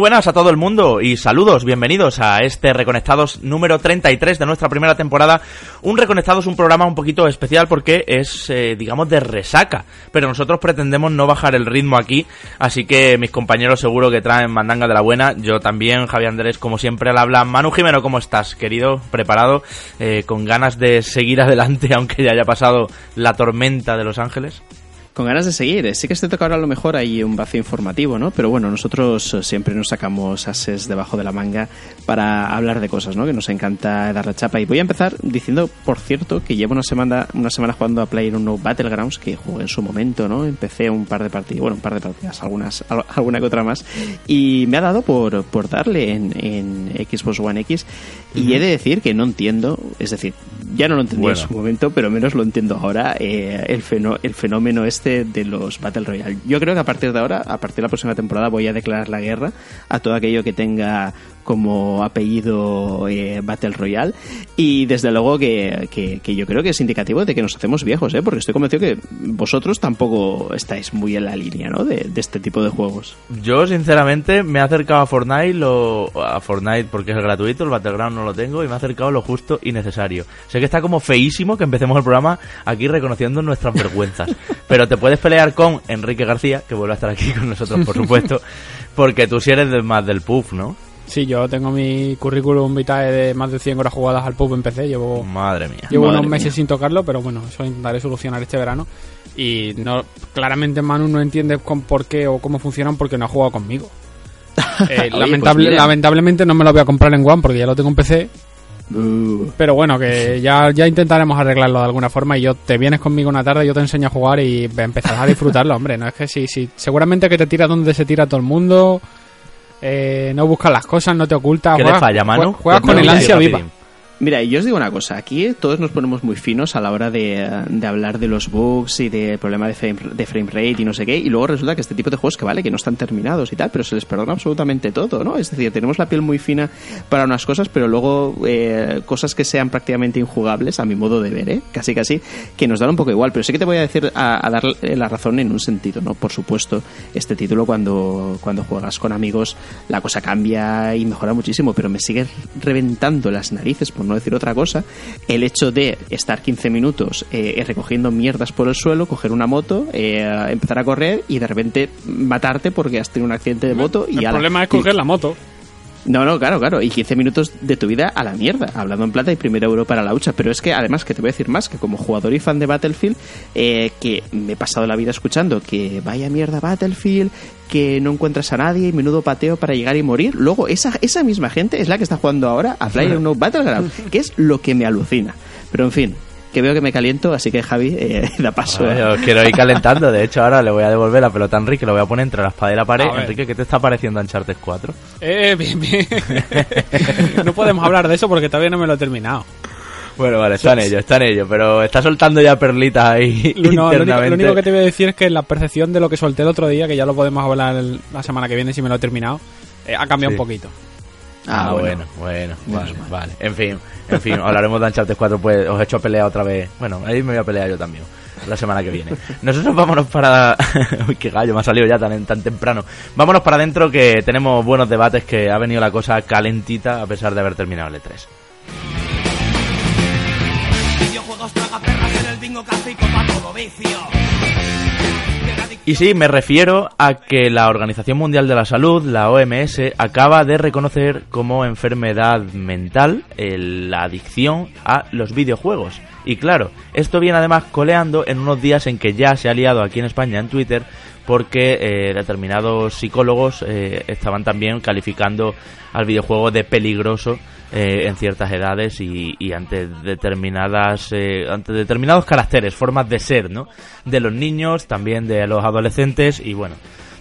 Buenas a todo el mundo y saludos, bienvenidos a este Reconectados número 33 de nuestra primera temporada. Un Reconectados, un programa un poquito especial porque es, eh, digamos, de resaca, pero nosotros pretendemos no bajar el ritmo aquí, así que mis compañeros seguro que traen mandanga de la buena, yo también, Javi Andrés, como siempre al habla. Manu Jimeno, ¿cómo estás, querido? ¿Preparado? Eh, ¿Con ganas de seguir adelante aunque ya haya pasado la tormenta de Los Ángeles? Con ganas de seguir. Sí que este toca ahora a lo mejor hay un vacío informativo, ¿no? Pero bueno, nosotros eh, siempre nos sacamos ases debajo de la manga para hablar de cosas, ¿no? Que nos encanta dar la chapa. Y voy a empezar diciendo, por cierto, que llevo una semana, una semana jugando a Player Uno Battlegrounds, que jugué en su momento, ¿no? Empecé un par de partidas, bueno, un par de partidas, algunas, alguna que otra más. Y me ha dado por, por darle en Xbox One X. Y he de decir que no entiendo, es decir, ya no lo entendía en su momento, pero menos lo entiendo ahora, eh, el, el fenómeno este de los Battle Royale. Yo creo que a partir de ahora, a partir de la próxima temporada, voy a declarar la guerra a todo aquello que tenga como apellido eh, Battle Royale y desde luego que, que, yo creo que es indicativo de que nos hacemos viejos, ¿eh? porque estoy convencido que vosotros tampoco estáis muy en la línea ¿no? de, este tipo de juegos. Yo sinceramente me he acercado a Fortnite, lo, a Fortnite porque es gratuito, el Battleground no lo tengo y me he acercado lo justo y necesario. Sé que está como feísimo que empecemos el programa aquí reconociendo nuestras vergüenzas, pero te puedes pelear con Enrique García, que vuelve a estar aquí con nosotros por supuesto, porque tú sí eres más del puff, ¿no? Sí, yo tengo mi currículum vitae de más de 100 horas jugadas al pub en PC. Llevo, Madre mía. Llevo unos meses sin tocarlo, pero bueno, eso intentaré solucionar este verano. Y no claramente Manu no entiende con por qué o cómo funcionan porque no ha jugado conmigo. Eh, pues lamentable, lamentablemente no me lo voy a comprar en One porque ya lo tengo en PC. Uh. Pero bueno, que ya, ya intentaremos arreglarlo de alguna forma y yo te vienes conmigo una tarde, yo te enseño a jugar y empezarás a disfrutarlo, hombre. No es que sí, sí. Seguramente que te tira donde se tira todo el mundo eh, no buscas las cosas, no te ocultas. ¿Qué juegas, falla, mano? Juegas con el ansia viva. Mira, yo os digo una cosa, aquí todos nos ponemos muy finos a la hora de, hablar de los bugs y del problema de frame, de frame rate y no sé qué, y luego resulta que este tipo de juegos que vale, que no están terminados y tal, pero se les perdona absolutamente todo, ¿no? Es decir, tenemos la piel muy fina para unas cosas, pero luego eh, cosas que sean prácticamente injugables, a mi modo de ver, ¿eh? Casi casi, que nos dan un poco igual, pero sí que te voy a decir, a, a dar la razón en un sentido, ¿no? Por supuesto, este título cuando, cuando juegas con amigos, la cosa cambia y mejora muchísimo, pero me sigue reventando las narices por no decir otra cosa, el hecho de estar 15 minutos eh, recogiendo mierdas por el suelo, coger una moto, eh, empezar a correr y de repente matarte porque has tenido un accidente de moto y El problema es coger la moto. No, no, claro, claro. Y 15 minutos de tu vida a la mierda, hablando en plata y primer euro para la hucha. Pero es que además que te voy a decir más, que como jugador y fan de Battlefield, eh, que me he pasado la vida escuchando que vaya mierda Battlefield, que no encuentras a nadie y menudo pateo para llegar y morir. Luego, esa, esa misma gente es la que está jugando ahora a no Battleground, que es lo que me alucina. Pero en fin, que veo que me caliento, así que Javi, eh, da paso. yo quiero ir calentando, de hecho ahora le voy a devolver la pelota a Enrique, lo voy a poner entre la espada y la pared. Enrique, ¿qué te está pareciendo Uncharted 4? Eh, bien, bien. no podemos hablar de eso porque todavía no me lo he terminado. Bueno, vale, está en ello, está en ello, pero está soltando ya perlitas ahí no, internamente. Lo único, que te voy a decir es que la percepción de lo que solté el otro día, que ya lo podemos hablar la semana que viene si me lo he terminado, eh, ha cambiado un poquito. Ah, ah bueno, bueno, vale, vale. En fin, en fin, hablaremos de Uncharted 4, pues os he hecho pelea otra vez. Bueno, ahí me voy a pelear yo también, la semana que viene. Nosotros vámonos para... Uy, qué gallo, me ha salido ya tan, tan temprano. Vámonos para adentro que tenemos buenos debates, que ha venido la cosa calentita a pesar de haber terminado el E3. Videojuegos traga perras en el bingo café y todo vicio. Y sí, me refiero a que la Organización Mundial de la Salud, la OMS, acaba de reconocer como enfermedad mental la adicción a los videojuegos. Y claro, esto viene además coleando en unos días en que ya se ha liado aquí en España en Twitter porque eh, determinados psicólogos eh, estaban también calificando al videojuego de peligroso eh, en ciertas edades y, ante determinadas eh, ante determinados caracteres, formas de ser, ¿no? De los niños, también de los adolescentes y bueno,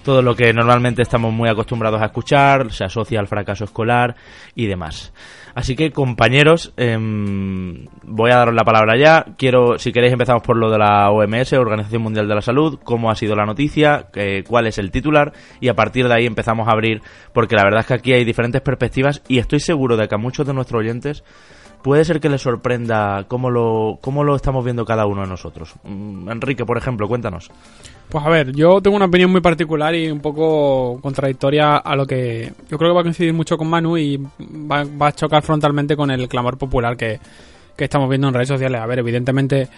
todo lo que normalmente estamos muy acostumbrados a escuchar, se asocia al fracaso escolar y demás. Así que, compañeros, em, voy a daros la palabra ya. Quiero, si queréis, empezamos por lo de la OMS, Organización Mundial de la Salud, cómo ha sido la noticia, cuál es el titular, y a partir de ahí empezamos a abrir, porque la verdad es que aquí hay diferentes perspectivas y estoy seguro de que a muchos de nuestros oyentes puede ser que le sorprenda cómo lo, cómo lo estamos viendo cada uno de nosotros. Mm, Enrique, por ejemplo, cuéntanos. Pues a ver, yo tengo una opinión muy particular y un poco contradictoria a lo que yo creo que va a coincidir mucho con Manu y va, a chocar frontalmente con el clamor popular que, estamos viendo en redes sociales. A ver, evidentemente,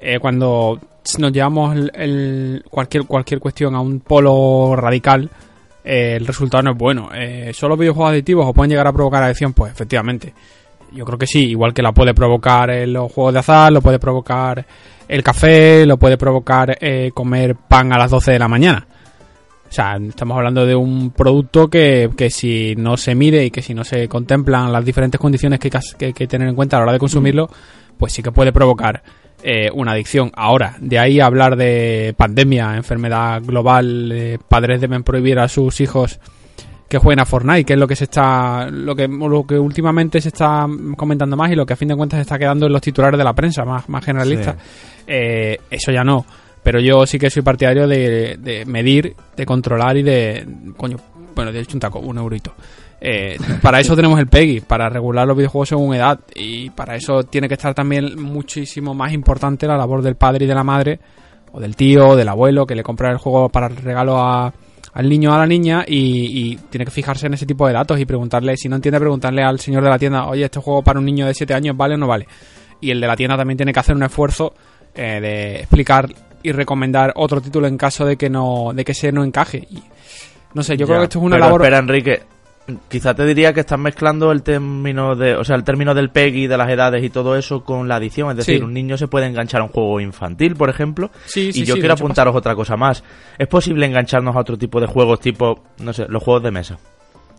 eh, cuando nos llevamos cualquier, cualquier cuestión a un polo radical, eh, el resultado no es bueno. Eh, ¿Solo videojuegos adictivos o pueden llegar a provocar adicción? Pues efectivamente. Yo creo que sí, igual que la puede provocar los juegos de azar, lo puede provocar el café, lo puede provocar eh, comer pan a las 12 de la mañana. O sea, estamos hablando de un producto que, que, si no se mide y que si no se contemplan las diferentes condiciones que hay que, tener en cuenta a la hora de consumirlo, pues sí que puede provocar eh, una adicción. Ahora, de ahí hablar de pandemia, enfermedad global, padres deben prohibir a sus hijos que jueguen a Fortnite, que es lo que se está lo que lo que últimamente se está comentando más y lo que a fin de cuentas se está quedando en los titulares de la prensa más, más generalista. Eh, eso ya no. Pero yo sí que soy partidario de, medir, de controlar y de coño, bueno, de hecho un taco, un eurito. Eh, para eso tenemos el PEGI, para regular los videojuegos según edad. Y para eso tiene que estar también muchísimo más importante la labor del padre y de la madre, o del tío, o del abuelo, que le compra el juego para el regalo a, al niño o a la niña y, tiene que fijarse en ese tipo de datos y preguntarle, si no entiende, preguntarle al señor de la tienda, oye, este juego para un niño de 7 años vale o no vale. Y el de la tienda también tiene que hacer un esfuerzo eh, de explicar y recomendar otro título en caso de que no de que ese no encaje. Y, no sé, yo creo que esto es una labor... Espera, Enrique, quizá te diría que estás mezclando el término de, o sea, el término del PEGI, de las edades y todo eso con la adición. Es decir, un niño se puede enganchar a un juego infantil, por ejemplo. Sí, y yo quiero apuntaros otra cosa más. Es posible engancharnos a otro tipo de juegos, tipo, no sé, los juegos de mesa,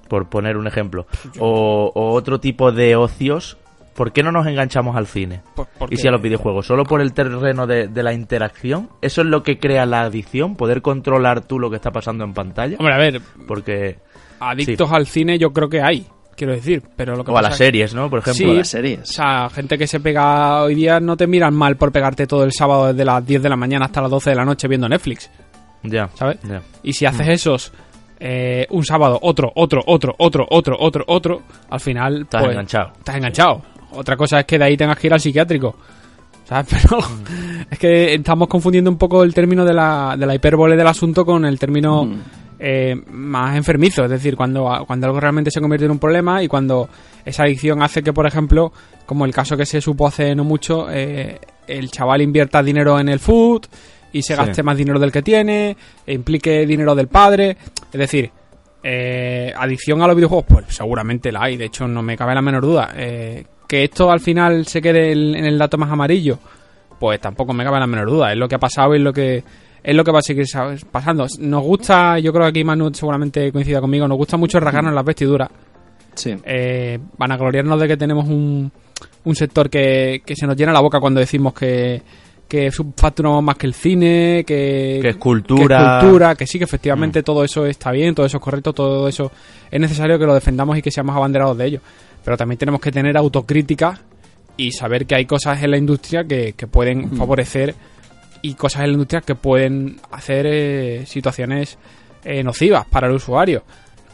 por poner un ejemplo. O, otro tipo de ocios. ¿Por qué no nos enganchamos al cine? y si a los videojuegos, solo por el terreno de, de, la interacción, eso es lo que crea la adicción, poder controlar tú lo que está pasando en pantalla. Hombre, a ver, porque adictos al cine yo creo que hay, quiero decir. Pero lo que o a las series, ¿no? Por ejemplo, a las series. O sea, gente que se pega hoy día no te miran mal por pegarte todo el sábado desde las 10 de la mañana hasta las 12 de la noche viendo Netflix. Ya. ¿Sabes? Y si haces mm. esos eh, un sábado, otro, otro, otro, otro, otro, otro, otro, al final. Estás pues, enganchado. Estás enganchado. Otra cosa es que de ahí tengas que ir al psiquiátrico. ¿Sabes? Pero mm. es que estamos confundiendo un poco el término de la, de la hipérbole del asunto con el término. Mm eh, más enfermizo, es decir, cuando, cuando algo realmente se convierte en un problema y cuando esa adicción hace que, por ejemplo, como el caso que se supo hace no mucho, eh, el chaval invierta dinero en el food y se gaste más dinero del que tiene, e implique dinero del padre, es decir, eh, adicción a los videojuegos, pues seguramente la hay, de hecho no me cabe la menor duda. Eh, que esto al final se quede en el dato más amarillo, pues tampoco me cabe la menor duda, es lo que ha pasado y es lo que es lo que va a seguir pasando. Nos gusta, yo creo que aquí Manu seguramente coincida conmigo, nos gusta mucho rasgarnos las vestiduras. Sí. Eh, van a gloriarnos de que tenemos un, un sector que, que se nos llena la boca cuando decimos que, que facturamos más que el cine, que, que es cultura. Que, cultura, que sí, que efectivamente mm. todo eso está bien, todo eso es correcto, todo eso es necesario que lo defendamos y que seamos abanderados de ello. Pero también tenemos que tener autocrítica y saber que hay cosas en la industria que, que pueden mm. favorecer y cosas en la industria que pueden hacer eh, situaciones eh, nocivas para el usuario.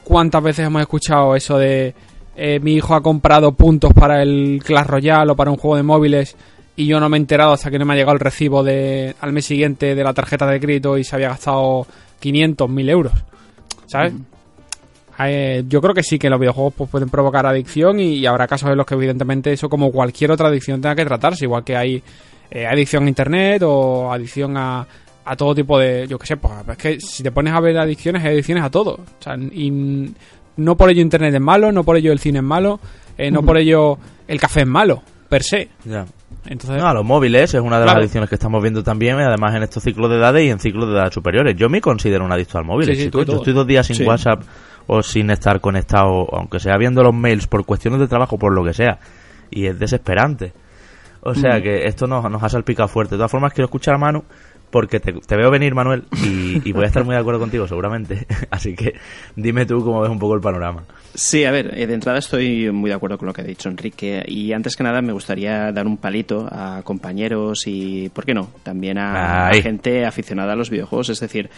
¿Cuántas veces hemos escuchado eso de eh, mi hijo ha comprado puntos para el Clash Royale o para un juego de móviles y yo no me he enterado hasta que no me ha llegado el recibo de al mes siguiente de la tarjeta de crédito y se había gastado 500, 1000 euros? ¿Sabes? Mm. yo creo que sí, que los videojuegos pues, pueden provocar adicción y, y, habrá casos en los que evidentemente eso como cualquier otra adicción tenga que tratarse, igual que hay eh, adicción a internet o adicción a, a todo tipo de, yo qué sé, pues es que si te pones a ver adicciones, hay adicciones a todo. O sea, y no por ello internet es malo, no por ello el cine es malo, eh, no por ello el café es malo, per se. Ya. Entonces, no, los móviles es una de las adicciones que estamos viendo también, además en estos ciclos de edades y en ciclos de edad superiores. Yo me considero un adicto al móvil. si tú, yo estoy dos días sin WhatsApp o sin estar conectado, aunque sea viendo los mails por cuestiones de trabajo, por lo que sea, y es desesperante. O sea mm. que esto nos, nos ha salpicado fuerte. De todas formas, quiero escuchar a Manu porque te, veo venir, Manuel, y, voy a estar muy de acuerdo contigo, seguramente. Así que dime tú cómo ves un poco el panorama. Sí, a ver, eh, de entrada estoy muy de acuerdo con lo que ha dicho Enrique. Y antes que nada me gustaría dar un palito a compañeros y, ¿por qué no? También a, gente aficionada a los videojuegos. Es decir,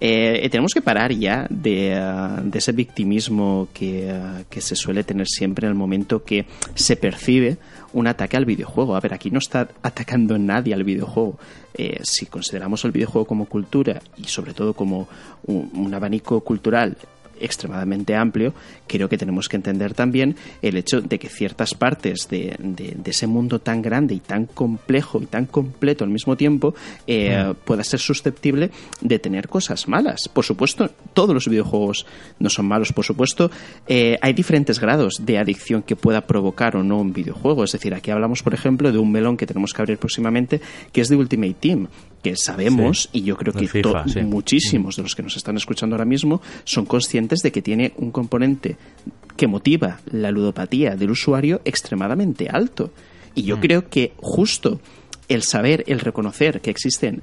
eh, tenemos que parar ya de, uh, ese victimismo que, uh, que se suele tener siempre en el momento que se percibe un ataque al videojuego. A ver, aquí no está atacando nadie al videojuego. Eh, si consideramos el videojuego como cultura y sobre todo como un abanico cultural extremadamente amplio, creo que tenemos que entender también el hecho de que ciertas partes de, ese mundo tan grande y tan complejo y tan completo al mismo tiempo eh, mm. pueda ser susceptible de tener cosas malas. Por supuesto, todos los videojuegos no son malos, por supuesto. Eh, hay diferentes grados de adicción que pueda provocar o no un videojuego. Es decir, aquí hablamos, por ejemplo, de un melón que tenemos que abrir próximamente, que es de Ultimate Team que sabemos, y yo creo que muchísimos de los que nos están escuchando ahora mismo son conscientes de que tiene un componente que motiva la ludopatía del usuario extremadamente alto. Y yo mm. creo que justo el saber, el reconocer que existen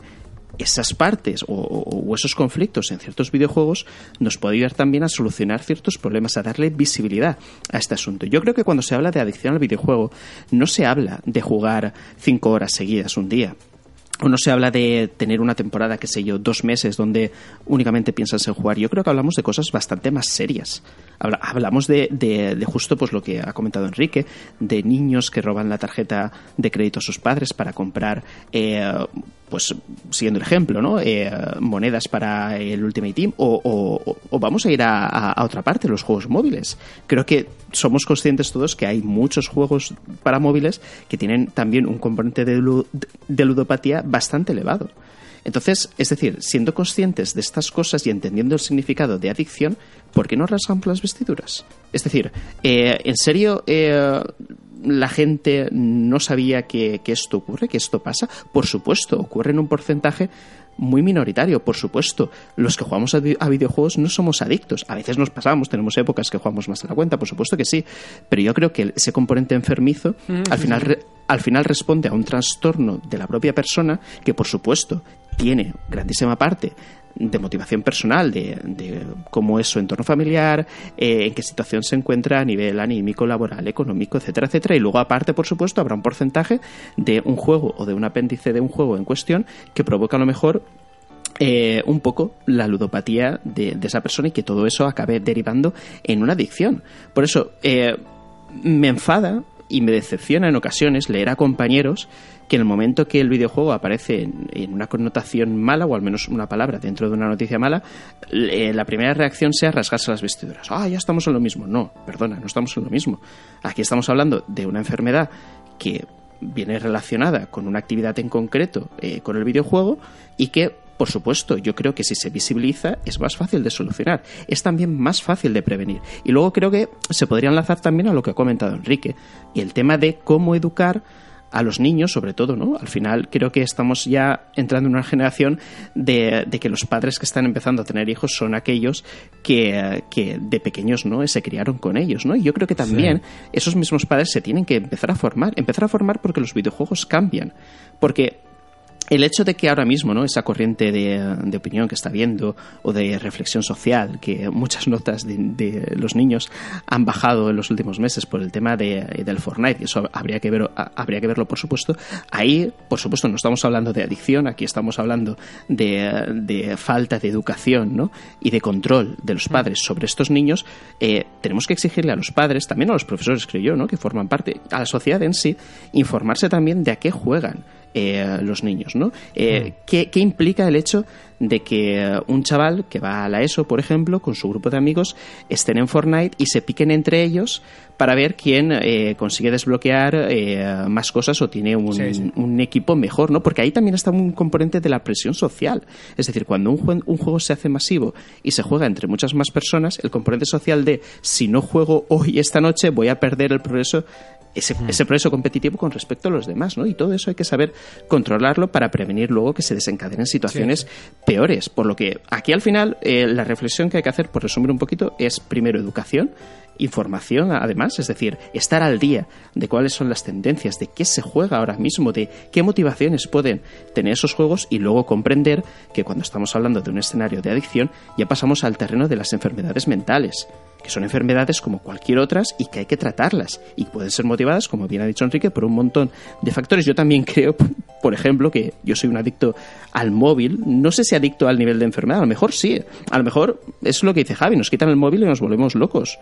esas partes o, esos conflictos en ciertos videojuegos nos puede ayudar también a solucionar ciertos problemas, a darle visibilidad a este asunto. Yo creo que cuando se habla de adicción al videojuego no se habla de jugar cinco horas seguidas un día o no se habla de tener una temporada, qué sé yo, dos meses donde únicamente piensas en jugar. Yo creo que hablamos de cosas bastante más serias. hablamos de, de, justo pues lo que ha comentado Enrique, de niños que roban la tarjeta de crédito a sus padres para comprar eh, pues siguiendo el ejemplo, ¿no? Eh, monedas para el Ultimate Team o, vamos a ir a, otra parte, los juegos móviles. Creo que somos conscientes todos que hay muchos juegos para móviles que tienen también un componente de, de ludopatía bastante elevado. Entonces, es decir, siendo conscientes de estas cosas y entendiendo el significado de adicción, ¿por qué no rasgamos las vestiduras? Es decir, eh, ¿en serio eh, la gente no sabía que, esto ocurre, que esto pasa. Por supuesto, ocurre en un porcentaje muy minoritario, por supuesto. Los que jugamos a, videojuegos no somos adictos. A veces nos pasamos, tenemos épocas que jugamos más de la cuenta, por supuesto que sí. Pero yo creo que ese componente enfermizo mm, al, final, al final responde a un trastorno de la propia persona que, por supuesto, tiene grandísima parte de motivación personal, de, cómo es su entorno familiar, eh, en qué situación se encuentra a nivel anímico, laboral, económico, etcétera, etcétera. Y luego, aparte, por supuesto, habrá un porcentaje de un juego o de un apéndice de un juego en cuestión que provoca a lo mejor eh, un poco la ludopatía de, esa persona y que todo eso acabe derivando en una adicción. Por eso, eh, me enfada y me decepciona en ocasiones leer a compañeros que en el momento que el videojuego aparece en, una connotación mala, o al menos una palabra dentro de una noticia mala, eh, la primera reacción sea rasgarse las vestiduras. Ah, ya estamos en lo mismo. No, perdona, no estamos en lo mismo. Aquí estamos hablando de una enfermedad que viene relacionada con una actividad en concreto eh, con el videojuego y que por supuesto, yo creo que si se visibiliza es más fácil de solucionar, es también más fácil de prevenir. Y luego creo que se podría enlazar también a lo que ha comentado Enrique, y el tema de cómo educar a los niños, sobre todo, ¿no? Al final creo que estamos ya entrando en una generación de, que los padres que están empezando a tener hijos son aquellos que, de pequeños, ¿no? Se criaron con ellos, ¿no? Y yo creo que también esos mismos padres se tienen que empezar a formar, empezar a formar porque los videojuegos cambian, porque el hecho de que ahora mismo ¿no? esa corriente de, opinión que está viendo o de reflexión social, que muchas notas de, los niños han bajado en los últimos meses por el tema de, del Fortnite, y eso habría que, ver, habría que verlo por supuesto, ahí por supuesto no estamos hablando de adicción, aquí estamos hablando de, falta de educación ¿no? y de control de los padres sobre estos niños, eh, tenemos que exigirle a los padres, también a los profesores creo yo, ¿no? que forman parte, a la sociedad en sí, informarse también de a qué juegan eh, los niños, ¿no? Eh, mm. ¿qué, implica el hecho de que un chaval que va a la ESO, por ejemplo, con su grupo de amigos, estén en Fortnite y se piquen entre ellos para ver quién eh, consigue desbloquear más cosas o tiene un, equipo mejor, ¿no? Porque ahí también está un componente de la presión social. Es decir, cuando un, un juego se hace masivo y se juega entre muchas más personas, el componente social de si no juego hoy esta noche voy a perder el progreso ese, ese, progreso competitivo con respecto a los demás, ¿no? Y todo eso hay que saber controlarlo para prevenir luego que se desencadenen situaciones peores. Por lo que aquí al final eh, la reflexión que hay que hacer, por resumir un poquito, es primero educación información además, es decir, estar al día de cuáles son las tendencias, de qué se juega ahora mismo, de qué motivaciones pueden tener esos juegos y luego comprender que cuando estamos hablando de un escenario de adicción ya pasamos al terreno de las enfermedades mentales que son enfermedades como cualquier otras y que hay que tratarlas y pueden ser motivadas, como bien ha dicho Enrique, por un montón de factores. Yo también creo, por ejemplo, que yo soy un adicto al móvil, no sé si adicto al nivel de enfermedad, a lo mejor sí, a lo mejor es lo que dice Javi, nos quitan el móvil y nos volvemos locos.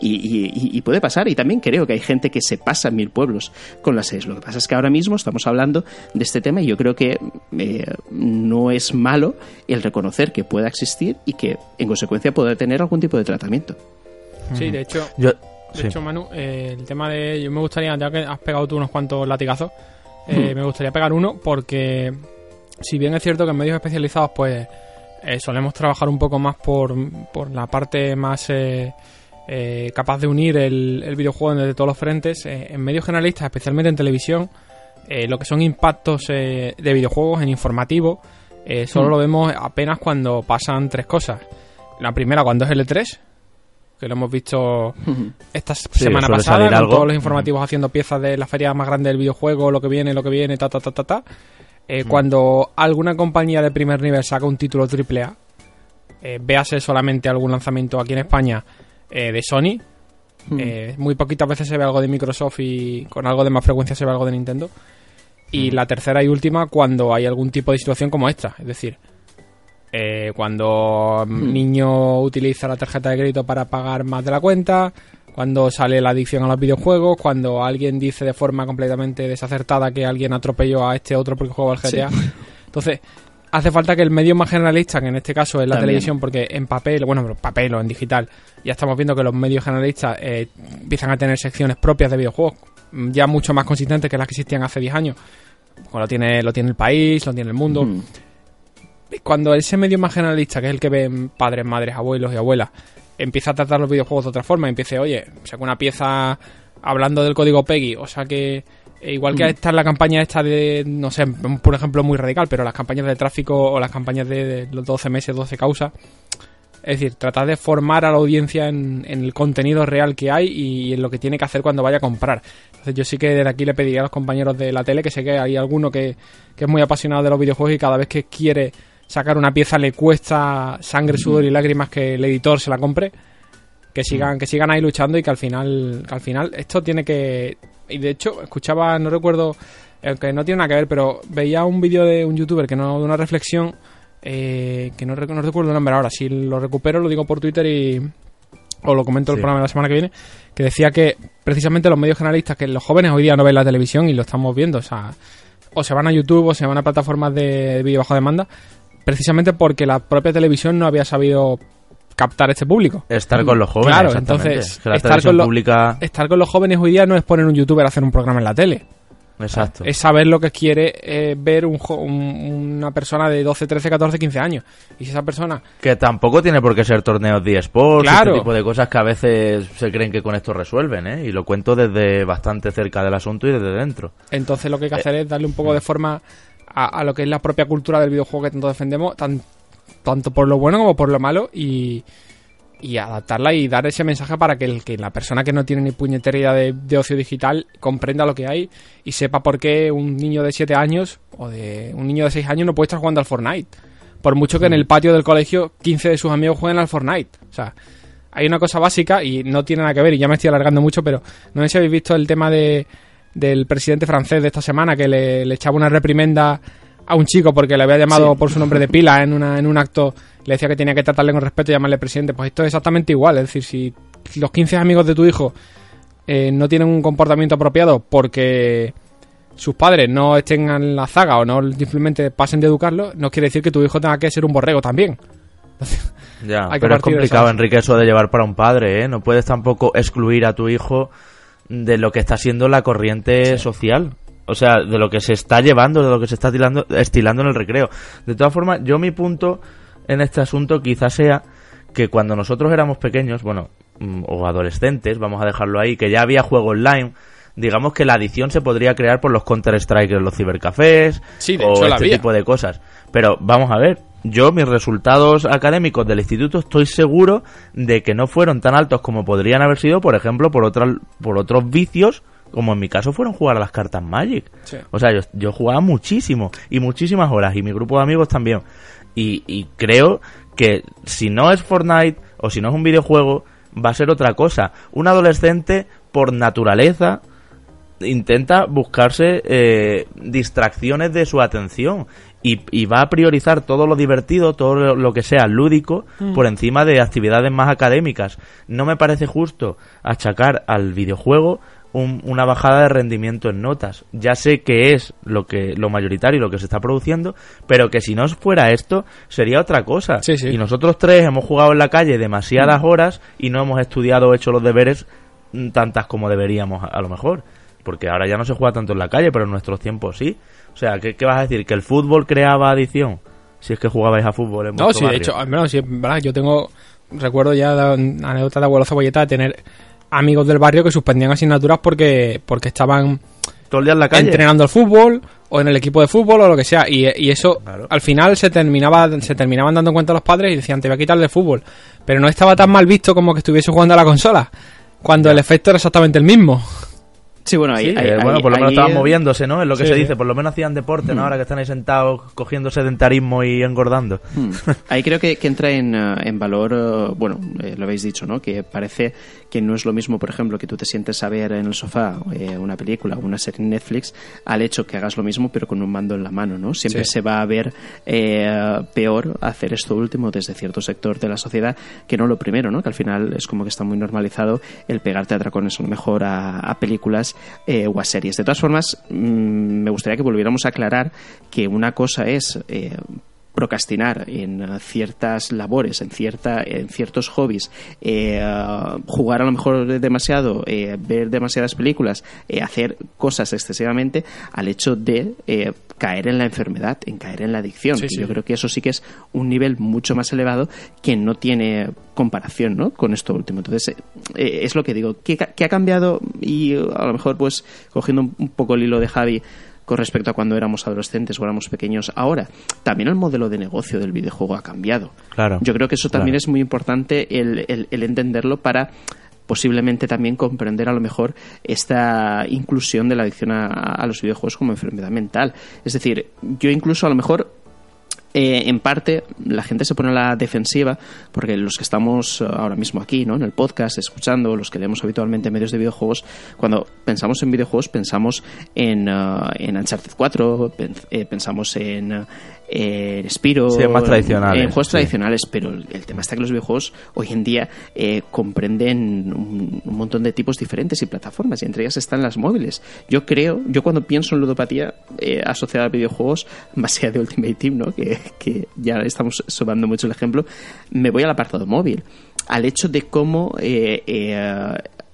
Y, puede pasar, y también creo que hay gente que se pasa en mil pueblos con las seis. Lo que pasa es que ahora mismo estamos hablando de este tema y yo creo que eh, no es malo el reconocer que pueda existir y que en consecuencia pueda tener algún tipo de tratamiento. Sí, de hecho, de hecho Manu, eh, el tema de. Yo me gustaría, ya que has pegado tú unos cuantos latigazos, eh, me gustaría pegar uno porque, si bien es cierto que en medios especializados, pues eh, solemos trabajar un poco más por, por la parte más. Capaz de unir el, videojuego desde todos los frentes. en medios generalistas, especialmente en televisión, lo que son impactos de videojuegos en informativo, solo mm. lo vemos apenas cuando pasan tres cosas. La primera, cuando es el E3, que lo hemos visto esta semana pasada, con todos los informativos haciendo piezas de la feria más grande del videojuego, lo que viene, lo que viene, ta, ta, ta, ta, ta. Eh, cuando alguna compañía de primer nivel saca un título AAA, eh, véase solamente algún lanzamiento aquí en España eh, de Sony, eh, muy poquitas veces se ve algo de Microsoft y con algo de más frecuencia se ve algo de Nintendo. Y la tercera y última, cuando hay algún tipo de situación como esta, es decir, eh, cuando un hmm. niño utiliza la tarjeta de crédito para pagar más de la cuenta, cuando sale la adicción a los videojuegos, cuando alguien dice de forma completamente desacertada que alguien atropelló a este otro porque juega al GTA. Entonces, hace falta que el medio más generalista, que en este caso es la televisión, porque en papel, bueno, pero papel o en digital, ya estamos viendo que los medios generalistas eh, empiezan a tener secciones propias de videojuegos, ya mucho más consistentes que las que existían hace 10 años. lo tiene, lo tiene el país, lo tiene el mundo. Hmm cuando ese medio más generalista, que es el que ven padres, madres, abuelos y abuelas, empieza a tratar los videojuegos de otra forma, empiece, oye, saca una pieza hablando del código PEGI, o sea que igual que mm. está en la campaña esta de, no sé, por ejemplo, muy radical, pero las campañas de tráfico o las campañas de, los 12 meses, 12 causas, es decir, tratar de formar a la audiencia en, el contenido real que hay y en lo que tiene que hacer cuando vaya a comprar. Entonces yo sí que desde aquí le pediría a los compañeros de la tele, que sé que hay alguno que, que es muy apasionado de los videojuegos y cada vez que quiere sacar una pieza le cuesta sangre, sudor y lágrimas que el editor se la compre. Que sigan, que sigan ahí luchando y que al final, que al final esto tiene que. Y de hecho, escuchaba, no recuerdo, aunque no tiene nada que ver, pero veía un vídeo de un youtuber que no, de una reflexión, eh, que no, no recuerdo el nombre ahora. Si lo recupero, lo digo por Twitter y. O lo comento el programa de la semana que viene. Que decía que precisamente los medios generalistas, que los jóvenes hoy día no ven la televisión y lo estamos viendo, o sea. O se van a YouTube o se van a plataformas de vídeo bajo demanda precisamente porque la propia televisión no había sabido captar este público. Estar con los jóvenes. Claro, entonces, estar, con estar con los jóvenes hoy día no es poner un youtuber a hacer un programa en la tele. Exacto. Es saber lo que quiere eh, ver un, una persona de 12, 13, 14, 15 años. Y si esa persona. Que tampoco tiene por qué ser torneos de eSports, este tipo de cosas que a veces se creen que con esto resuelven, ¿eh? Y lo cuento desde bastante cerca del asunto y desde dentro. Entonces lo que hay que hacer es darle un poco de forma a, lo que es la propia cultura del videojuego que tanto defendemos, tanto por lo bueno como por lo malo, y, adaptarla y dar ese mensaje para que, el, que la persona que no tiene ni puñetería de, de, ocio digital comprenda lo que hay y sepa por qué un niño de 7 años o de un niño de 6 años no puede estar jugando al Fortnite. Por mucho que en el patio del colegio 15 de sus amigos jueguen al Fortnite. O sea, hay una cosa básica y no tiene nada que ver, y ya me estoy alargando mucho, pero no sé si habéis visto el tema de del presidente francés de esta semana que le, echaba una reprimenda a un chico porque le había llamado por su nombre de pila en, una, en un acto, le decía que tenía que tratarle con respeto y llamarle presidente. Pues esto es exactamente igual, es decir, si los 15 amigos de tu hijo eh, no tienen un comportamiento apropiado porque sus padres no estén en la zaga o no simplemente pasen de educarlo, no quiere decir que tu hijo tenga que ser un borrego también. ya, pero es complicado, Enrique, eso de llevar para un padre, ¿eh? No puedes tampoco excluir a tu hijo de lo que está siendo la corriente social. O sea, de lo que se está llevando, de lo que se está estilando, estilando en el recreo. De todas formas, yo mi punto en este asunto quizás sea que cuando nosotros éramos pequeños, bueno, mm, o adolescentes, vamos a dejarlo ahí, que ya había juego online, digamos que la adición se podría crear por los Counter-Strike en los cibercafés sí, de o hecho este tipo de cosas. Pero vamos a ver, yo mis resultados académicos del instituto estoy seguro de que no fueron tan altos como podrían haber sido, por ejemplo, por otras por otros vicios como en mi caso fueron jugar a las cartas Magic. O sea, yo, yo, jugaba muchísimo y muchísimas horas y mi grupo de amigos también. Y, y creo que si no es Fortnite o si no es un videojuego, va a ser otra cosa. Un adolescente, por naturaleza, intenta buscarse eh, distracciones de su atención y, va a priorizar todo lo divertido, todo lo, que sea lúdico, mm. por encima de actividades más académicas. No me parece justo achacar al videojuego una bajada de rendimiento en notas. Ya sé que es lo que lo mayoritario, lo que se está produciendo, pero que si no fuera esto sería otra cosa. Y nosotros tres hemos jugado en la calle demasiadas mm. horas y no hemos estudiado o hecho los deberes mm, tantas como deberíamos a, lo mejor. Porque ahora ya no se juega tanto en la calle, pero en nuestros tiempos sí. O sea, ¿qué, vas a decir? ¿Que el fútbol creaba adicción? Si es que jugabais a fútbol en No, sí, de hecho, al menos, sí, ¿verdad? yo tengo, recuerdo ya la anécdota de abuelo cebolleta de tener amigos del barrio que suspendían asignaturas porque, porque estaban todo el día en la calle. entrenando al fútbol o en el equipo de fútbol o lo que sea. Y, eso al final se terminaba se terminaban dando cuenta los padres y decían, te voy a quitar de fútbol. Pero no estaba tan mal visto como que estuviese jugando a la consola, cuando el efecto era exactamente el mismo. Sí, bueno, ahí, eh, bueno, por lo menos estaban moviéndose, ¿no? Es lo que se dice, por lo menos hacían deporte, ¿no? Hmm. Ahora que están ahí sentados cogiendo sedentarismo y engordando. Hmm. Ahí creo que, entra en, eh, en valor, eh, bueno, lo habéis dicho, ¿no? Que parece que no es lo mismo, por ejemplo, que tú te sientes a ver en el sofá una película o una serie en Netflix al hecho que hagas lo mismo pero con un mando en la mano, ¿no? Siempre se va a ver peor hacer esto último desde cierto sector de la sociedad que no lo primero, ¿no? Que al final es como que está muy normalizado el pegarte a dracones a lo mejor a películas eh, o a series. De todas formas, mm, me gustaría que volviéramos a aclarar que una cosa es eh, procrastinar en ciertas labores, en, cierta, en ciertos hobbies, eh, jugar a lo mejor demasiado, ver demasiadas películas, hacer cosas excesivamente, al hecho de caer en la enfermedad, en caer en la adicción. Yo creo que eso sí que es un nivel mucho más elevado que no tiene comparación ¿no? con esto último. Entonces, eh, es lo que digo. ¿Qué, ha cambiado? Y a lo mejor, pues, cogiendo un poco el hilo de Javi, con respecto a cuando éramos adolescentes o éramos pequeños ahora. También el modelo de negocio del videojuego ha cambiado. Claro. Yo creo que eso también es muy importante el, el, entenderlo para posiblemente también comprender a lo mejor esta inclusión de la adicción a, los videojuegos como enfermedad mental. Es decir, yo incluso a lo mejor eh, en parte la gente se pone a la defensiva porque los que estamos ahora mismo aquí, ¿no? En el podcast, escuchando, los que leemos habitualmente medios de videojuegos, cuando pensamos en videojuegos pensamos en, uh, en Uncharted 4, eh, pensamos en, eh, Spiro, más tradicionales, en juegos tradicionales, pero el, tema está que los videojuegos hoy en día eh, comprenden un, montón de tipos diferentes y plataformas, y entre ellas están las móviles. Yo creo, yo cuando pienso en ludopatía eh, asociada a videojuegos, más allá de Ultimate Team, ¿no? que, que ya estamos sobando mucho el ejemplo, me voy al apartado móvil, al hecho de cómo eh,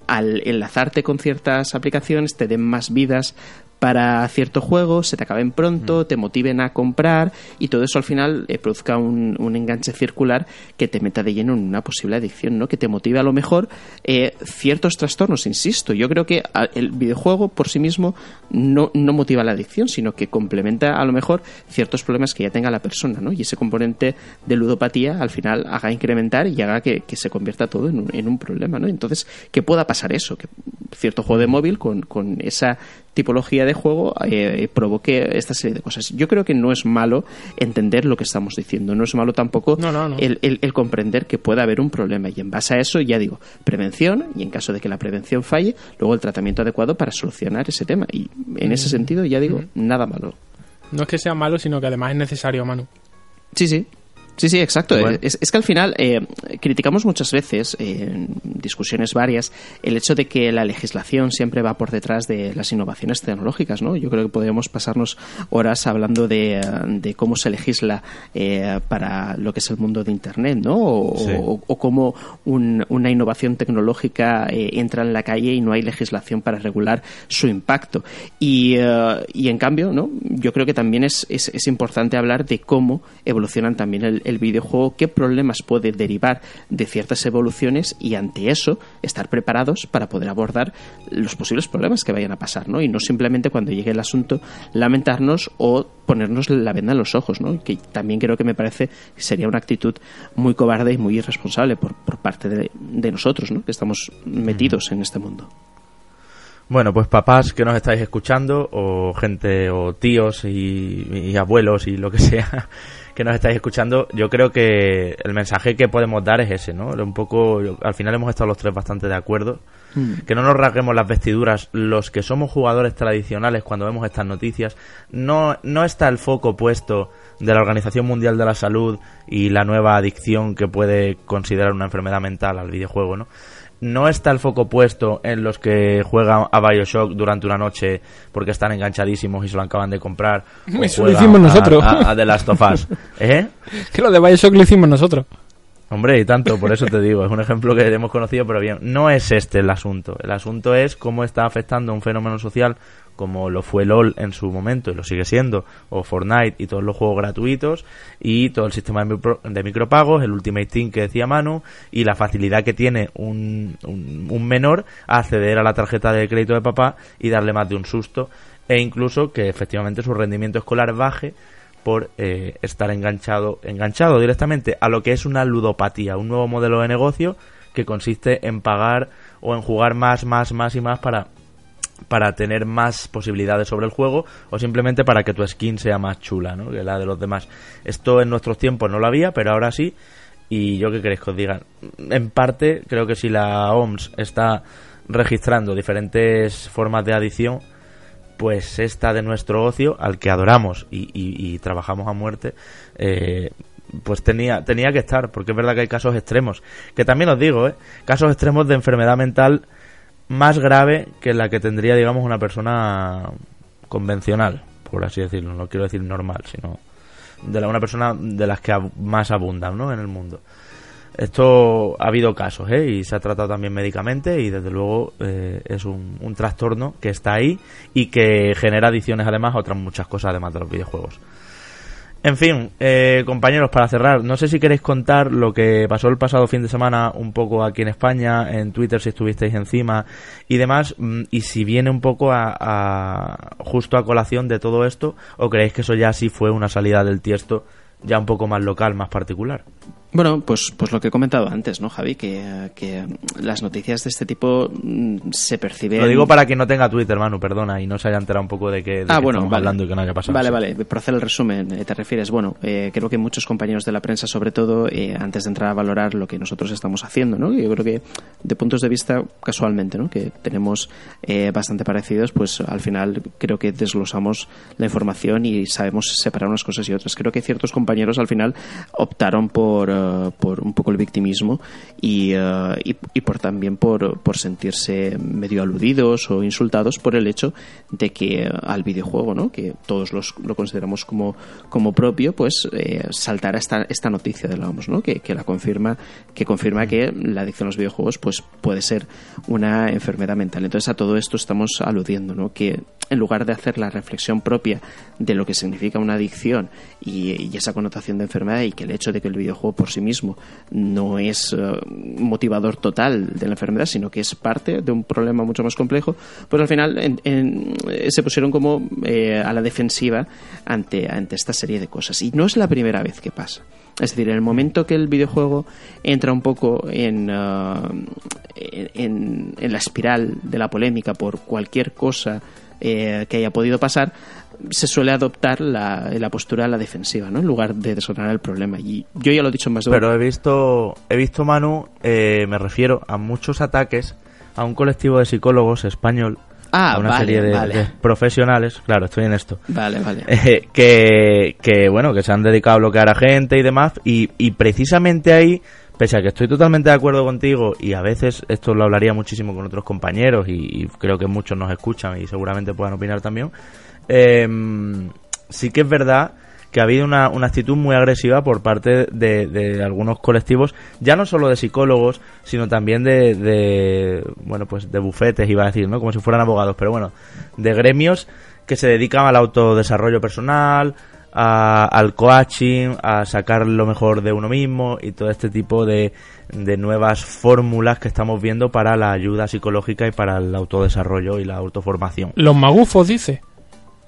al enlazarte con ciertas aplicaciones te den más vidas para cierto juego, se te acaben pronto, mm. te motiven a comprar y todo eso al final eh, produzca un, enganche circular que te meta de lleno en una posible adicción, ¿no? Que te motive a lo mejor eh, ciertos trastornos, insisto. Yo creo que el videojuego por sí mismo no, no motiva la adicción, sino que complementa a lo mejor ciertos problemas que ya tenga la persona, ¿no? Y ese componente de ludopatía al final haga incrementar y haga que, se convierta todo en un, en un problema, ¿no? Entonces, que pueda pasar eso, que cierto juego de móvil con, con esa tipología de juego eh, provoque esta serie de cosas. Yo creo que no es malo entender lo que estamos diciendo, no es malo tampoco El, comprender que puede haber un problema y en base a eso, ya digo, prevención y en caso de que la prevención falle, luego el tratamiento adecuado para solucionar ese tema. Y en ese sentido, ya digo, nada malo. No es que sea malo, sino que además es necesario, Manu. Sí, sí, Sí, sí, exacto. Es, que al final eh, criticamos muchas veces, en discusiones varias, el hecho de que la legislación siempre va por detrás de las innovaciones tecnológicas, ¿no? Yo creo que podríamos pasarnos horas hablando de, cómo se legisla eh, para lo que es el mundo de Internet, ¿no? O, cómo una innovación tecnológica eh, entra en la calle y no hay legislación para regular su impacto. Y, y en cambio, ¿no? Yo creo que también es, es, importante hablar de cómo evolucionan también el el videojuego, qué problemas puede derivar de ciertas evoluciones y ante eso estar preparados para poder abordar los posibles problemas que vayan a pasar, ¿no? Y no simplemente cuando llegue el asunto lamentarnos o ponernos la venda en los ojos, ¿no? Que también creo que me parece que sería una actitud muy cobarde y muy irresponsable por, por parte de, de nosotros, ¿no? Que estamos metidos en este mundo. Bueno, pues papás que nos estáis escuchando, o gente, o tíos y, abuelos y lo que sea que nos estáis escuchando, yo creo que el mensaje que podemos dar es ese, ¿no? Un poco, al final hemos estado los tres bastante de acuerdo. Mm. Que no nos rasguemos las vestiduras los que somos jugadores tradicionales cuando vemos estas noticias. No, no está el foco puesto de la Organización Mundial de la Salud y la nueva adicción que puede considerar una enfermedad mental al videojuego, ¿no? No está el foco puesto en los que juegan a Bioshock durante una noche porque están enganchadísimos y se lo acaban de comprar. Eso lo hicimos nosotros. A, The Last of Us. ¿Eh? Que lo de Bioshock lo hicimos nosotros. Hombre, y tanto, por eso te digo, es un ejemplo que hemos conocido, pero bien, no es este el asunto. El asunto es cómo está afectando un fenómeno social como lo fue LOL en su momento y lo sigue siendo, o Fortnite y todos los juegos gratuitos, y todo el sistema de, micropagos, el Ultimate Team que decía Manu, y la facilidad que tiene un, un, menor a acceder a la tarjeta de crédito de papá y darle más de un susto, e incluso que efectivamente su rendimiento escolar baje por eh, estar enganchado, enganchado directamente a lo que es una ludopatía, un nuevo modelo de negocio que consiste en pagar o en jugar más, más, más y más para para tener más posibilidades sobre el juego o simplemente para que tu skin sea más chula ¿no? que la de los demás. Esto en nuestros tiempos no lo había, pero ahora sí. Y yo qué queréis que os digan. En parte, creo que si la OMS está registrando diferentes formas de adición, pues esta de nuestro ocio, al que adoramos y, trabajamos a muerte, eh, pues tenía, tenía que estar, porque es verdad que hay casos extremos. Que también os digo, ¿eh? casos extremos de enfermedad mental más grave que la que tendría, digamos, una persona convencional, por así decirlo. No quiero decir normal, sino de la, una persona de las que más abundan ¿no? en el mundo. Esto ha habido casos ¿eh? y se ha tratado también médicamente y desde luego eh, es un, un trastorno que está ahí y que genera adicciones además a otras muchas cosas además de los videojuegos. En fin, eh, compañeros, para cerrar, no sé si queréis contar lo que pasó el pasado fin de semana un poco aquí en España, en Twitter si estuvisteis encima y demás, mm, y si viene un poco a, justo a colación de todo esto, o creéis que eso ya sí fue una salida del tiesto ya un poco más local, más particular. Bueno, pues, pues lo que he comentado antes, ¿no, Javi? Que, que las noticias de este tipo mm, se perciben. Lo digo para quien no tenga Twitter, Manu, perdona, y no se haya enterado un poco de que, ah, bueno, estamos hablando y que no haya pasado. Vale, vale, por hacer el resumen, eh, te refieres. Bueno, eh, creo que muchos compañeros de la prensa, sobre todo, eh, antes de entrar a valorar lo que nosotros estamos haciendo, ¿no? Yo creo que de puntos de vista, casualmente, ¿no? Que tenemos bastante parecidos, pues al final creo que desglosamos la información y sabemos separar unas cosas y otras. Creo que ciertos compañeros al final optaron por eh, por un poco el victimismo y, eh, y, por también por, por, sentirse medio aludidos o insultados por el hecho de que al videojuego, ¿no? que todos los, lo consideramos como, como propio, pues eh, saltara esta, esta noticia de la OMS, ¿no? que, que la confirma, que confirma que la adicción a los videojuegos pues puede ser una enfermedad mental. Entonces a todo esto estamos aludiendo, ¿no? que en lugar de hacer la reflexión propia de lo que significa una adicción y, y esa connotación de enfermedad y que el hecho de que el videojuego por sí mismo no es eh, motivador total de la enfermedad, sino que es parte de un problema mucho más complejo, pues al final eh, se pusieron como eh, a la defensiva ante, ante esta serie de cosas. Y no es la primera vez que pasa. Es decir, en el momento que el videojuego entra un poco en, en, en, la espiral de la polémica por cualquier cosa que haya podido pasar, se suele adoptar la, la postura a la defensiva, ¿no? En lugar de desarrollar el problema. Y yo ya lo he dicho más de Pero he visto, he visto Manu, eh, me refiero a muchos ataques a un colectivo de psicólogos español. Ah, a una serie de, profesionales, claro, estoy en esto. Vale, vale. Eh, que, que, bueno, que se han dedicado a bloquear a gente y demás. Y, y precisamente ahí pese a que estoy totalmente de acuerdo contigo y a veces esto lo hablaría muchísimo con otros compañeros y, y, creo que muchos nos escuchan y seguramente puedan opinar también, eh, sí que es verdad que ha habido una, una actitud muy agresiva por parte de, algunos colectivos, ya no solo de psicólogos, sino también de, de, bueno, pues de bufetes, iba a decir, ¿no? Como si fueran abogados, pero bueno, de gremios que se dedican al autodesarrollo personal, al coaching, a sacar lo mejor de uno mismo y todo este tipo de, de nuevas fórmulas que estamos viendo para la ayuda psicológica y para el autodesarrollo y la autoformación. Los magufos, dice.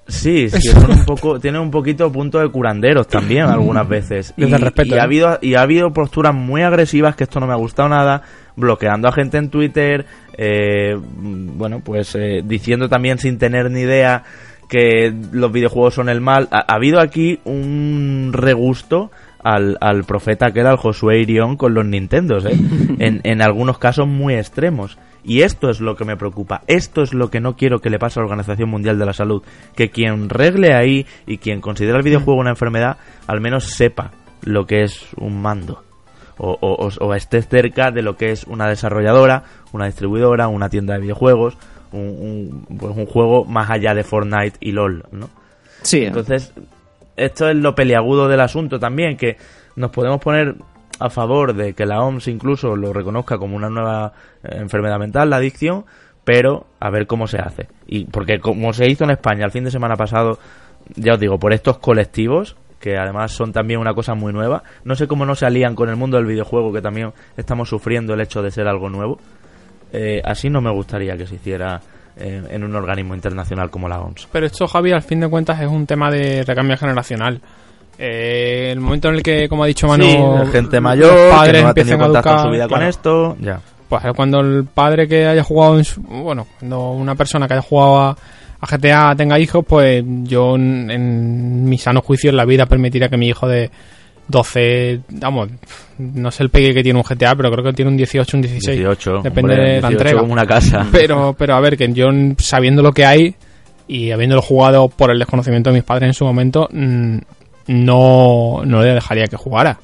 Sí, sí son un poco, tienen un poquito punto de curanderos también algunas veces. Y, respeto, y, ha habido, y ha habido posturas muy agresivas que esto no me ha gustado nada, bloqueando a gente en Twitter, eh, bueno, pues eh, diciendo también sin tener ni idea que los videojuegos son el mal. Ha, habido aquí un regusto al, al profeta que era el Josué Irión con los Nintendos, ¿eh? en, en algunos casos muy extremos. Y esto es lo que me preocupa, esto es lo que no quiero que le pase a la Organización Mundial de la Salud, que quien regle ahí y quien considera el videojuego una enfermedad, al menos sepa lo que es un mando. O, o, esté cerca de lo que es una desarrolladora, una distribuidora, una tienda de videojuegos, un, pues un juego más allá de Fortnite y LOL, ¿no? Sí. Entonces, esto es lo peliagudo del asunto también, que nos podemos poner a favor de que la OMS incluso lo reconozca como una nueva eh, enfermedad mental, la adicción, pero a ver cómo se hace. Y porque como se hizo en España el fin de semana pasado, ya os digo, por estos colectivos, que además son también una cosa muy nueva, no sé cómo no se alían con el mundo del videojuego, que también estamos sufriendo el hecho de ser algo nuevo. Eh, así no me gustaría que se hiciera eh, en un organismo internacional como la OMS. Pero esto, Javi, al fin de cuentas es un tema de recambio generacional. Eh, el momento en el que, como ha dicho Manu, gente mayor, padres que no empiezan a educar su vida con esto, ya. Pues cuando el padre que haya jugado, bueno, cuando una persona que haya jugado a, GTA tenga hijos, pues yo en, mi sano juicio en la vida permitiría que mi hijo de 12, vamos, no sé el pegue que tiene un GTA, pero creo que tiene un 18, un 16. 18, depende de la entrega. como una casa. Pero, pero a ver, que yo sabiendo lo que hay y habiéndolo jugado por el desconocimiento de mis padres en su momento, mm, no, no le dejaría que jugara.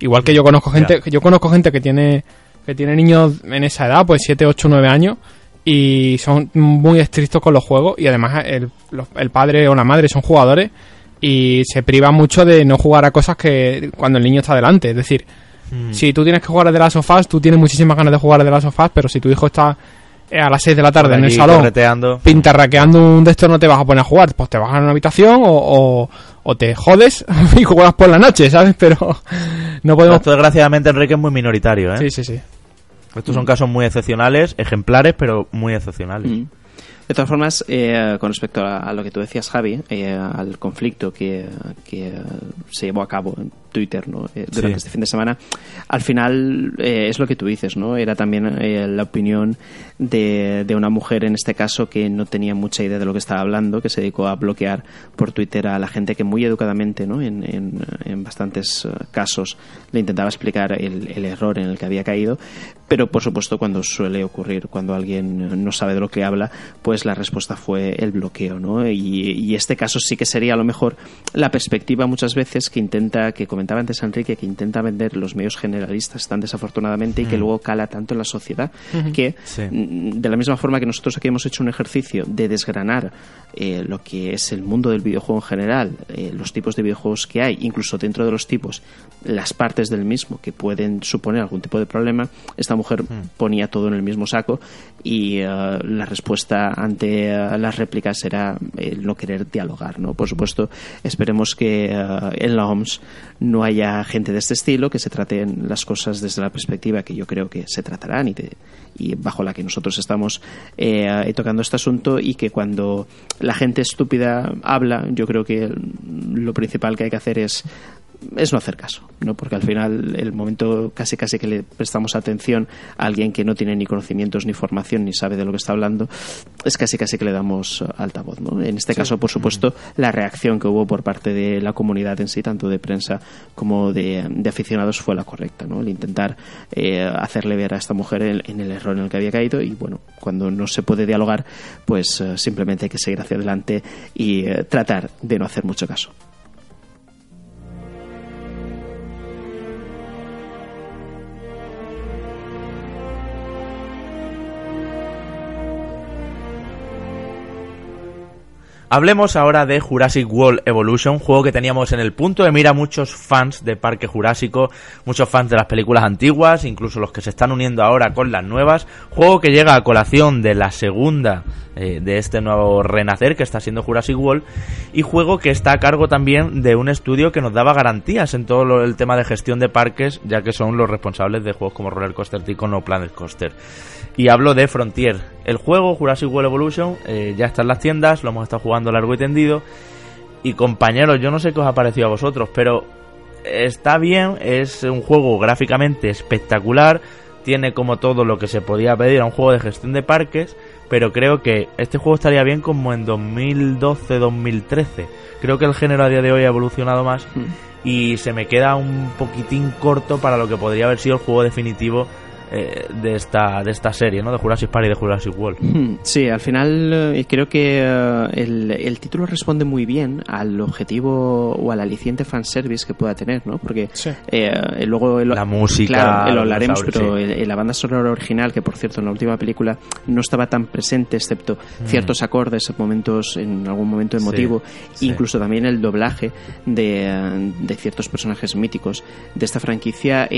Igual que yo conozco gente, yo conozco gente que tiene, que tiene niños en esa edad, pues 7, 8, 9 años, y son muy estrictos con los juegos, y además el, el padre o la madre son jugadores, y se priva mucho de no jugar a cosas que cuando el niño está delante. Es decir, hmm. si tú tienes que jugar a The Last of Us, tú tienes muchísimas ganas de jugar a The Last of Us, pero si tu hijo está a las 6 de la tarde en el salón pintarraqueando un de estos no te vas a poner a jugar, pues te vas a una habitación o, o, te jodes y juegas por la noche, ¿sabes? Pero no podemos... Esto desgraciadamente Enrique es muy minoritario, ¿eh? Sí, sí, sí. Estos son casos muy excepcionales, ejemplares, pero muy excepcionales. Mm. De todas formas, eh, con respecto a, lo que tú decías, Javi, eh, al conflicto que, que se llevó a cabo en Twitter ¿no? Eh, durante este fin de semana, al final es lo que tú dices, ¿no? Era también la opinión de, de, una mujer, en este caso, que no tenía mucha idea de lo que estaba hablando, que se dedicó a bloquear por Twitter a la gente que muy educadamente, ¿no? En, en, en bastantes casos, le intentaba explicar el, el error en el que había caído, pero por supuesto cuando suele ocurrir, cuando alguien no sabe de lo que habla, pues la respuesta fue el bloqueo, ¿no? Y, este caso sí que sería a lo mejor la perspectiva muchas veces que intenta, que comentaba antes Enrique, que intenta vender los medios generalistas tan desafortunadamente y que mm. luego cala tanto en la sociedad, que mm, de la misma forma que nosotros aquí hemos hecho un ejercicio de desgranar eh, lo que es el mundo del videojuego en general, eh, los tipos de videojuegos que hay, incluso dentro de los tipos, las partes del mismo que pueden suponer algún tipo de problema, estamos mujer hmm. ponía todo en el mismo saco y eh, la respuesta ante eh, las réplicas era el no querer dialogar. ¿no? Por supuesto, esperemos que eh, en la OMS no haya gente de este estilo, que se traten las cosas desde la perspectiva que yo creo que se tratarán y, y bajo la que nosotros estamos tocando este asunto y que cuando la gente estúpida habla, yo creo que lo principal que hay que hacer es es no hacer caso, ¿no? Porque al final el momento casi casi que le prestamos atención a alguien que no tiene ni conocimientos ni formación ni sabe de lo que está hablando, es casi casi que le damos altavoz, ¿no? En este caso, por supuesto, la reacción que hubo por parte de la comunidad en sí, tanto de prensa como de, aficionados, fue la correcta, ¿no? El intentar eh, hacerle ver a esta mujer en, el error en el que había caído y bueno, cuando no se puede dialogar, pues eh, simplemente hay que seguir hacia adelante y eh, tratar de no hacer mucho caso. Hablemos ahora de Jurassic World Evolution, juego que teníamos en el punto de mira muchos fans de Parque Jurásico, muchos fans de las películas antiguas, incluso los que se están uniendo ahora con las nuevas. Juego que llega a colación de la segunda eh, de este nuevo renacer que está siendo Jurassic World y juego que está a cargo también de un estudio que nos daba garantías en todo el tema de gestión de parques, ya que son los responsables de juegos como Roller Coaster Tycoon o Planet Coaster. Y hablo de Frontier. El juego Jurassic World Evolution eh, ya está en las tiendas, lo hemos estado jugando largo y tendido. Y compañeros, yo no sé qué os ha parecido a vosotros, pero está bien, es un juego gráficamente espectacular, tiene como todo lo que se podía pedir a un juego de gestión de parques, pero creo que este juego estaría bien como en 2012-2013. Creo que el género a día de hoy ha evolucionado más mm. y se me queda un poquitín corto para lo que podría haber sido el juego definitivo eh, de esta de esta serie, ¿no? De Jurassic Park y de Jurassic World. Hmm, sí, al final eh, creo que eh, el, el, título responde muy bien al objetivo o al aliciente fanservice que pueda tener, ¿no? Porque luego la música, claro, lo hablaremos, pero la banda sonora original, que por cierto en la última película no estaba tan presente, excepto hmm. ciertos acordes, momentos en algún momento emotivo, incluso también el doblaje de, de, ciertos personajes míticos de esta franquicia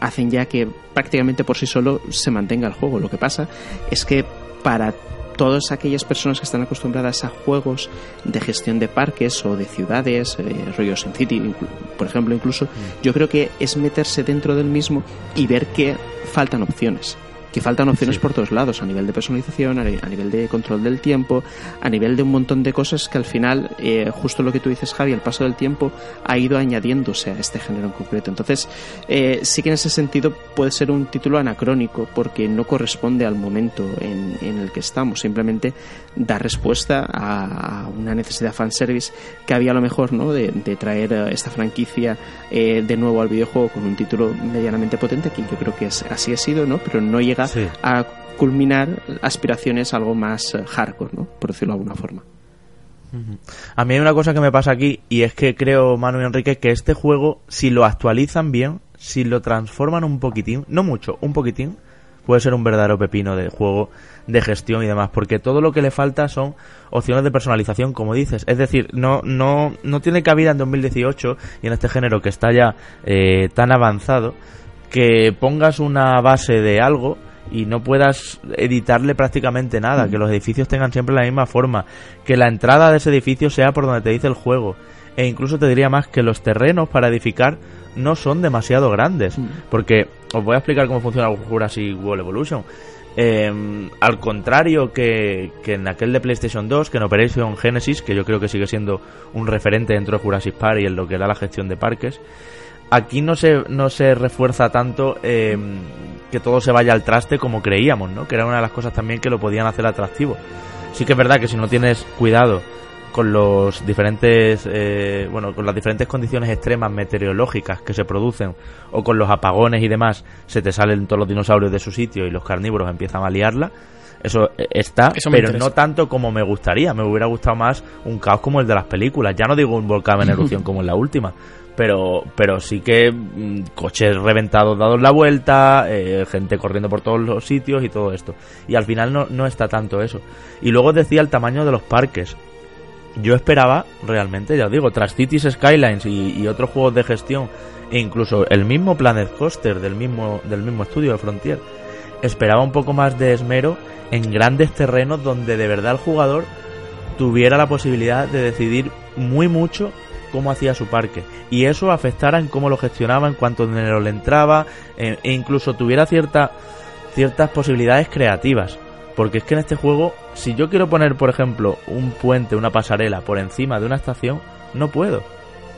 hacen ya que prácticamente por solo se mantenga el juego. Lo que pasa es que para todas aquellas personas que están acostumbradas a juegos de gestión de parques o de ciudades, eh, rollos en City, por ejemplo, incluso, mm. yo creo que es meterse dentro del mismo y ver que faltan opciones que faltan opciones por todos lados, a nivel de personalización, a nivel de control del tiempo, a nivel de un montón de cosas que al final, eh, justo lo que tú dices, Javi, el paso del tiempo ha ido añadiéndose a este género en concreto. Entonces, eh, sí que en ese sentido puede ser un título anacrónico porque no corresponde al momento en, el que estamos, simplemente da respuesta a, una necesidad fanservice que había a lo mejor ¿no? de, traer eh, esta franquicia de nuevo al videojuego con un título medianamente potente, que yo creo que así ha sido, ¿no? pero no llega a culminar aspiraciones algo más eh, hardcore, ¿no? Por decirlo de alguna forma. A mí hay una cosa que me pasa aquí y es que creo, Manu y Enrique, que este juego, si lo actualizan bien, si lo transforman un poquitín, no mucho, un poquitín, puede ser un verdadero pepino de juego de gestión y demás, porque todo lo que le falta son opciones de personalización, como dices. Es decir, no, no, no tiene cabida en 2018 y en este género que está ya eh, tan avanzado que pongas una base de algo y no puedas editarle prácticamente nada, que los edificios tengan siempre la misma forma, que la entrada de ese edificio sea por donde te dice el juego, e incluso te diría más que los terrenos para edificar no son demasiado grandes, mm. porque os voy a explicar cómo funciona Jurassic World Evolution. Em, al contrario que, que, en aquel de PlayStation 2, que en Operation Genesis, que yo creo que sigue siendo un referente dentro de Jurassic Park y en lo que da la gestión de parques, aquí no se, no se refuerza tanto em, que todo se vaya al traste como creíamos, ¿no? Que era una de las cosas también que lo podían hacer atractivo. Sí que es verdad que si no tienes cuidado con los diferentes eh, bueno con las diferentes condiciones extremas meteorológicas que se producen o con los apagones y demás se te salen todos los dinosaurios de su sitio y los carnívoros empiezan a liarla eso eh, está pero no tanto como me gustaría me hubiera gustado más un caos como el de las películas ya no digo un volcán en erupción como en la última pero pero sí que mm, coches reventados dados la vuelta, eh, gente corriendo por todos los sitios y todo esto. Y al final no, no está tanto eso. Y luego decía el tamaño de los parques. Yo esperaba realmente, ya os digo, tras Cities Skylines y, otros juegos de gestión, e incluso el mismo Planet Coaster del mismo, del mismo estudio de Frontier, esperaba un poco más de esmero en grandes terrenos donde de verdad el jugador tuviera la posibilidad de decidir muy mucho cómo hacía su parque y eso afectara en cómo lo gestionaba, en cuánto dinero le entraba e, e incluso tuviera cierta, ciertas posibilidades creativas. Porque es que en este juego, si yo quiero poner, por ejemplo, un puente, una pasarela por encima de una estación, no puedo.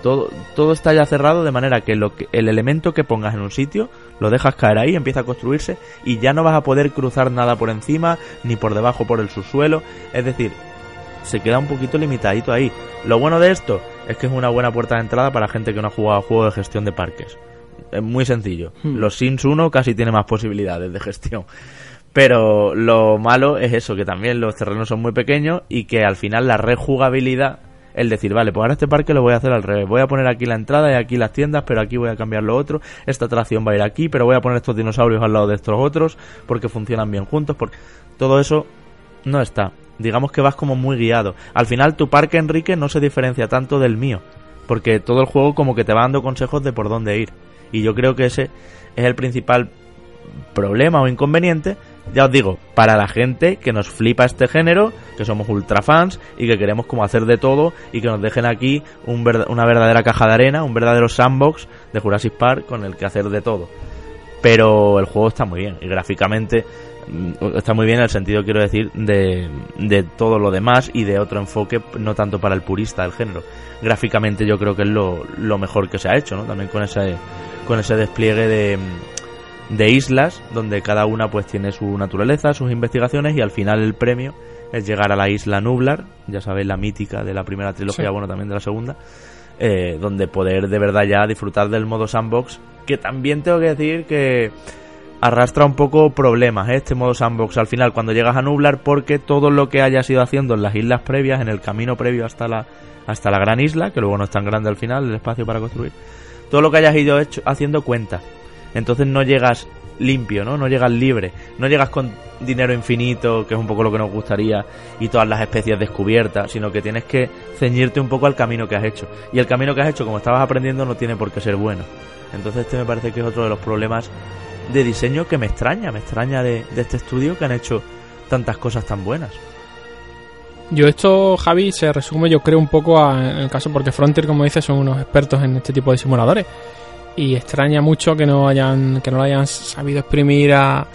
Todo, todo está ya cerrado de manera que, lo que el elemento que pongas en un sitio lo dejas caer ahí, empieza a construirse y ya no vas a poder cruzar nada por encima ni por debajo por el subsuelo. Es decir, se queda un poquito limitadito ahí. Lo bueno de esto es que es una buena puerta de entrada para gente que no ha jugado a juegos de gestión de parques. Es muy sencillo. Hmm. Los Sims 1 casi tiene más posibilidades de gestión. Pero lo malo es eso, que también los terrenos son muy pequeños y que al final la rejugabilidad, el decir, vale, pues ahora este parque lo voy a hacer al revés. Voy a poner aquí la entrada y aquí las tiendas, pero aquí voy a cambiar lo otro. Esta atracción va a ir aquí, pero voy a poner estos dinosaurios al lado de estos otros porque funcionan bien juntos. Porque todo eso no está. Digamos que vas como muy guiado. Al final tu parque, Enrique, no se diferencia tanto del mío, porque todo el juego como que te va dando consejos de por dónde ir. Y yo creo que ese es el principal problema o inconveniente, ya os digo, para la gente que nos flipa este género, que somos ultra fans y que queremos como hacer de todo y que nos dejen aquí un una verdadera caja de arena, un verdadero sandbox de Jurassic Park con el que hacer de todo. Pero el juego está muy bien y gráficamente está muy bien en el sentido, quiero decir, de, de todo lo demás y de otro enfoque, no tanto para el purista del género. Gráficamente yo creo que es lo, lo mejor que se ha hecho, ¿no? También con ese, con ese despliegue de de islas donde cada una pues tiene su naturaleza, sus investigaciones y al final el premio es llegar a la isla Nublar, ya sabéis la mítica de la primera trilogía, bueno también de la segunda, eh, donde poder de verdad ya disfrutar del modo sandbox, que también tengo que decir que arrastra un poco problemas ¿eh? este modo sandbox al final cuando llegas a Nublar porque todo lo que hayas ido haciendo en las islas previas, en el camino previo hasta la, hasta la gran isla, que luego no es tan grande al final el espacio para construir, todo lo que hayas ido hecho, haciendo cuenta entonces no llegas limpio, ¿no? No llegas libre, no llegas con dinero infinito, que es un poco lo que nos gustaría, y todas las especies descubiertas, sino que tienes que ceñirte un poco al camino que has hecho. Y el camino que has hecho, como estabas aprendiendo, no tiene por qué ser bueno. Entonces este me parece que es otro de los problemas de diseño que me extraña, me extraña de, este estudio que han hecho tantas cosas tan buenas. Yo esto, Javi, se resume yo creo un poco en el caso porque Frontier, como dices, son unos expertos en este tipo de simuladores y extraña mucho que no hayan que no lo hayan sabido exprimir a,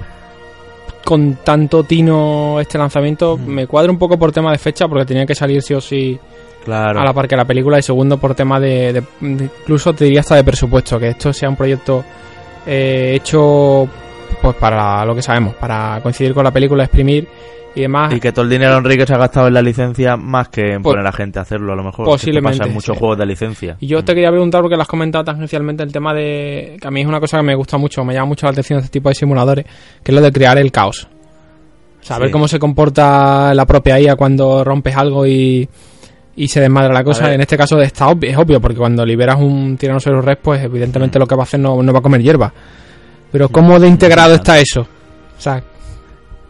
con tanto tino este lanzamiento. Mm. Me cuadra un poco por tema de fecha porque tenía que salir sí o sí claro. a la par que la película y segundo por tema de, incluso te diría hasta de presupuesto, que esto sea un proyecto eh, hecho pues para lo que sabemos, para coincidir con la película, exprimir y demás. Y que todo el dinero Enrique se ha gastado en la licencia más que en poner a gente a hacerlo, a lo mejor. Posiblemente. Pasa muchos juegos de licencia. Y yo te quería preguntar, porque lo has comentado tangencialmente, el tema de. que a mí es una cosa que me gusta mucho, me llama mucho la atención este tipo de simuladores, que es lo de crear el caos. Saber cómo se comporta la propia IA cuando rompes algo y, y se desmadra la cosa. En este caso está obvio, es obvio, porque cuando liberas un Tyrannosaurus Rex, pues evidentemente lo que va a hacer no, no va a comer hierba. Pero ¿cómo de integrado está eso? O sea,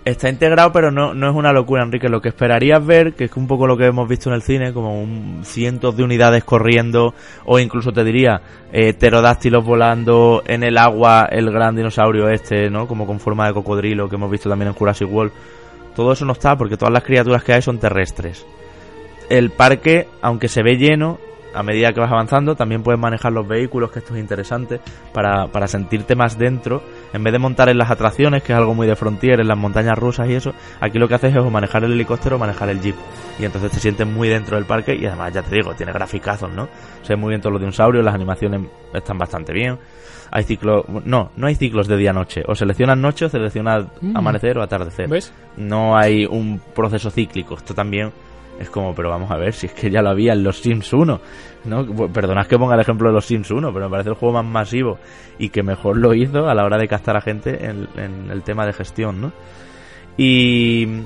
Está integrado, pero no, no es una locura, Enrique. Lo que esperarías ver, que es un poco lo que hemos visto en el cine, como un, cientos de unidades corriendo, o incluso te diría, eh, pterodáctilos volando en el agua, el gran dinosaurio este, ¿no? Como con forma de cocodrilo, que hemos visto también en Jurassic World. Todo eso no está, porque todas las criaturas que hay son terrestres. El parque, aunque se ve lleno, a medida que vas avanzando, también puedes manejar los vehículos, que esto es interesante, para, para sentirte más dentro. En vez de montar en las atracciones, que es algo muy de frontier, en las montañas rusas y eso, aquí lo que haces es manejar el helicóptero o manejar el jeep. Y entonces te sientes muy dentro del parque y además, ya te digo, tiene graficazos, ¿no? Se ven muy bien todos los dinosaurios, las animaciones están bastante bien. Hay ciclos, no, no hay ciclos de día-noche. O seleccionas noche o seleccionas mm. amanecer o atardecer. ¿Ves? No hay un proceso cíclico. Esto también es como, pero vamos a ver, si es que ya lo había en los Sims 1, ¿no? Perdonad que ponga el ejemplo de los Sims 1, pero me parece el juego más masivo y que mejor lo hizo a la hora de captar a gente en, el tema de gestión, ¿no? Y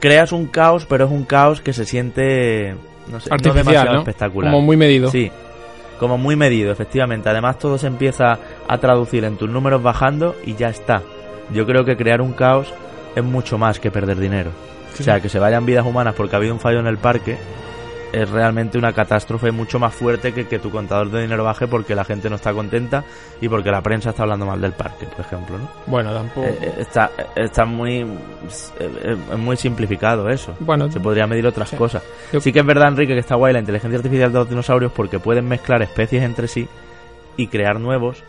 creas un caos, pero es un caos que se siente, no sé, demasiado espectacular. Como muy medido. Sí, como muy medido, efectivamente. Además todo se empieza a traducir en tus números bajando y ya está. Yo creo que crear un caos es mucho más que perder dinero. O sea, que se vayan vidas humanas porque ha habido un fallo en el parque es realmente una catástrofe mucho más fuerte que que tu contador de dinero baje porque la gente no está contenta y porque la prensa está hablando mal del parque, por ejemplo, ¿no? Bueno, tampoco... Eh, eh, está, está muy, eh, muy simplificado eso. Bueno, se podría medir otras cosas. Sí que es verdad, Enrique, que está guay la inteligencia artificial de los dinosaurios porque pueden mezclar especies entre sí y crear nuevos,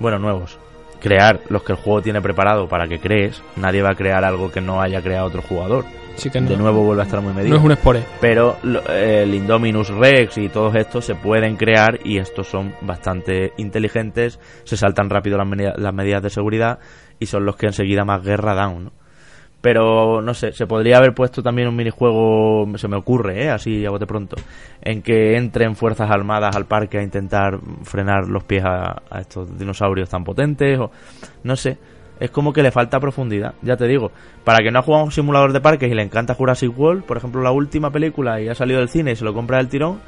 bueno, nuevos, crear los que el juego tiene preparado para que crees. Nadie va a crear algo que no haya creado otro jugador. de nuevo vuelve a estar muy medido. No es un spore. Pero el Indominus Rex y todos estos se pueden crear y estos son bastante inteligentes, se saltan rápido las, las medidas de seguridad y son los que enseguida más guerra dan. ¿no? Pero no sé, se podría haber puesto también un minijuego, se me ocurre, ¿eh? así a bote pronto, en que entren fuerzas armadas al parque a intentar frenar los pies a, estos dinosaurios tan potentes. O, no sé, es como que le falta profundidad, ya te digo. Para que no ha jugado un simulador de parques y le encanta Jurassic World, por ejemplo, la última película y ha salido del cine y se lo compra del tirón,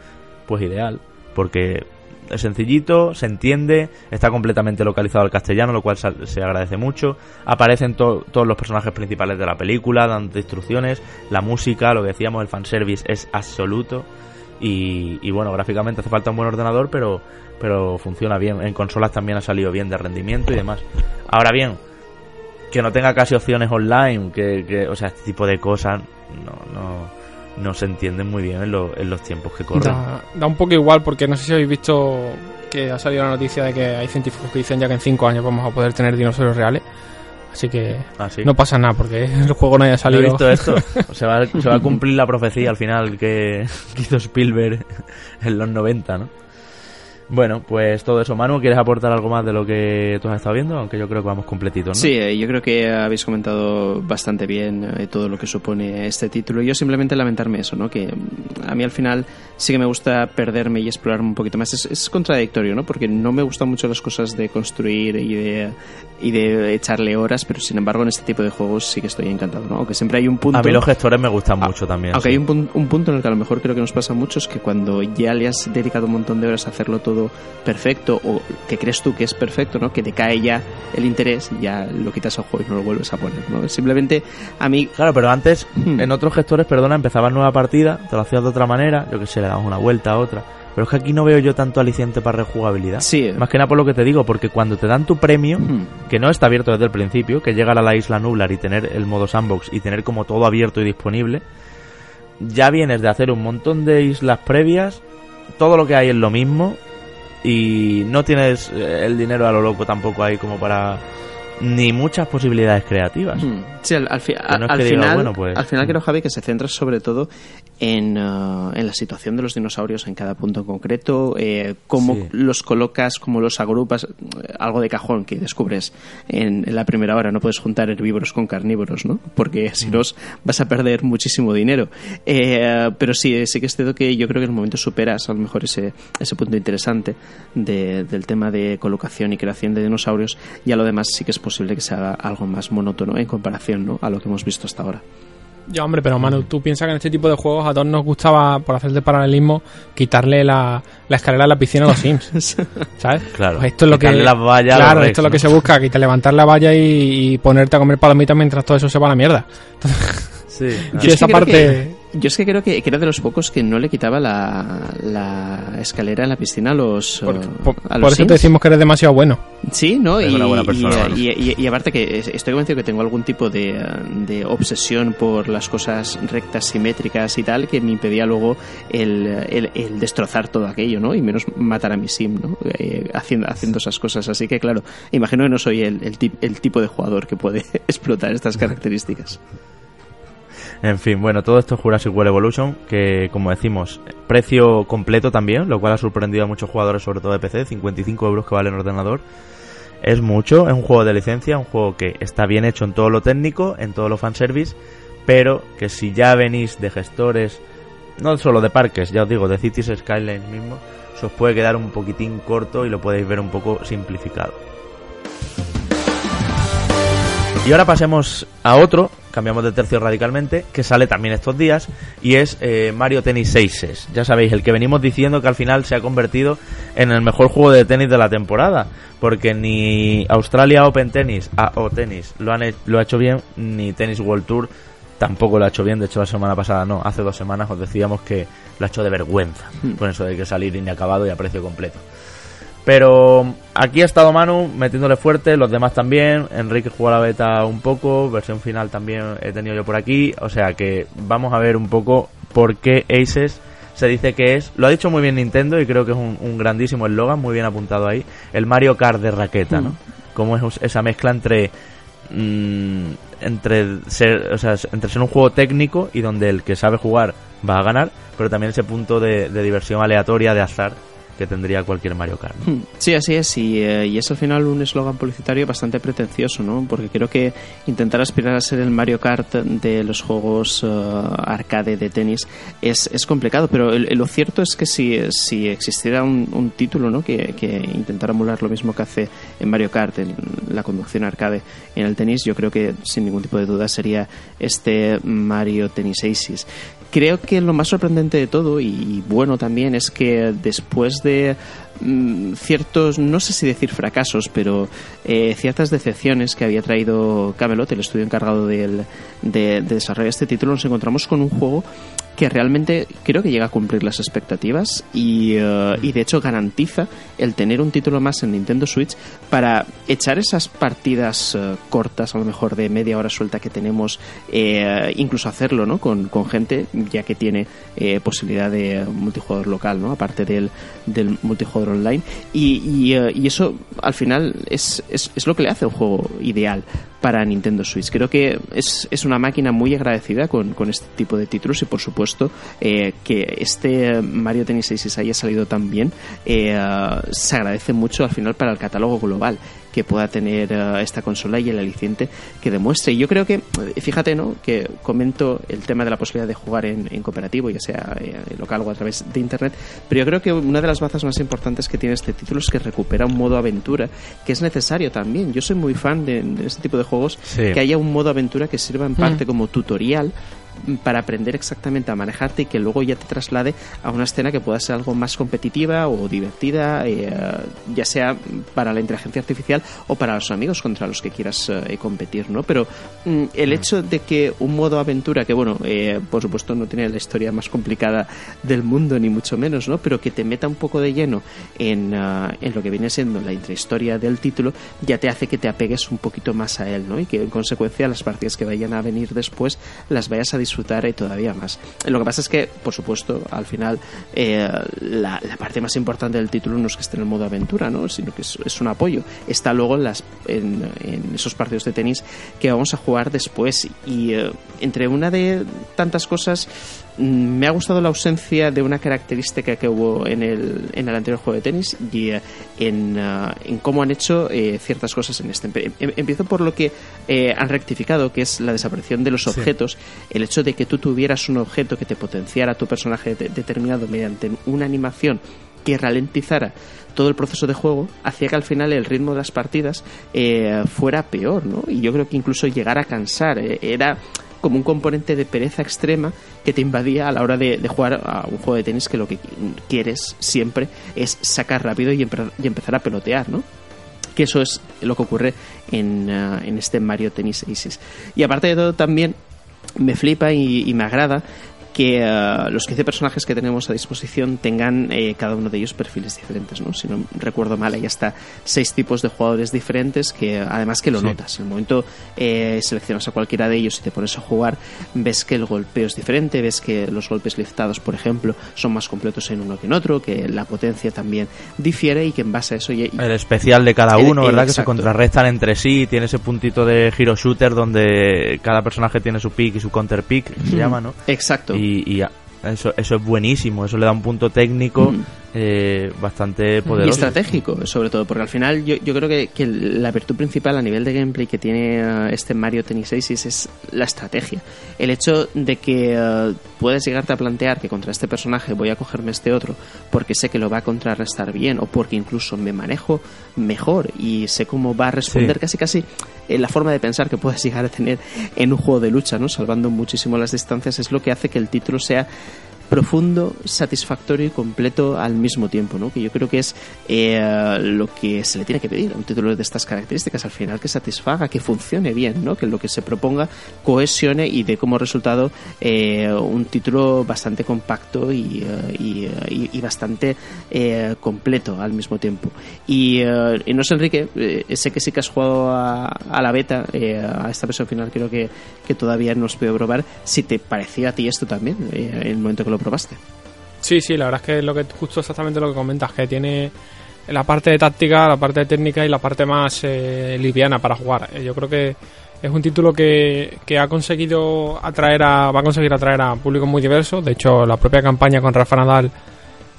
pues ideal, porque es sencillito, se entiende, está completamente localizado al castellano, lo cual se agradece mucho. Aparecen todos los personajes principales de la película, dando instrucciones, la música, lo que decíamos, el fanservice es absoluto. Y, bueno, gráficamente hace falta un buen ordenador, pero, pero funciona bien. En consolas también ha salido bien de rendimiento y demás. Ahora bien, que no tenga casi opciones online, que, que o sea, este tipo de cosas no, no, no se entienden muy bien en, en los tiempos que corren. Da, un poco igual porque no sé si habéis visto que ha salido la noticia de que hay científicos que dicen ya que en 5 años vamos a poder tener dinosaurios reales. Así que ah, no pasa nada porque el juego no haya salido. he visto esto. se, va, se va a cumplir la profecía al final que hizo Spielberg en los 90, ¿no? Bueno, pues todo eso. Manu, ¿quieres aportar algo más de lo que tú has estado viendo? Aunque yo creo que vamos completitos, ¿no? Sí, eh, yo creo que habéis comentado bastante bien eh, todo lo que supone este título. Yo simplemente lamentarme eso, ¿no? Que mm, a mí al final sí que me gusta perderme y explorarme un poquito más. Es, contradictorio, ¿no? Porque no me gustan mucho las cosas de construir y de, y de echarle horas, pero sin embargo en este tipo de juegos sí que estoy encantado, ¿no? Aunque siempre hay un punto... A mí los gestores me gustan mucho también. Aunque hay un, un punto en el que a lo mejor creo que nos pasa mucho es que cuando ya le has dedicado un montón de horas a hacerlo todo perfecto o que crees tú que es perfecto, ¿no? Que te cae ya el interés, ya lo quitas al juego y no lo vuelves a poner, ¿no? Simplemente a mí... Claro, pero antes hmm. en otros gestores, perdona, empezabas nueva partida, te lo hacías de otra manera, yo que sé, le dabas una vuelta a otra. Pero es que aquí no veo yo tanto aliciente para rejugabilidad. Sí. Más que nada por lo que te digo, porque cuando te dan tu premio, hmm. que no está abierto desde el principio, que llegar a la isla Nublar y tener el modo sandbox y tener como todo abierto y disponible, ya vienes de hacer un montón de islas previas, todo lo que hay es lo mismo, y no tienes eh, el dinero a lo loco tampoco ahí como para ni muchas posibilidades creativas. Hmm. Sí, al, final, pues, al final creo, Javi, que se centra sobre todo en, uh, en la situación de los dinosaurios en cada punto en concreto, eh, cómo los colocas, cómo los agrupas, eh, algo de cajón que descubres en, la primera hora. No puedes juntar herbívoros con carnívoros, ¿no? Porque si mm. no vas a perder muchísimo dinero. Eh, pero sí, sí que es cierto que yo creo que en el momento superas a lo mejor ese, ese punto interesante del tema de colocación y creación de dinosaurios y a lo demás sí que es posible que se haga algo más monótono en comparación ¿no? a lo que hemos visto hasta ahora. Ya, hombre, pero Manu, tú piensas que en este tipo de juegos a todos nos gustaba, por hacer de paralelismo, quitarle la, escalera a la piscina a los Sims. ¿Sabes? Claro. Pues esto es lo que, claro, esto es lo que se busca, quitar, levantar la valla y, ponerte a comer palomitas mientras todo eso se va a la mierda. sí. esa parte... Yo es que creo que, era de los pocos que no le quitaba la, la escalera en la piscina a los. Por, eso te decimos que eres demasiado bueno. Sí, ¿no? y, una buena persona, y, aparte que estoy convencido que tengo algún tipo de, obsesión por las cosas rectas, simétricas y tal, que me impedía luego el, el, destrozar todo aquello, ¿no? Y menos matar a mi sim, ¿no? Eh, haciendo, haciendo esas cosas. Así que, claro, imagino que no soy el, el tipo de jugador que puede explotar estas características. En fin, bueno, todo esto es Jurassic World Evolution, que como decimos, precio completo también, lo cual ha sorprendido a muchos jugadores, sobre todo de PC, 55 euros que vale en ordenador. Es mucho, es un juego de licencia, un juego que está bien hecho en todo lo técnico, en todo lo fanservice, pero que si ya venís de gestores, no solo de parques, ya os digo, de Cities Skylines mismo, se os puede quedar un poquitín corto y lo podéis ver un poco simplificado. Y ahora pasemos a otro, cambiamos de tercio radicalmente, que sale también estos días, y es eh, Mario Tennis 6 Ya sabéis, el que venimos diciendo que al final se ha convertido en el mejor juego de tenis de la temporada, porque ni Australia Open Tennis o Tennis lo, han, lo ha hecho bien, ni Tennis World Tour tampoco lo ha hecho bien. De hecho, la semana pasada, no, hace dos semanas os decíamos que lo ha hecho de vergüenza, hmm. con eso de que salir inacabado y a precio completo. Pero aquí ha estado Manu metiéndole fuerte, los demás también. Enrique jugó la beta un poco, versión final también he tenido yo por aquí. O sea que vamos a ver un poco por qué Aces se dice que es. Lo ha dicho muy bien Nintendo y creo que es un, grandísimo eslogan, muy bien apuntado ahí. El Mario Kart de raqueta, ¿no? Mm. Como es esa mezcla entre. Mm, entre ser, o sea, entre ser un juego técnico y donde el que sabe jugar va a ganar, pero también ese punto de diversión aleatoria, de azar, que tendría cualquier Mario Kart. Hmm. Sí, así es, eh, y, es al final un eslogan publicitario bastante pretencioso, ¿no? Porque creo que intentar aspirar a ser el Mario Kart de los juegos eh, arcade de tenis es, es complicado, pero lo cierto es que si, si existiera un, título ¿no? que, que, intentara emular lo mismo que hace en Mario Kart, en la conducción arcade en el tenis, yo creo que sin ningún tipo de duda sería este Mario Tennis Aces creo que lo más sorprendente de todo y bueno también es que después de ciertos, no sé si decir fracasos, pero eh, ciertas decepciones que había traído Camelot, el estudio encargado de, de desarrollar este título, nos encontramos con un juego que realmente creo que llega a cumplir las expectativas y, eh, de hecho garantiza el tener un título más en Nintendo Switch para echar esas partidas eh, cortas, a lo mejor de media hora suelta que tenemos, eh, incluso hacerlo ¿no? con, con, gente, ya que tiene posibilidad de multijugador local, ¿no? aparte del, del multijugador online. Y, y, y eso al final es, es, es, lo que le hace un juego ideal para Nintendo Switch. Creo que es, es una máquina muy agradecida con, con, este tipo de títulos y por supuesto eh, que este Mario Tennis 6 haya salido tan bien eh, se agradece mucho al final para el catálogo global que pueda tener uh, esta consola y el aliciente que demuestre. Y yo creo que, fíjate, ¿no? Que comento el tema de la posibilidad de jugar en, en cooperativo, ya sea eh, local o a través de internet, pero yo creo que una de las bazas más importantes que tiene este título es que recupera un modo aventura que es necesario también. Yo soy muy fan de, de este tipo de juegos, sí. que haya un modo aventura que sirva en parte mm. como tutorial para aprender exactamente a manejarte y que luego ya te traslade a una escena que pueda ser algo más competitiva o divertida, eh, ya sea para la inteligencia artificial o para los amigos contra los que quieras eh, competir, ¿no? Pero mm, el hecho de que un modo aventura, que bueno, eh, por supuesto no tiene la historia más complicada del mundo, ni mucho menos, ¿no? Pero que te meta un poco de lleno en, uh, en lo que viene siendo la intrahistoria del título, ya te hace que te apegues un poquito más a él, ¿no? Y que en consecuencia las partidas que vayan a venir después las vayas a disfrutar y todavía más. Lo que pasa es que, por supuesto, al final eh, la, parte más importante del título no es que esté en el modo aventura, ¿no? sino que es, un apoyo. Está luego en, las, en, esos partidos de tenis que vamos a jugar después. Y eh, entre una de tantas cosas, me ha gustado la ausencia de una característica que hubo en el, en el anterior juego de tenis y eh, en, uh, en, cómo han hecho eh, ciertas cosas en este. Em, empiezo por lo que eh, han rectificado, que es la desaparición de los sí. objetos, el hecho de que tú tuvieras un objeto que te potenciara a tu personaje de determinado mediante una animación que ralentizara todo el proceso de juego hacía que al final el ritmo de las partidas eh, fuera peor, ¿no? Y yo creo que incluso llegara a cansar. Eh, era como un componente de pereza extrema que te invadía a la hora de, jugar a un juego de tenis que lo que quieres siempre es sacar rápido y, empezar a pelotear, ¿no? que eso es lo que ocurre en, uh, en este Mario Tennis Aces. Y aparte de todo, también me flipa y me agrada que uh, los 15 personajes que tenemos a disposición tengan eh, cada uno de ellos perfiles diferentes, ¿no? Si no recuerdo mal, hay hasta seis tipos de jugadores diferentes que además que lo sí. notas. En el momento eh, seleccionas a cualquiera de ellos y te pones a jugar, ves que el golpeo es diferente, ves que los golpes liftados, por ejemplo, son más completos en uno que en otro, que la potencia también difiere y que en base a eso... Ya, el especial de cada uno, el, ¿verdad? Exacto. Que se contrarrestan entre sí, tiene ese puntito de hero shooter donde cada personaje tiene su pick y su counter pick, se mm. llama, ¿no? Exacto y, y eso, eso es buenísimo, eso le da un punto técnico. Eh, bastante poderoso. Y estratégico, sobre todo, porque al final yo, yo creo que, que, la virtud principal a nivel de gameplay que tiene uh, este Mario Tennis Aces es la estrategia. El hecho de que uh, puedes llegarte a plantear que contra este personaje voy a cogerme este otro porque sé que lo va a contrarrestar bien o porque incluso me manejo mejor y sé cómo va a responder sí. casi casi en la forma de pensar que puedes llegar a tener en un juego de lucha, ¿no? salvando muchísimo las distancias, es lo que hace que el título sea profundo, satisfactorio y completo al mismo tiempo, ¿no? Que yo creo que es eh, lo que se le tiene que pedir a un título de estas características, al final que satisfaga, que funcione bien, ¿no? Que lo que se proponga cohesione y dé como resultado eh, un título bastante compacto y, y bastante eh, completo al mismo tiempo. Y, no sé, Enrique, sé que sí que has jugado a, la beta, a esta versión final creo que, que todavía no os puedo probar, si te parecía a ti esto también, en el momento que lo probaste. Sí, sí, la verdad es que es lo que justo exactamente lo que comentas, que tiene la parte de táctica, la parte de técnica y la parte más eh, liviana para jugar. Eh, yo creo que es un título que, que, ha conseguido atraer a, va a conseguir atraer a público muy diverso. De hecho, la propia campaña con Rafa Nadal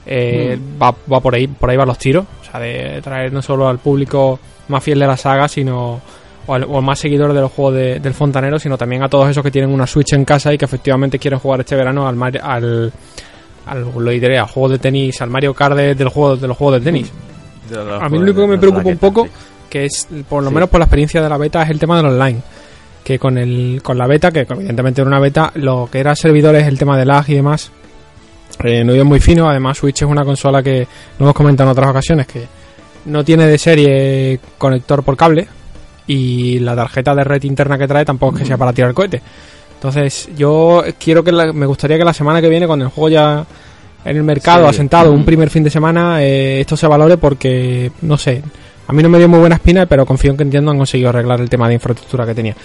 eh, mm. va, va por ahí, por ahí van los tiros. O sea, de traer no solo al público más fiel de la saga, sino o, al, o más seguidor de los juegos de, del fontanero, sino también a todos esos que tienen una Switch en casa y que efectivamente quieren jugar este verano al, al, al lo diré, al juego de tenis, al Mario Kart de, del juego, de los juegos de tenis. De a mí lo único que me preocupa un poco, que es, por lo sí. menos por la experiencia de la beta, es el tema del online. que con el con la beta, que evidentemente era una beta, lo que era servidores, el tema de lag y demás, eh, no iba muy fino. Además, Switch es una consola que no hemos comentado en otras ocasiones que no tiene de serie conector por cable y la tarjeta de red interna que trae tampoco es que sea para tirar cohete. Entonces, yo quiero que me gustaría que la semana que viene, cuando el juego ya en el mercado, asentado, un primer fin de semana, eh, esto se valore porque, no sé, a mí no me dio muy buena espina, pero confío en que entiendo han conseguido arreglar el tema de infraestructura que tenía.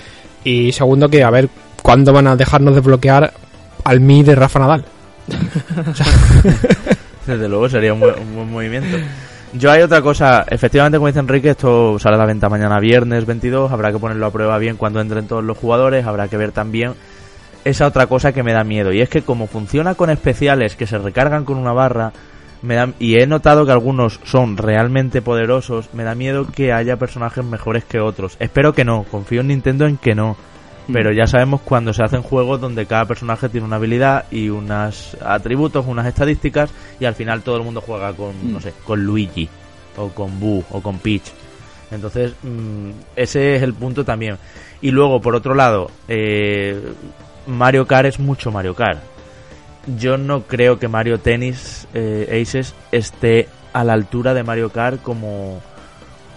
Y segundo, que a ver cuándo van a dejarnos desbloquear al Mi de Rafa Nadal. Desde luego sería un buen, movimiento. Yo hay otra cosa, efectivamente como dice Enrique, esto sale a la venta mañana viernes 22, habrá que ponerlo a prueba bien cuando entren todos los jugadores, habrá que ver también esa otra cosa que me da miedo, y es que como funciona con especiales que se recargan con una barra, me da, y he notado que algunos son realmente poderosos, me da miedo que haya personajes mejores que otros. Espero que no, confío en Nintendo en que no. Pero ya sabemos cuando se hacen juegos donde cada personaje tiene una habilidad y unos atributos, unas estadísticas y al final todo el mundo juega con, no sé, con Luigi o con Boo o con Peach. Entonces, mm, ese es el punto también. Y luego, por otro lado, eh, Mario Kart es mucho Mario Kart. Yo no creo que Mario Tennis eh, Aces esté a la altura de Mario Kart como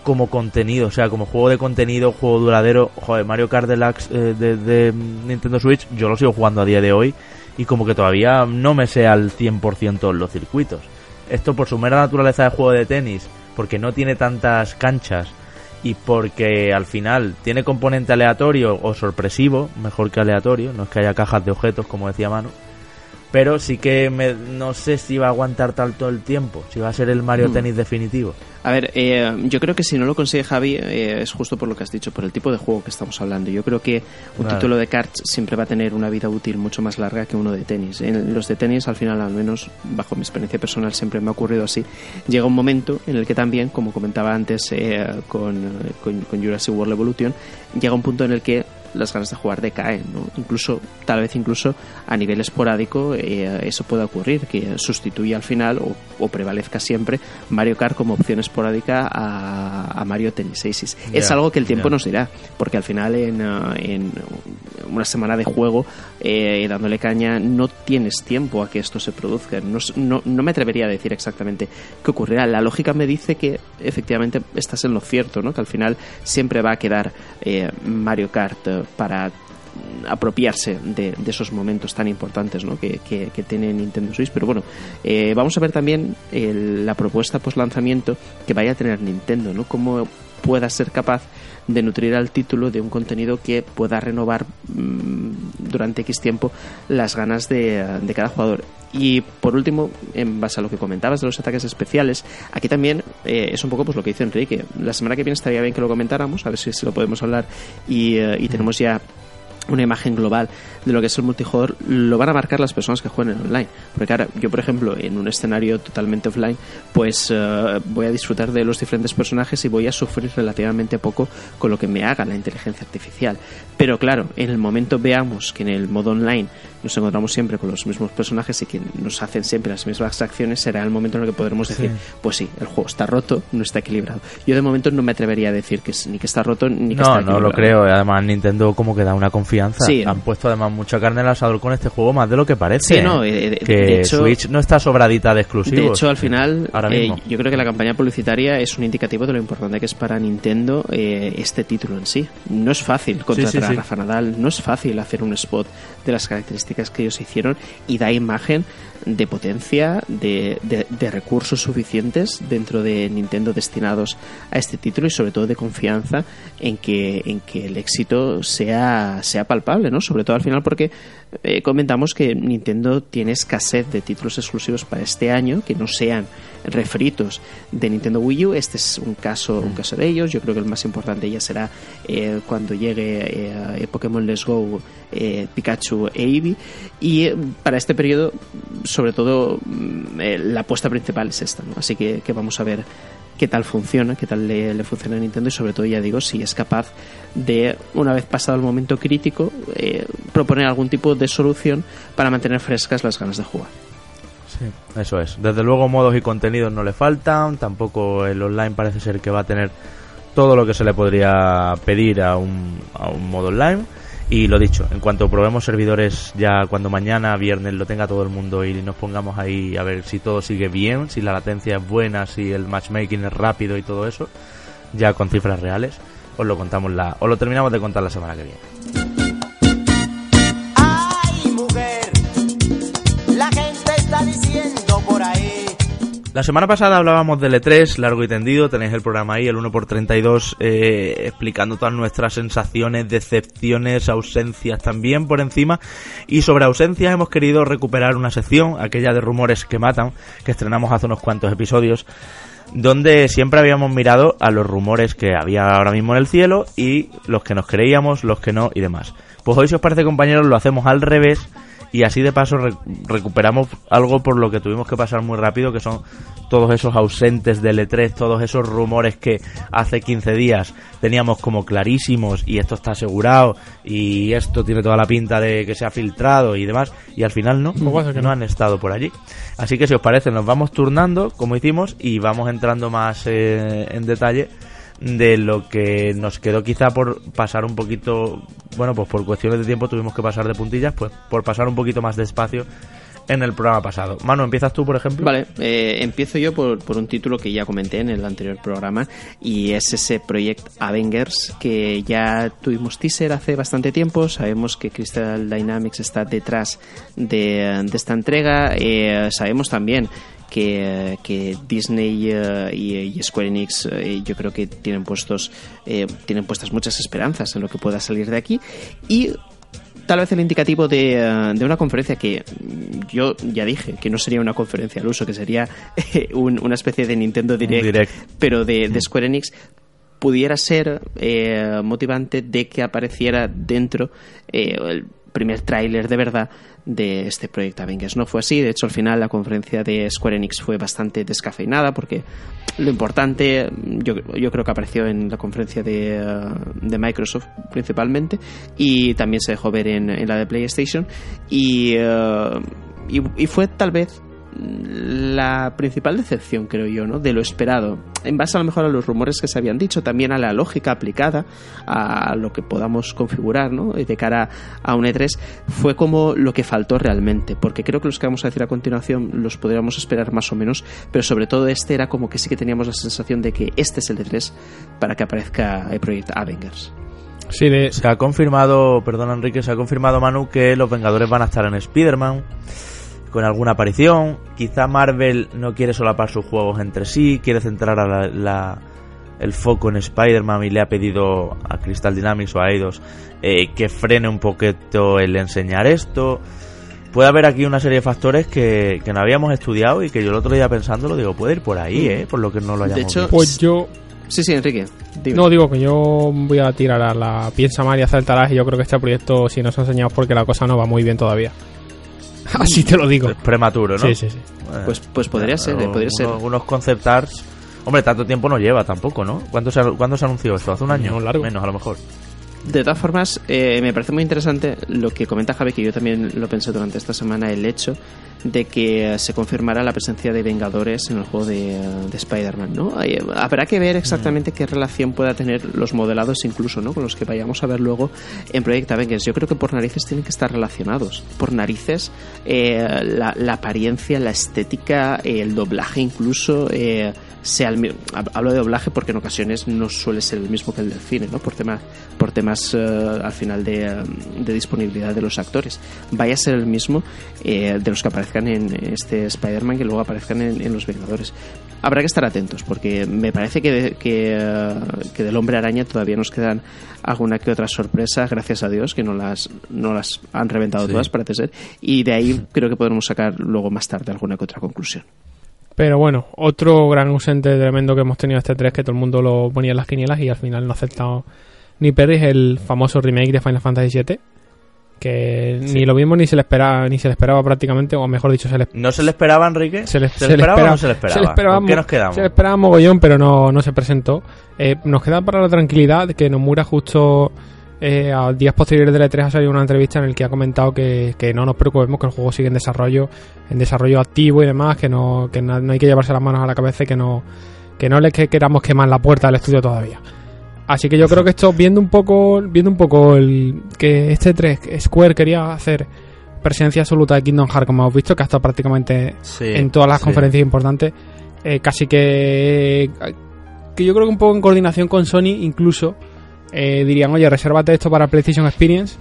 como contenido, o sea, como juego de contenido, juego duradero, joder, Mario Kart Deluxe eh, de, Nintendo Switch, yo lo sigo jugando a día de hoy y como que todavía no me sé al 100% los circuitos. Esto por su mera naturaleza de juego de tenis, porque no tiene tantas canchas y porque al final tiene componente aleatorio o sorpresivo, mejor que aleatorio, no es que haya cajas de objetos como decía Manu, pero sí que me, no sé si va a aguantar tanto el tiempo, si va a ser el Mario mm. Tennis definitivo. A ver, eh, yo creo que si no lo consigue Javi eh, es justo por lo que has dicho, por el tipo de juego que estamos hablando. Yo creo que un título de cards siempre va a tener una vida útil mucho más larga que uno de tenis. En los de tenis, al final, al menos bajo mi experiencia personal, siempre me ha ocurrido así. Llega un momento en el que también, como comentaba antes eh, con, con, con Jurassic World Evolution, llega un punto en el que las ganas de jugar decaen, ¿no? Incluso, tal vez incluso a nivel esporádico eh, eso puede ocurrir, que sustituya al final o, prevalezca siempre Mario Kart como opción esporádica a, Mario Tennis Aces. es algo que el tiempo nos dirá, porque al final en, uh, en una semana de juego eh, dándole caña no tienes tiempo a que esto se produzca. No, no, no, me atrevería a decir exactamente qué ocurrirá. La lógica me dice que efectivamente estás en lo cierto, ¿no? que al final siempre va a quedar eh, Mario Kart para apropiarse de, esos momentos tan importantes ¿no? que, tiene Nintendo Switch. Pero bueno, eh, vamos a ver también la propuesta post lanzamiento que vaya a tener Nintendo, ¿no? Cómo pueda ser capaz de nutrir al título de un contenido que pueda renovar mm, durante X tiempo las ganas de, cada jugador. Y por último, en base a lo que comentabas de los ataques especiales, aquí también eh, es un poco pues lo que dice Enrique. La semana que viene estaría bien que lo comentáramos, a ver si, lo podemos hablar y, eh, y tenemos ya una imagen global de lo que es el multijugador lo van a marcar las personas que jueguen en online. Porque claro, yo por ejemplo en un escenario totalmente offline pues eh, voy a disfrutar de los diferentes personajes y voy a sufrir relativamente poco con lo que me haga la inteligencia artificial. Pero claro, en el momento veamos que en el modo online nos encontramos siempre con los mismos personajes y que nos hacen siempre las mismas acciones, será el momento en el que podremos decir, pues sí, el juego está roto, no está equilibrado. Yo de momento no me atrevería a decir que ni que está roto ni que está equilibrado. No, no lo creo. Además Nintendo como que da una confianza. Sí. Han puesto además mucha carne al asador con este juego, más de lo que parece. Sí, no, ¿eh? que Switch no está sobradita de exclusivos. De hecho, al final, eh, yo creo que la campaña publicitaria es un indicativo de lo importante que es para Nintendo eh, este título en sí. No es fácil contratar a Rafa Nadal, no es fácil hacer un spot de las características que ellos hicieron y da imagen de potencia, de, de, recursos suficientes dentro de Nintendo destinados a este título y sobre todo de confianza en que, en que el éxito sea, sea palpable, ¿no? Sobre todo al final porque eh, comentamos que Nintendo tiene escasez de títulos exclusivos para este año que no sean refritos de Nintendo Wii U. Este es un caso, un caso de ellos. Yo creo que el más importante ya será eh, cuando llegue eh, Pokémon Let's Go, Pikachu e Eevee. Y para este periodo, sobre todo, mm, la apuesta principal es esta. Así que, que vamos a ver qué tal funciona, qué tal le, funciona a Nintendo y sobre todo, ya digo, si es capaz de, una vez pasado el momento crítico, eh, proponer algún tipo de solución para mantener frescas las ganas de jugar. Sí, eso es. Desde luego modos y contenidos no le faltan, tampoco el online parece ser que va a tener todo lo que se le podría pedir a un, a un modo online. Y lo dicho, en cuanto probemos servidores ya cuando mañana, viernes, lo tenga todo el mundo y nos pongamos ahí a ver si todo sigue bien, si la latencia es buena, si el matchmaking es rápido y todo eso, ya con cifras reales, os lo contamos la, os lo terminamos de contar la semana que viene. La semana pasada hablábamos del E3, largo y tendido, tenéis el programa ahí, el 1x32, eh, explicando todas nuestras sensaciones, decepciones, ausencias también por encima. Y sobre ausencias hemos querido recuperar una sección, aquella de rumores que matan, que estrenamos hace unos cuantos episodios, donde siempre habíamos mirado a los rumores que había ahora mismo en el cielo y los que nos creíamos, los que no y demás. Pues hoy, si os parece compañeros, lo hacemos al revés y así de paso recuperamos algo por lo que tuvimos que pasar muy rápido, que son todos esos ausentes del E3, todos esos rumores que hace 15 días teníamos como clarísimos y esto está asegurado y esto tiene toda la pinta de que se ha filtrado y demás, y al final no, que no han estado por allí. Así que si os parece, nos vamos turnando como hicimos y vamos entrando más eh, en detalle de lo que nos quedó quizá por pasar un poquito, bueno, pues por cuestiones de tiempo tuvimos que pasar de puntillas, pues por pasar un poquito más despacio en el programa pasado. Manu, ¿empiezas tú, por ejemplo? Vale, eh, empiezo yo por, por, un título que ya comenté en el anterior programa y es ese Project Avengers que ya tuvimos teaser hace bastante tiempo. Sabemos que Crystal Dynamics está detrás de, de esta entrega. Eh, sabemos también que, Disney eh, y, Square Enix eh, yo creo que tienen puestos eh, tienen puestas muchas esperanzas en lo que pueda salir de aquí. Y tal vez el indicativo de, una conferencia que yo ya dije que no sería una conferencia al uso, que sería una especie de Nintendo Direct, pero de, de, Square Enix, pudiera ser motivante de que apareciera dentro el primer tráiler de verdad de este proyecto Avengers. No fue así, de hecho al final la conferencia de Square Enix fue bastante descafeinada porque lo importante yo, yo creo que apareció en la conferencia de, de, Microsoft principalmente y también se dejó ver en, la de PlayStation y, eh, fue tal vez la principal decepción, creo yo, ¿no? de lo esperado, en base a lo mejor a los rumores que se habían dicho, también a la lógica aplicada a lo que podamos configurar ¿no? de cara a un E3, fue como lo que faltó realmente, porque creo que los que vamos a decir a continuación los podríamos esperar más o menos, pero sobre todo este era como que sí que teníamos la sensación de que este es el E3 para que aparezca el proyecto Avengers. Sí, se ha confirmado, perdón Enrique, se ha confirmado Manu que los Vengadores van a estar en Spider-Man con alguna aparición. Quizá Marvel no quiere solapar sus juegos entre sí, quiere centrar el foco en Spider-Man y le ha pedido a Crystal Dynamics o a Eidos eh, que frene un poquito el enseñar esto. Puede haber aquí una serie de factores que, no habíamos estudiado y que yo el otro día pensándolo digo, puede ir por ahí, ¿eh? Por lo que no lo hayamos De hecho, pues yo... Sí, sí, Enrique. No, digo que yo voy a tirar a la piensa mal y hacer el y yo creo que este proyecto, si nos ha enseñado, porque la cosa no va muy bien todavía. Así te lo digo. Es prematuro, ¿no? Sí, sí, sí. pues, pues podría ser, podría ser. Algunos concept arts. Hombre, tanto tiempo no lleva tampoco, ¿no? ¿Cuándo se, ¿cuándo se anunció esto? ¿Hace un año? largo. Menos, a lo mejor. De todas formas, eh, me parece muy interesante lo que comenta Javi, que yo también lo pensé durante esta semana, el hecho de que se confirmará la presencia de Vengadores en el juego de, Spider-Man, ¿no? habrá que ver exactamente qué relación pueda tener los modelados incluso, ¿no? Con los que vayamos a ver luego en Project Avengers. Yo creo que por narices tienen que estar relacionados. Por narices, eh, la, apariencia, la estética, el doblaje incluso... Eh, sea el, hablo de doblaje porque en ocasiones no suele ser el mismo que el del cine, ¿no? Por temas, por temas eh, al final de, de, disponibilidad de los actores. Vaya a ser el mismo de los que aparezcan en este Spider-Man que luego aparezcan en, Los Vengadores. Habrá que estar atentos porque me parece que, que, que, del Hombre Araña todavía nos quedan alguna que otra sorpresa, gracias a Dios, que no las, no las han reventado todas, parece ser. Y de ahí creo que podremos sacar luego más tarde alguna que otra conclusión. Pero bueno, otro gran ausente tremendo que hemos tenido este 3 que todo el mundo lo ponía en las quinielas y al final no ha aceptado ni Perry es el famoso remake de Final Fantasy VII que ni lo mismo ni se le esperaba ni se le esperaba prácticamente o mejor dicho se le no se le esperaba Enrique se le, esperaba, o no se le esperaba, se le esperaba qué nos quedamos se le esperaba mogollón pero no, no se presentó. Eh, nos queda para la tranquilidad que Nomura justo eh, a días posteriores de E3 ha salido una entrevista en el que ha comentado que, que, no nos preocupemos que el juego sigue en desarrollo en desarrollo activo y demás que no que no, hay que llevarse las manos a la cabeza y que no que no le queramos quemar la puerta del estudio todavía. Así que yo creo que esto, viendo un poco, viendo un poco el que este 3 Square quería hacer presencia absoluta de Kingdom Hearts, como hemos visto, que ha estado prácticamente en todas las conferencias importantes, eh, casi que que yo creo que un poco en coordinación con Sony, incluso eh, dirían, oye, resérvate esto para PlayStation Experience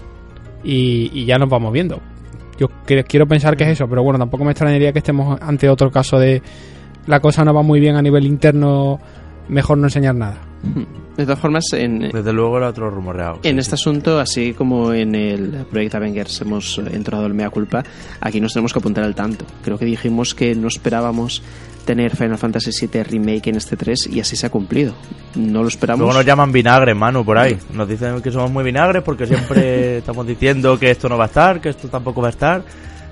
y, ya nos vamos viendo. Yo quiero pensar que es eso, pero bueno, tampoco me extrañaría que estemos ante otro caso de la cosa no va muy bien a nivel interno, mejor no enseñar nada. De todas formas, en, desde luego era otro rumoreado. En este asunto, así como en el proyecto Avengers hemos entrado el mea culpa, aquí nos tenemos que apuntar al tanto. Creo que dijimos que no esperábamos tener Final Fantasy VII Remake en este 3 y así se ha cumplido. No lo esperamos. Luego nos llaman vinagre, Manu, por ahí. Nos dicen que somos muy vinagres porque siempre estamos diciendo que esto no va a estar, que esto tampoco va a estar.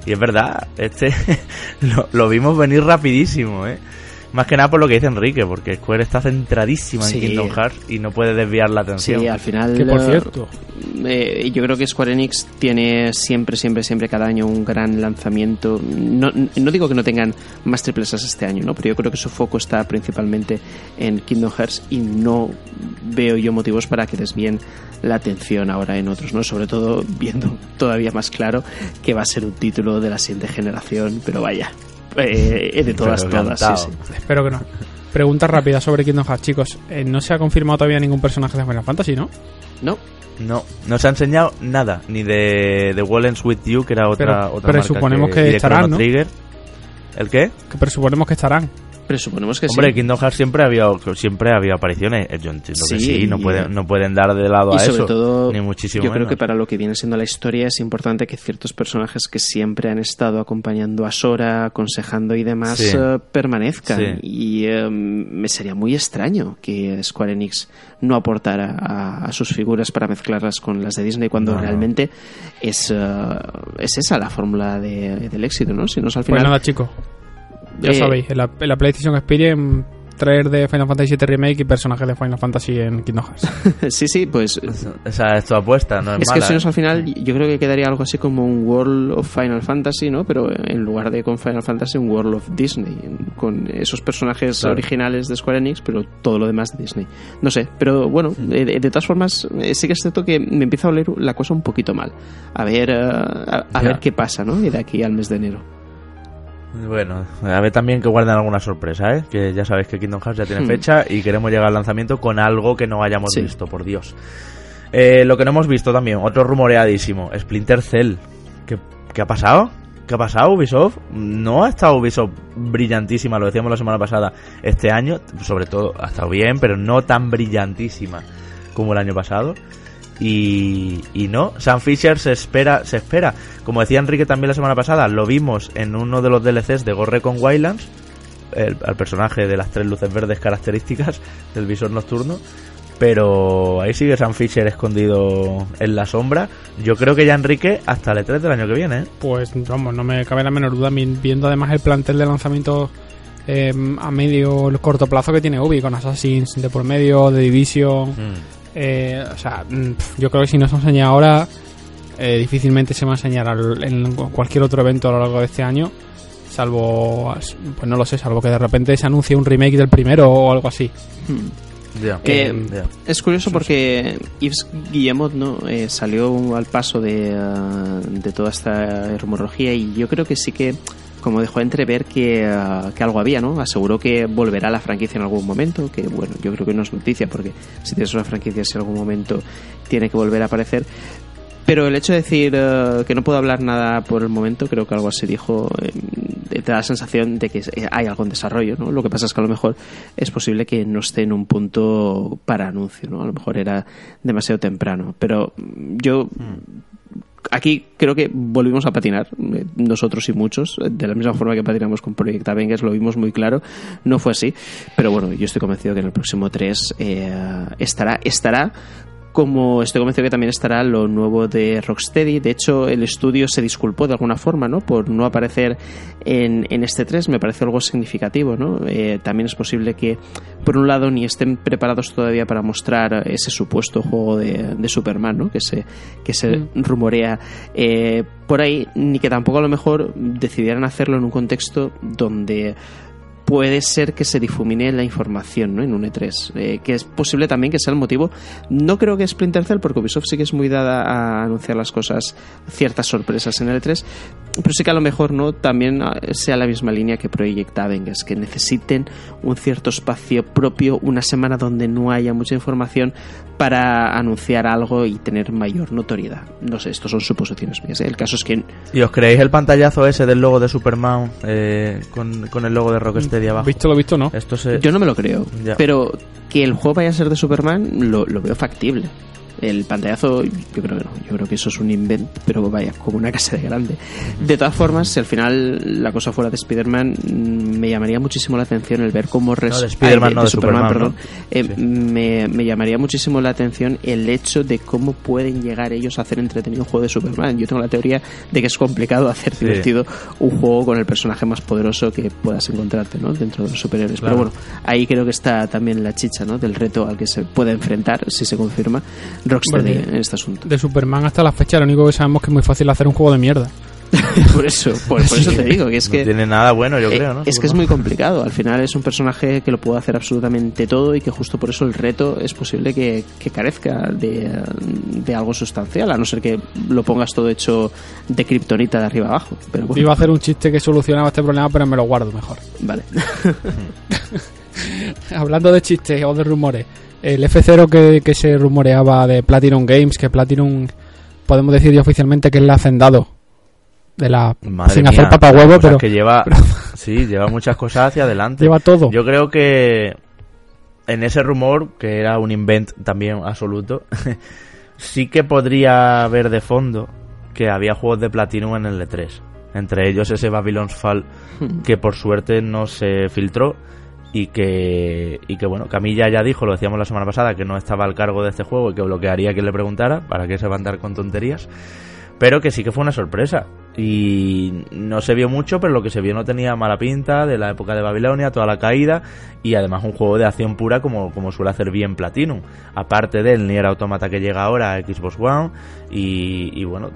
Y es verdad, este lo, lo vimos venir rapidísimo, ¿eh? Más que nada por lo que dice Enrique, porque Square está centradísima en Kingdom Hearts y no puede desviar la atención. Sí, al final. Que por cierto. Eh, yo creo que Square Enix tiene siempre, siempre, siempre cada año un gran lanzamiento. No, no digo que no tengan más triples este año, ¿no? Pero yo creo que su foco está principalmente en Kingdom Hearts y no veo yo motivos para que desvíen la atención ahora en otros, ¿no? Sobre todo viendo todavía más claro que va a ser un título de la siguiente generación, pero vaya, eh, de todas, todas. Espero que no. Pregunta rápida sobre Kingdom Hearts, chicos. Eh, no se ha confirmado todavía ningún personaje de Final Fantasy, ¿no? No. No, no se ha enseñado nada, ni de, de Wellens With You, que era otra, pero, otra pero suponemos que, estarán, ¿no? ¿El qué? Que presuponemos que estarán. Presuponemos que Hombre, sí. Kingdom Hearts siempre había siempre había apariciones. Eh, yo entiendo que sí, no pueden, no pueden dar de lado y a sobre eso. Todo, ni muchísimo yo creo menos. que para lo que viene siendo la historia es importante que ciertos personajes que siempre han estado acompañando a Sora, aconsejando y demás, Sí. eh, permanezcan. Sí. Y eh, me sería muy extraño que Square Enix no aportara a, a sus figuras para mezclarlas con las de Disney cuando No, realmente es, eh, es esa la fórmula de- del éxito, ¿no? Si no es al Pues final... nada, chicos. Ya Eh, sabéis, en la, en la PlayStation Experience, traer de Final Fantasy VII Remake y personajes de Final Fantasy en Kingdom Hearts. sí, sí, pues Esa es tu apuesta, no es, Es que si no es ¿eh? al final, yo creo que quedaría algo así como un World of Final Fantasy, ¿no? Pero en lugar de con Final Fantasy, un World of Disney, con esos personajes Claro. originales de Square Enix, pero todo lo demás de Disney. No sé, pero bueno, Mm. de, de- de todas formas, eh, sí que es cierto que me empieza a oler la cosa un poquito mal. A ver, eh, a, a ver qué pasa, ¿no? Y de aquí al mes de enero. Bueno, a ver también que guarden alguna sorpresa, ¿eh? Que ya sabéis que Kingdom Hearts ya tiene Hmm. fecha y queremos llegar al lanzamiento con algo que no hayamos Sí. visto, por Dios. Eh, lo que no hemos visto también, otro rumoreadísimo, Splinter Cell. ¿Qué, qué ha pasado? ¿Qué ha pasado, Ubisoft? No ha estado Ubisoft brillantísima, lo decíamos la semana pasada, este año, sobre todo ha estado bien, pero no tan brillantísima como el año pasado. Y, y no, Sam Fisher se espera, se espera. Como decía Enrique también la semana pasada, lo vimos en uno de los DLCs de Gorre con Wildlands, el, al personaje de las tres luces verdes características del visor nocturno. Pero ahí sigue Sam Fisher escondido en la sombra. Yo creo que ya Enrique hasta el E3 del año que viene. ¿eh? Pues vamos, no me cabe la menor duda, viendo además el plantel de lanzamiento eh, a medio corto plazo que tiene Ubi, con Assassins de por medio, de Division. Eh, o sea, mm, yo creo que si no se enseña ahora, eh, difícilmente se va a enseñar al- en cualquier otro evento a lo largo de este año. Salvo, pues no lo sé, salvo que de repente se anuncie un remake del primero o algo así. Ya, Que ya. es curioso porque Yves Guillemot ¿no? Eh, salió al paso de, ah, de toda esta rumorología y yo creo que sí que como dejó entrever que, ah, que algo había, ¿no? Aseguró que volverá la franquicia en algún momento, que bueno, yo creo que no es noticia porque si tienes una franquicia si en algún momento tiene que volver a aparecer. Pero el hecho de decir eh, que no puedo hablar nada por el momento, creo que algo así dijo, eh, te da la sensación de que hay algo en desarrollo, ¿no? Lo que pasa es que a lo mejor es posible que no esté en un punto para anuncio, ¿no? A lo mejor era demasiado temprano. Pero yo aquí creo que volvimos a patinar, eh, nosotros y muchos, eh, de la misma forma que patinamos con Project Avengers, lo vimos muy claro, no fue así, pero bueno, yo estoy convencido que en el próximo 3 estará, estará como estoy convencido que también estará lo nuevo de Rocksteady. De hecho, el estudio se disculpó de alguna forma, ¿no? Por no aparecer en, en este 3. Me parece algo significativo, ¿no? Eh, también es posible que, por un lado, ni estén preparados todavía para mostrar ese supuesto juego de, de Superman, ¿no? Que se, que se Mm. rumorea eh, por ahí, ni que tampoco a lo mejor decidieran hacerlo en un contexto donde puede ser que se difumine la información ¿no? en un E3, eh, que es posible también que sea el motivo. No creo que Splinter Cell, porque Ubisoft sí que es muy dada a anunciar las cosas, ciertas sorpresas en el E3, pero sí que a lo mejor no también ah, sea la misma línea que Project Avengers, que necesiten un cierto espacio propio, una semana donde no haya mucha información para anunciar algo y tener mayor notoriedad. No sé, estos son suposiciones mías. ¿eh? El caso es que... ¿Y os creéis el pantallazo ese del logo de Superman eh, con, con, el logo de Abajo? Visto lo visto, ¿no? Esto se... Yo no me lo creo. Ya. Pero que el juego vaya a ser de Superman lo, lo veo factible. El pantallazo, yo creo que no. Yo creo que eso es un invent, pero vaya, como una casa de grande. De todas formas, si al final la cosa fuera de Spider-Man, mm, me llamaría muchísimo la atención el ver cómo... Res no, de Spider-Man, no, de, Superman, Superman perdón. ¿no? Eh, sí. me, me, llamaría muchísimo la atención el hecho de cómo pueden llegar ellos a hacer entretenido un juego de Superman. Yo tengo la teoría de que es complicado hacer sí. divertido un juego con el personaje más poderoso que puedas encontrarte ¿no? dentro de los superhéroes. Claro. Pero bueno, ahí creo que está también la chicha ¿no? del reto al que se puede enfrentar, si se confirma, Rocksteady bueno, en este asunto. De Superman hasta la fecha, lo único que sabemos es que es muy fácil hacer un juego de mierda. por eso, por, por eso te digo que es que no tiene nada bueno, yo eh, creo, ¿no? Es que es muy complicado. Al final es un personaje que lo puede hacer absolutamente todo y que justo por eso el reto es posible que, que carezca de, de, algo sustancial, a no ser que lo pongas todo hecho de kriptonita de arriba abajo. Pero bueno. Iba a hacer un chiste que solucionaba este problema, pero me lo guardo mejor. Vale. Hablando de chistes o de rumores, el F0 que, que se rumoreaba de Platinum Games, que Platinum podemos decir ya oficialmente que es el hacendado de la Madre sin mía, hacer papá huevo, pero que lleva sí, lleva muchas cosas hacia adelante. Lleva todo. Yo creo que en ese rumor que era un invent también absoluto, sí que podría haber de fondo que había juegos de Platinum en el E3. Entre ellos ese Babylon's Fall que por suerte no se filtró y que, y que bueno, Camilla ya dijo, lo decíamos la semana pasada, que no estaba al cargo de este juego y que bloquearía quien le preguntara, para que se va a andar con tonterías, pero que sí que fue una sorpresa. Y no se vio mucho, pero lo que se vio no tenía mala pinta, de la época de Babilonia, toda la caída, y además un juego de acción pura como, como suele hacer bien Platinum. Aparte del Nier Automata que llega ahora a Xbox One, y, y bueno,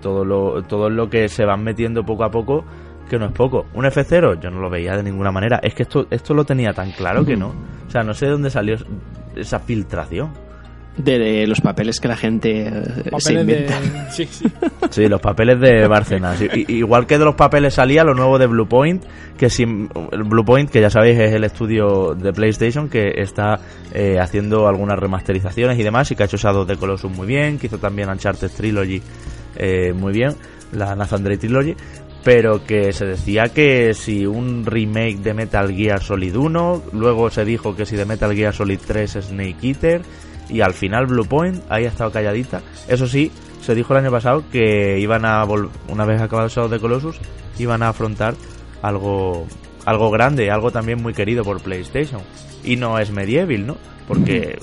todo lo, todo lo que se van metiendo poco a poco que no es poco. Un F0 yo no lo veía de ninguna manera. Es que esto, esto lo tenía tan claro que no. O sea, no sé de dónde salió esa filtración. De, de los papeles que la gente eh, papeles se inventa. De... Sí, sí. sí, los papeles de Bárcenas. Igual que de los papeles salía lo nuevo de Bluepoint, que si, el Bluepoint, que ya sabéis es el estudio de PlayStation que está eh, haciendo algunas remasterizaciones y demás, y que ha hecho Shadow de Colossus muy bien, que hizo también Uncharted Trilogy eh, muy bien, la Nathan Drake Trilogy, pero que se decía que si un remake de Metal Gear Solid 1, luego se dijo que si de Metal Gear Solid 3 es Snake Eater, y al final Bluepoint ahí ha estado calladita. Eso sí, se dijo el año pasado que iban a, una vez acabado el Shadow de Colossus, iban a afrontar algo, algo grande, algo también muy querido por PlayStation. Y no es Medieval, ¿no? Porque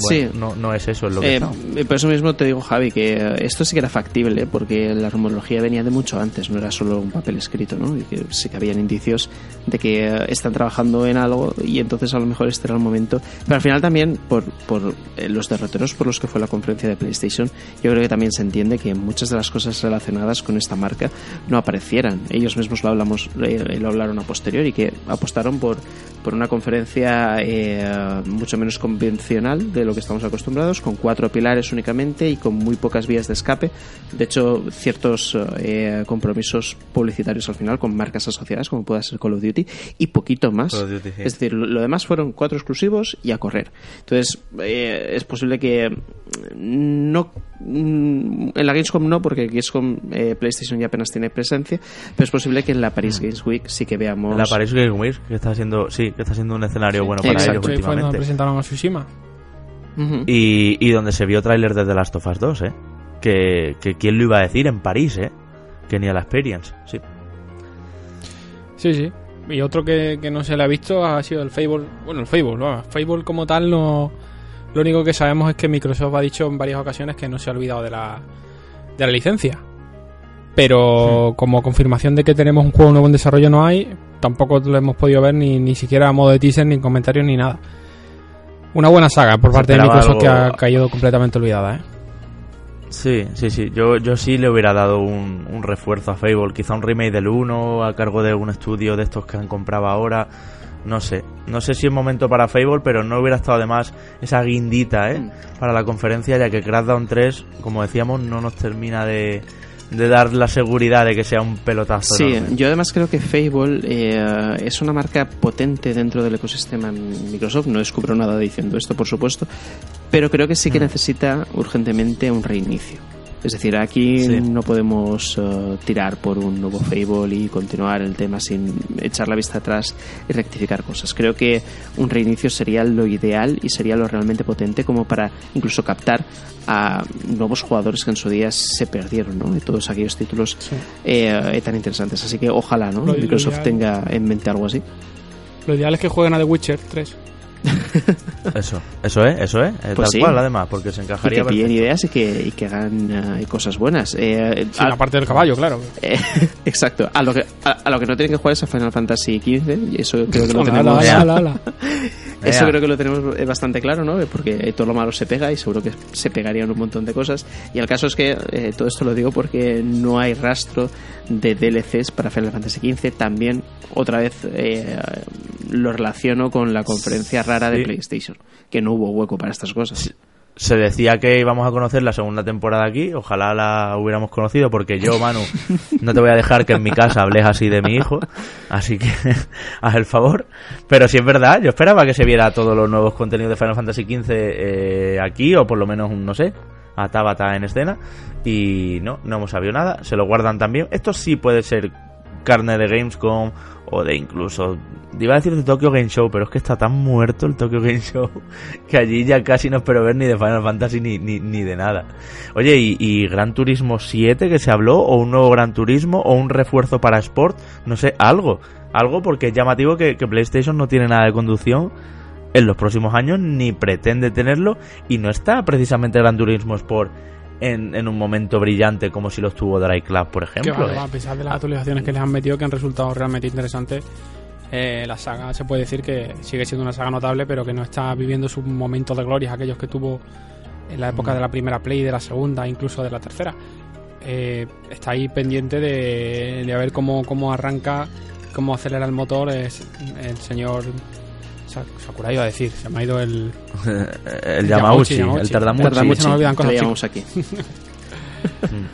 bueno, sí. no, no es eso es lo que eh, Por eso mismo te digo, Javi, que esto sí que era factible, porque la rumorología venía de mucho antes, no era solo un papel escrito, ¿no? Y que sí que habían indicios de que están trabajando en algo y entonces a lo mejor este era el momento. Pero al final también, por, por eh, los derroteros por los que fue la conferencia de PlayStation, yo creo que también se entiende que muchas de las cosas relacionadas con esta marca no aparecieran. Ellos mismos lo hablamos, eh, lo hablaron a posteriori, que apostaron por, por una conferencia eh, mucho menos convencional de lo que estamos acostumbrados, con cuatro pilares únicamente y con muy pocas vías de escape. De hecho, ciertos eh, compromisos publicitarios al final con marcas asociadas, como pueda ser Call of Duty, y poquito más. Duty, sí. Es decir, lo, demás fueron cuatro exclusivos y a correr. Entonces, eh, es posible que no en la Gamescom no, porque Gamescom eh, PlayStation ya apenas tiene presencia, pero es posible que en la Paris Games Week sí que veamos. La Paris Games Week, que está siendo, sí, que está siendo un escenario sí, bueno para exacto. ellos Sí, últimamente. Fue presentaron a Tsushima. Uh -huh. y, y, donde se vio tráiler de The Last of Us 2, ¿eh? Que, que quién lo iba a decir en París, ¿eh? Que ni a la Experience, sí. Sí, sí. Y otro que, que no se le ha visto ha sido el Fable. Bueno, el Fable, ¿no? Fable como tal no... Lo único que sabemos es que Microsoft ha dicho en varias ocasiones que no se ha olvidado de la, de la licencia. Pero sí. como confirmación de que tenemos un juego nuevo en desarrollo no hay, tampoco lo hemos podido ver ni, ni siquiera a modo de teaser, ni en comentarios, ni nada. Una buena saga por parte de Microsoft algo... que ha caído completamente olvidada, ¿eh? Sí, sí, sí. Yo, yo sí le hubiera dado un, un refuerzo a Fable. Quizá un remake del 1 a cargo de algún estudio de estos que han comprado ahora. No sé. No sé si es momento para Fable, pero no hubiera estado además esa guindita, ¿eh? Para la conferencia, ya que Crackdown 3, como decíamos, no nos termina de, de dar la seguridad de que sea un pelotazo. Sí, enorme. yo además creo que Fable eh, es una marca potente dentro del ecosistema en Microsoft. No descubro nada diciendo esto, por supuesto, pero creo que sí que necesita urgentemente un reinicio. Es decir, aquí Sí. no podemos eh, tirar por un nuevo Fable y continuar el tema sin echar la vista atrás y rectificar cosas. Creo que un reinicio sería lo ideal y sería lo realmente potente como para incluso captar a nuevos jugadores que en su día se perdieron, ¿no? De todos aquellos títulos eh, tan interesantes. Así que ojalá, ¿no? Lo Microsoft ideal- tenga en mente algo así. Lo ideal es que jueguen a The Witcher 3. Eso, eso es, eso es. eh, Pues tal sí. cual, además, porque se Y encajaría que pillen perfecto. ideas y que, y que hagan eh, cosas buenas. Eh, a- la parte del caballo, claro. eh, exacto. A lo, que, a, a lo que no tienen que jugar es a Final Fantasy XV. Y eso creo que lo tenemos. ala, ala, ala. Eso creo que lo tenemos eh, bastante claro, ¿no? Porque todo lo malo se pega y seguro que se pegarían un montón de cosas. Y el caso es que eh, todo esto lo digo porque no hay rastro de DLCs para Final Fantasy XV. También, otra vez, eh, lo relaciono con la conferencia rara de Sí. PlayStation, que no hubo hueco para estas cosas. Se decía que íbamos a conocer la segunda temporada aquí, ojalá la hubiéramos conocido, porque yo, Manu, no te voy a dejar que en mi casa hables así de mi hijo, así que haz el favor. Pero si es verdad, yo esperaba que se viera todos los nuevos contenidos de Final Fantasy XV eh, aquí, o por lo menos, un, no sé, a Tabata en escena, y no, no hemos sabido nada, se lo guardan también. Esto sí puede ser carne de Gamescom o de incluso iba a decir de Tokyo Game Show pero es que está tan muerto el Tokyo Game Show que allí ya casi no espero ver ni de Final Fantasy ni, ni, ni de nada. Oye y, Gran Turismo 7 que se habló o un nuevo Gran Turismo o un refuerzo para Sport no sé algo. Algo porque es llamativo que, que PlayStation no tiene nada de conducción en los próximos años ni pretende tenerlo y no está precisamente Gran Turismo Sport en, en un momento brillante como si lo estuvo Drive Club por ejemplo ¿eh? va, a pesar de las actualizaciones que les han metido, que han resultado realmente interesantes, eh, la saga se puede decir que sigue siendo una saga notable, pero que no está viviendo sus momentos de gloria, aquellos que tuvo en la época de la primera Play, de la segunda, incluso de la tercera. Eh, está ahí pendiente de, de ver cómo, cómo arranca, cómo acelera el motor es el señor Sakurai iba a decir, se me ha ido el... el Yamauchi, el Tardamuchi. Tardamuchi. se me olvidan que cosas, aquí.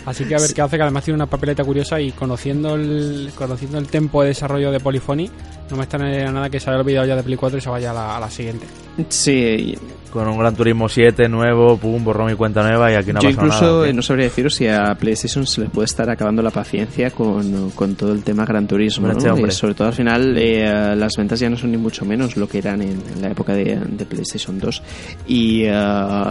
Así que a ver qué hace, que además tiene una papeleta curiosa y conociendo el, conociendo el tempo de desarrollo de Polyphony, no me extrañaría nada que se haya olvidado ya de Play 4 y se vaya a la, a la siguiente. Sí, Con un Gran Turismo 7 nuevo, pum, borrón y cuenta nueva y aquí no ha yo pasado incluso nada. no sabría deciros si a PlayStation se le puede estar acabando la paciencia con, con todo el tema Gran Turismo. Este hombre. Eh, sobre todo al final eh, las ventas ya no son ni mucho menos lo que eran en, en la época de, de PlayStation 2 y, eh,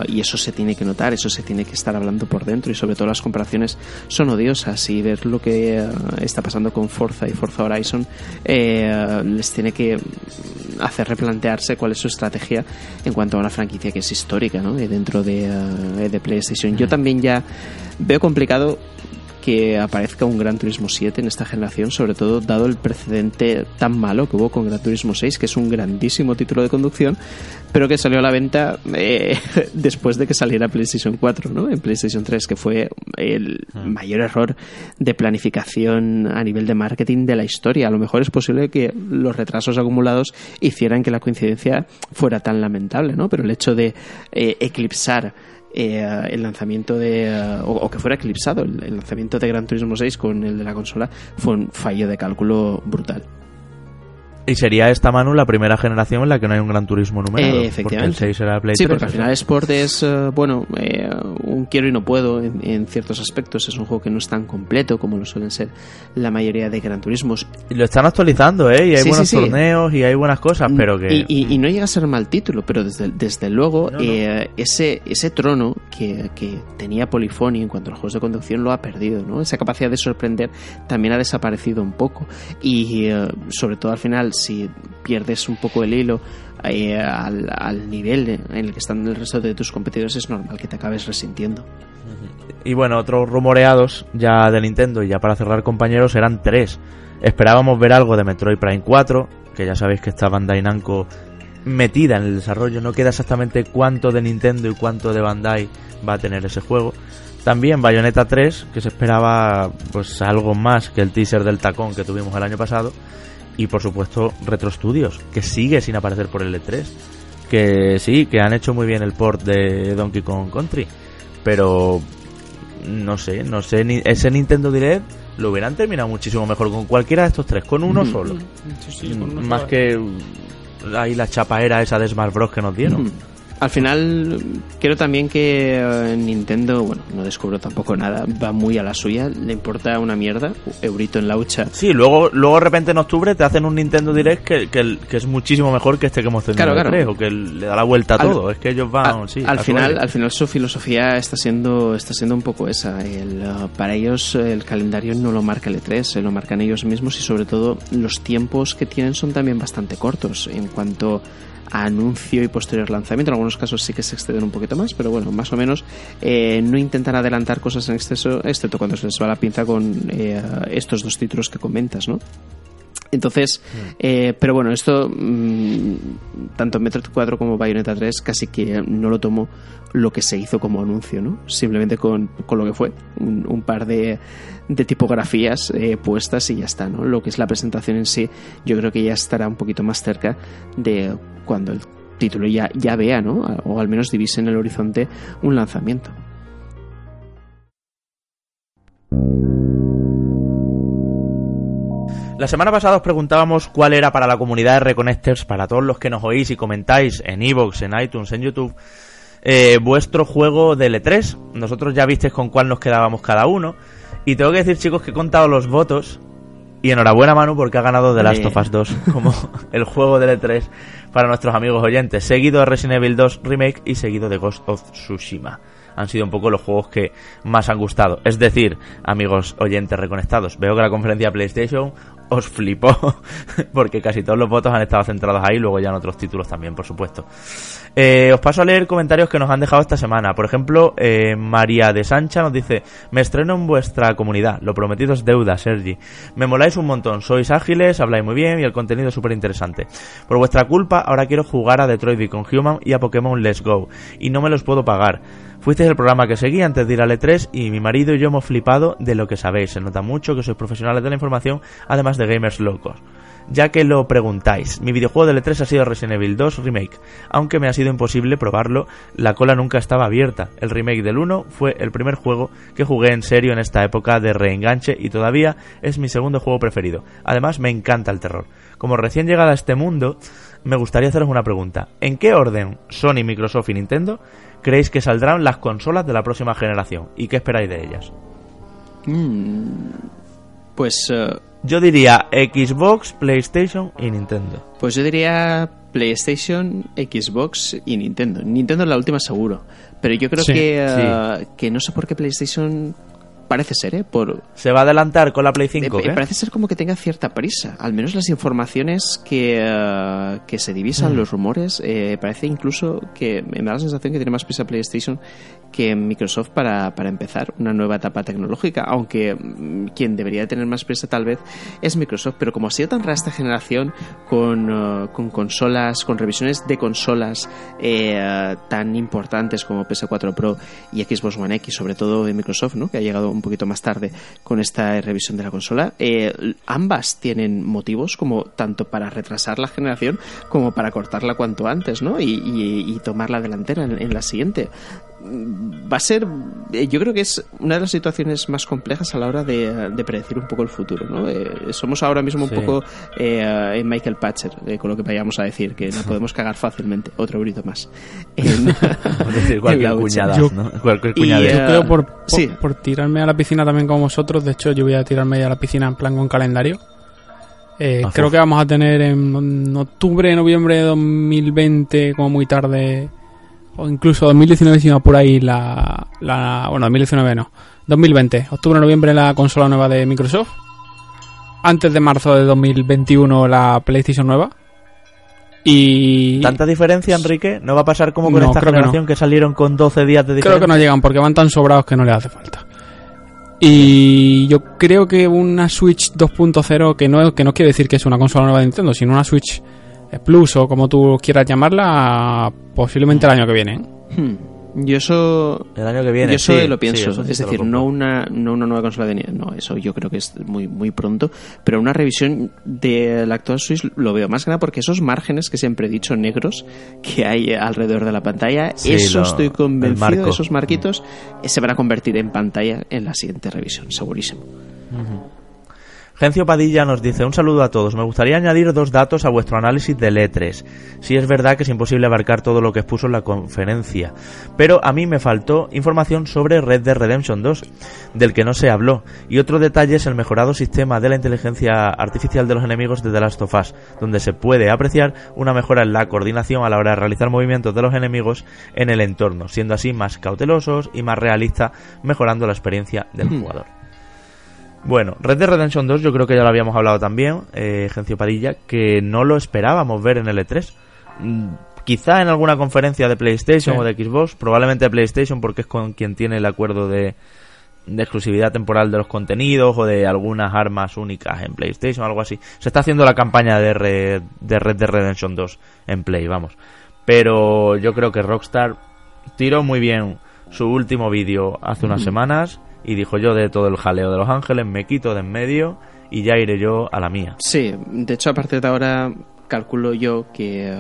y eso se tiene que notar, eso se tiene que estar hablando por dentro y sobre todo las comparaciones son odiosas y ver lo que eh, está pasando con Forza y Forza Horizon eh, les tiene que hacer replantearse cuál es su estrategia en cuanto a una franquicia que es histórica ¿no? Dentro de, eh, de PlayStation. Yo también ya veo complicado que aparezca un Gran Turismo 7 en esta generación, sobre todo dado el precedente tan malo que hubo con Gran Turismo 6, que es un grandísimo título de conducción, pero que salió a la venta eh, después de que saliera PlayStation 4, ¿no? En PlayStation 3, que fue el mayor error de planificación a nivel de marketing de la historia. A lo mejor es posible que los retrasos acumulados hicieran que la coincidencia fuera tan lamentable, ¿no? Pero el hecho de eh, eclipsar eh, el lanzamiento de eh, o, que fuera eclipsado el, el lanzamiento de Gran Turismo 6 con el de la consola fue un fallo de cálculo brutal. Y sería esta Manu la primera generación en la que no hay un Gran Turismo numerado. Eh, efectivamente. Porque el 6 era Play Sí, 3, porque al final Sport es, eh, bueno, eh, un quiero y no puedo en, en ciertos aspectos. Es un juego que no es tan completo como lo suelen ser la mayoría de Gran Turismos. Y lo están actualizando, ¿eh? Y hay Sí, buenos sí, sí. torneos y hay buenas cosas, pero que... Y, y- y no llega a ser mal título, pero desde, desde luego No, no. eh, ese, ese trono que, que tenía Polyphony en cuanto a los juegos de conducción lo ha perdido, ¿no? Esa capacidad de sorprender también ha desaparecido un poco. Y eh, sobre todo al final, si pierdes un poco el hilo eh, al, nivel en el que están el resto de tus competidores, es normal que te acabes resintiendo. Y bueno, otros rumoreados ya de Nintendo y ya para cerrar compañeros eran tres. Esperábamos ver algo de Metroid Prime 4, que ya sabéis que está Bandai Namco metida en el desarrollo, no queda exactamente cuánto de Nintendo y cuánto de Bandai va a tener ese juego. También Bayonetta 3, que se esperaba pues algo más que el teaser del tacón que tuvimos el año pasado. Y por supuesto Retro Studios, que sigue sin aparecer por el E3. Que sí, que han hecho muy bien el port de Donkey Kong Country. Pero no sé, no sé, ni, ese Nintendo Direct lo hubieran terminado muchísimo mejor con cualquiera de estos tres, con uno solo. Más que ahí la chapaera esa de Smash Bros. que nos dieron. Al final, creo también que eh, Nintendo, bueno, no descubro tampoco nada, va muy a la suya, le importa una mierda, eurito en la hucha. Sí, luego, luego de repente en octubre te hacen un Nintendo Direct que, que, es muchísimo mejor que este que hemos tenido claro, claro. o que le da la vuelta a todo. Es que ellos van, sí, al final, al final su filosofía está siendo, está siendo un poco esa. El, uh, para ellos el calendario no lo marca el E3, se lo marcan ellos mismos y sobre todo los tiempos que tienen son también bastante cortos en cuanto anuncio y posterior lanzamiento. En algunos casos sí que se exceden un poquito más, pero bueno, más o menos eh, no intentan adelantar cosas en exceso, excepto cuando se les va la pinza con eh, estos dos títulos que comentas, ¿no? Entonces, mm. eh, pero bueno, esto, mm, tanto Metroid 4 como Bayonetta 3, casi que no lo tomo lo que se hizo como anuncio, ¿no? Simplemente con, con lo que fue, un, par de, de tipografías eh, puestas y ya está, ¿no? Lo que es la presentación en sí, yo creo que ya estará un poquito más cerca de cuando el título ya, ya vea, ¿no? O al menos divise en el horizonte un lanzamiento. La semana pasada os preguntábamos cuál era para la comunidad de Reconnectors, para todos los que nos oís y comentáis en Evox, en iTunes, en YouTube, eh, vuestro juego de L3. Nosotros ya visteis con cuál nos quedábamos cada uno. Y tengo que decir, chicos, que he contado los votos. Y enhorabuena, Manu, porque ha ganado The Last of Us 2 como el juego de L3 para nuestros amigos oyentes. Seguido de Resident Evil 2 Remake y seguido de Ghost of Tsushima han sido un poco los juegos que más han gustado. Es decir, amigos oyentes reconectados, veo que la conferencia PlayStation os flipó, porque casi todos los votos han estado centrados ahí, luego ya en otros títulos también, por supuesto. Eh, os paso a leer comentarios que nos han dejado esta semana. Por ejemplo, eh, María de Sancha nos dice, me estreno en vuestra comunidad, lo prometido es deuda, Sergi. Me moláis un montón, sois ágiles, habláis muy bien y el contenido es súper interesante. Por vuestra culpa, ahora quiero jugar a Detroit Become Human y a Pokémon Let's Go, y no me los puedo pagar. Fuisteis el programa que seguí antes de ir al E3 y mi marido y yo hemos flipado de lo que sabéis. Se nota mucho que sois profesionales de la información, además de gamers locos. Ya que lo preguntáis, mi videojuego del E3 ha sido Resident Evil 2 Remake. Aunque me ha sido imposible probarlo, la cola nunca estaba abierta. El remake del 1 fue el primer juego que jugué en serio en esta época de reenganche y todavía es mi segundo juego preferido. Además me encanta el terror. Como recién llegada a este mundo, me gustaría haceros una pregunta. ¿En qué orden Sony, Microsoft y Nintendo creéis que saldrán las consolas de la próxima generación y qué esperáis de ellas? Mm, pues eh, yo diría Xbox, PlayStation y Nintendo. Pues yo diría PlayStation, Xbox y Nintendo. Nintendo es la última seguro, pero yo creo que, eh, que no sé por qué PlayStation Parece ser, ¿eh? Por... ¿Se va a adelantar con la Play 5? Eh, parece ser como que tenga cierta prisa. Al menos las informaciones que, eh, que se divisan, mm. los rumores, eh, parece incluso que me da la sensación que tiene más prisa PlayStation que Microsoft para, para empezar una nueva etapa tecnológica. Aunque mm, quien debería tener más prisa tal vez es Microsoft. Pero como ha sido tan rara esta generación con, con consolas, con revisiones de consolas tan importantes como PS4 Pro y Xbox One X, sobre todo de Microsoft, ¿no? que ha llegado un poquito más tarde con esta revisión de la consola. Eh, ambas tienen motivos como tanto para retrasar la generación como para cortarla cuanto antes, ¿no? Y, tomar la delantera en, la siguiente va a ser, eh, yo creo que es una de las situaciones más complejas a la hora de, predecir un poco el futuro. ¿no? Eh, somos ahora mismo un poco en Michael Patcher, con lo que vayamos a decir, que no podemos cagar fácilmente. Otro grito más. cualquier cuñada. Yo, creo por, por tirarme a la piscina también como vosotros. De hecho, yo voy a tirarme a la piscina en plan con calendario. Eh, ah, creo que vamos a tener en octubre, noviembre de 2020, como muy tarde, o incluso 2019, si no por ahí, la, la. Bueno, 2019 no. 2020, octubre, noviembre, la consola nueva de Microsoft. Antes de marzo de 2021, la PlayStation nueva. Y... ¿Tanta diferencia, Enrique? ¿No va a pasar como con esta generación que, que, salieron con 12 días de diferencia? Creo que no llegan porque van tan sobrados que no les hace falta. Y yo creo que una Switch 2.0, que no, que no quiere decir que es una consola nueva de Nintendo, sino una Switch Plus o como tú quieras llamarla, posiblemente el año que viene. ¿eh? Hmm. Yo eso. El año que viene. Yo eso sí, lo pienso. sí, eso sí es decir, no una, no una nueva consola de nieve. No, eso yo creo que es muy, muy pronto. Pero una revisión de la actual Switch lo veo más que nada porque esos márgenes que siempre he dicho negros que hay alrededor de la pantalla, Sí, eso lo- estoy convencido, esos marquitos eh, se van a convertir en pantalla en la siguiente revisión, segurísimo. Gencio Padilla nos dice un saludo a todos. Me gustaría añadir dos datos a vuestro análisis del E3. Sí es verdad que es imposible abarcar todo lo que expuso en la conferencia, pero a mí me faltó información sobre Red Dead Redemption 2, del que no se habló, y otro detalle es el mejorado sistema de la inteligencia artificial de los enemigos de The Last of Us, donde se puede apreciar una mejora en la coordinación a la hora de realizar movimientos de los enemigos en el entorno, siendo así más cautelosos y más realista, mejorando la experiencia del jugador. Bueno, Red Dead Redemption 2 yo creo que ya lo habíamos hablado también, eh, Gencio Padilla, que no lo esperábamos ver en el E3. Mm, Quizá en alguna conferencia de PlayStation Sí. o de Xbox, probablemente de PlayStation porque es con quien tiene el acuerdo de, de exclusividad temporal de los contenidos o de algunas armas únicas en PlayStation, algo así. Se está haciendo la campaña de Red, de Red Dead Redemption 2 en Play, vamos. Pero yo creo que Rockstar tiró muy bien su último vídeo hace unas semanas y dijo yo de todo el jaleo de Los Ángeles me quito de en medio y ya iré yo a la mía. Sí, de hecho a partir de ahora calculo yo que eh,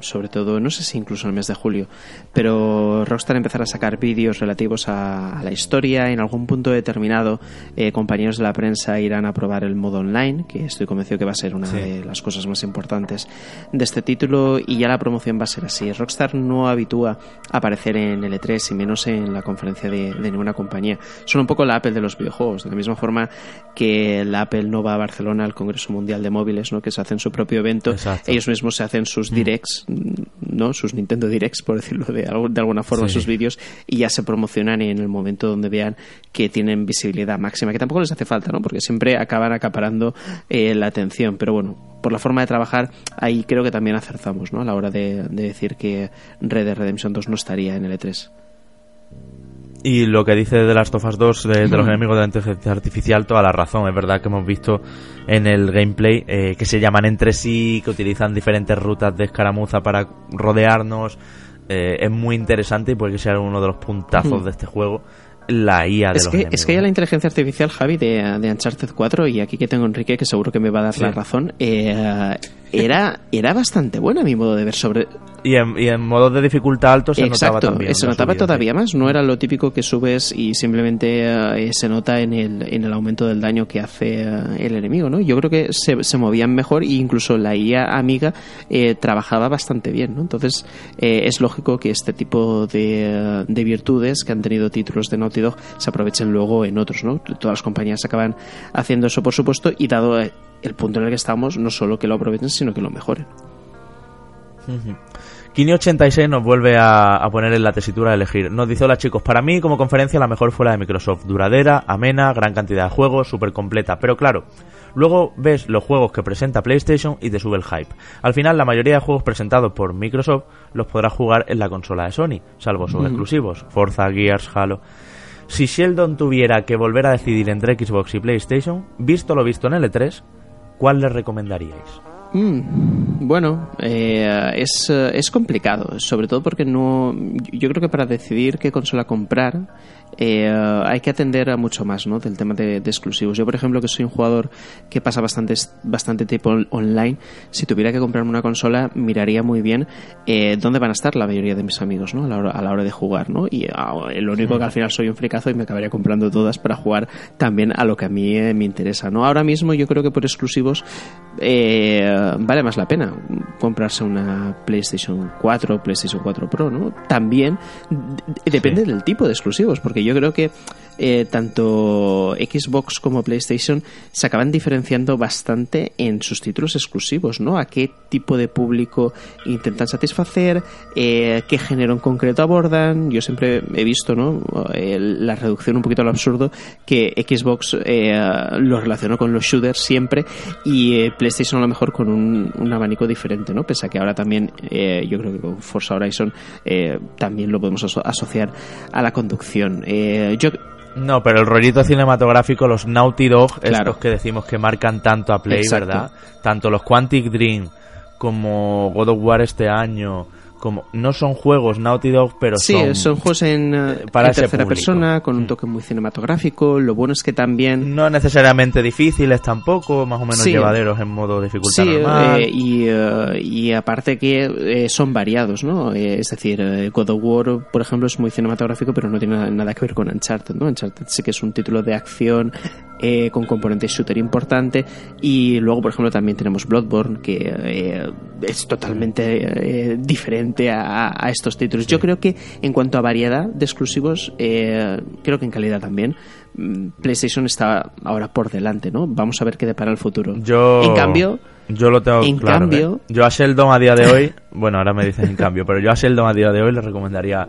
sobre todo, no sé si incluso en el mes de julio, pero Rockstar empezará a sacar vídeos relativos a, a la historia. En algún punto determinado, eh, compañeros de la prensa irán a probar el modo online, que estoy convencido que va a ser una Sí. de las cosas más importantes de este título y ya la promoción va a ser así. Rockstar no habitúa a aparecer en L3 y menos en la conferencia de, de ninguna compañía. Son un poco la Apple de los videojuegos, de la misma forma que la Apple no va a Barcelona al Congreso Mundial de Móviles, ¿no? que se hacen su propio evento. Exacto. Ellos mismos se hacen sus directs, ¿no? sus Nintendo Directs, por decirlo de, alguna forma, Sí. sus vídeos, y ya se promocionan en el momento donde vean que tienen visibilidad máxima, que tampoco les hace falta, ¿no? porque siempre acaban acaparando eh, la atención. Pero bueno, por la forma de trabajar, ahí creo que también acertamos ¿no? a la hora de, de decir que Red Dead Redemption 2 no estaría en el E E3. Y lo que dice de Last of Us 2 de, de los enemigos de la inteligencia artificial, toda la razón. Es verdad que hemos visto en el gameplay eh, que se llaman entre sí, que utilizan diferentes rutas de escaramuza para rodearnos. Eh, es muy interesante y puede que sea uno de los puntazos de este juego. La IA de Es los que, enemigos. es que ya la inteligencia artificial, Javi, de, de Uncharted 4, y aquí que tengo a Enrique, que seguro que me va a dar Sí. la razón, eh, era, era bastante buena a mi modo de ver sobre... Y en, y en modos de dificultad alto se notaba Exacto, también. se notaba subida, todavía más, no era lo típico que subes y simplemente eh, se nota en el, en el aumento del daño que hace eh, el enemigo, ¿no? Yo creo que se, se movían mejor e incluso la IA amiga eh, trabajaba bastante bien, ¿no? Entonces eh, es lógico que este tipo de, de virtudes que han tenido títulos de Naughty Dog se aprovechen luego en otros, ¿no? Todas las compañías acaban haciendo eso, por supuesto, y dado eh, el punto en el que estamos, no solo que lo aprovechen, sino que lo mejoren. Ujú. Kini86 nos vuelve a, a poner en la tesitura de elegir. Nos dice, hola chicos, para mí como conferencia la mejor fue la de Microsoft. Duradera, amena, gran cantidad de juegos, súper completa. Pero claro, luego ves los juegos que presenta PlayStation y te sube el hype. Al final la mayoría de juegos presentados por Microsoft los podrás jugar en la consola de Sony, salvo sus exclusivos, Forza, Gears, Halo. Si Sheldon tuviera que volver a decidir entre Xbox y PlayStation, visto lo visto en L3, ¿cuál le recomendaríais? Mm, bueno, eh, es, eh, es complicado, sobre todo porque no. Yo creo que para decidir qué consola comprar eh, hay que atender a mucho más ¿no? del tema de, de exclusivos. Yo, por ejemplo, que soy un jugador que pasa bastante, bastante tiempo on- online, si tuviera que comprarme una consola, miraría muy bien eh, dónde van a estar la mayoría de mis amigos ¿no? a, la hora, a la hora de jugar. ¿no? Y ah, lo único que al final soy un fricazo y me acabaría comprando todas para jugar también a lo que a mí eh, me interesa. ¿no? Ahora mismo yo creo que por exclusivos vale más la pena comprarse una PlayStation 4 o PlayStation 4 Pro, ¿no? También depende del tipo de exclusivos, porque yo creo que eh, tanto Xbox como PlayStation se acaban diferenciando bastante en sus títulos exclusivos, ¿no? A qué tipo de público intentan satisfacer, eh, qué género en concreto abordan. Yo siempre he visto, ¿no? La reducción un poquito a lo absurdo que Xbox eh, lo relacionó con los shooters siempre y eh, PlayStation a lo mejor con un, un abanico diferente, ¿no? Pese a que ahora también eh, yo creo que con Forza Horizon eh, también lo podemos aso- asociar a la conducción. Yo No, pero el rollito cinematográfico, los Naughty Dog, Claro. estos que decimos que marcan tanto a Play, Exacto. ¿verdad? Tanto los Quantic Dream como God of War este año, como no son juegos Naughty Dog, pero sí, son, son juegos en, eh, para en tercera persona, con un Mm. toque muy cinematográfico. Lo bueno es que también... no necesariamente difíciles tampoco, más o menos Sí. llevaderos en modo dificultad Sí, normal. eh, y, eh, y aparte que eh, son variados, ¿no? Eh, es decir, eh, God of War, por ejemplo, es muy cinematográfico, pero no tiene nada, nada que ver con Uncharted, ¿no? Uncharted sí que es un título de acción eh, con componente shooter importante. Y luego, por ejemplo, también tenemos Bloodborne, que eh, es totalmente eh, diferente a, a estos títulos. Yo creo que en cuanto a variedad de exclusivos, eh, creo que en calidad también, mm, PlayStation está ahora por delante, ¿no? Vamos a ver qué depara el futuro. Yo, En cambio, yo lo tengo en claro. cambio- ¿eh? Yo a Sheldon a día de hoy, bueno, ahora me dices en cambio, pero yo a Sheldon a día de hoy le recomendaría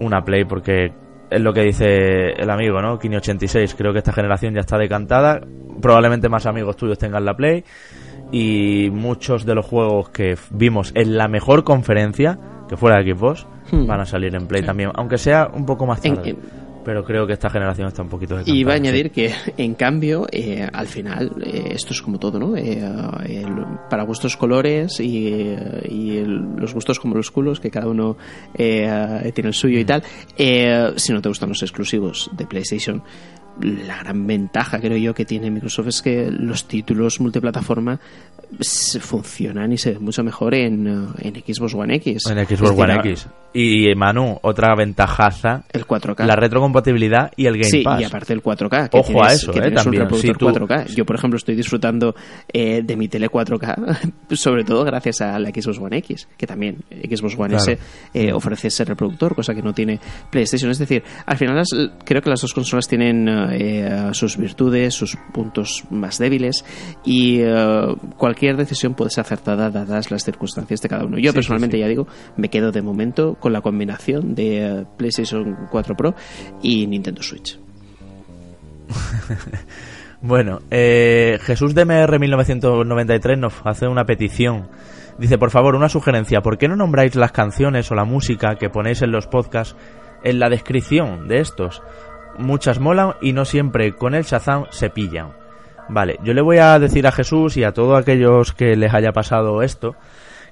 una Play porque es lo que dice el amigo, ¿no? Kini86. Creo que esta generación ya está decantada. Probablemente más amigos tuyos tengan la Play. Y muchos de los juegos que vimos en la mejor conferencia, que fuera de Xbox, Hmm. van a salir en Play también. Aunque sea un poco más tarde. en- pero creo que esta generación está un poquito decantada. Y iba a sí. añadir que, en cambio, eh, al final, eh, esto es como todo, ¿no? Eh, el- para gustos colores y, eh, y el- los gustos como los culos, que cada uno eh, tiene el suyo y tal. Eh, si no te gustan los exclusivos de PlayStation, la gran ventaja, creo yo, que tiene Microsoft es que los títulos multiplataforma se funcionan y se ven mucho mejor en, eh, en Xbox One X. En Xbox decir, One X. Y Manu, otra ventajaza, El 4K. la retrocompatibilidad y el Game sí, Pass. y aparte el 4K. Que Ojo tienes, a eso, que eh, también. un reproductor Si tú- 4K. Yo, por ejemplo, estoy disfrutando eh, de mi tele 4K, sobre todo gracias a la Xbox One X, que también Xbox One Claro. S eh, ofrece ese reproductor, cosa que no tiene PlayStation. Es decir, al final las- creo que las dos consolas tienen eh, sus virtudes, sus puntos más débiles y eh, cualquier decisión puede ser acertada dadas las circunstancias de cada uno. Yo Sí, personalmente sí, sí. ya digo, me quedo de momento con la combinación de PlayStation 4 Pro y Nintendo Switch. Bueno, eh, Jesús DMR 1993 nos hace una petición. Dice, por favor, una sugerencia. ¿Por qué no nombráis las canciones o la música que ponéis en los podcasts en la descripción de estos? Muchas molan y no siempre con el Shazam se pillan. Vale, yo le voy a decir a Jesús y a todos aquellos que les haya pasado esto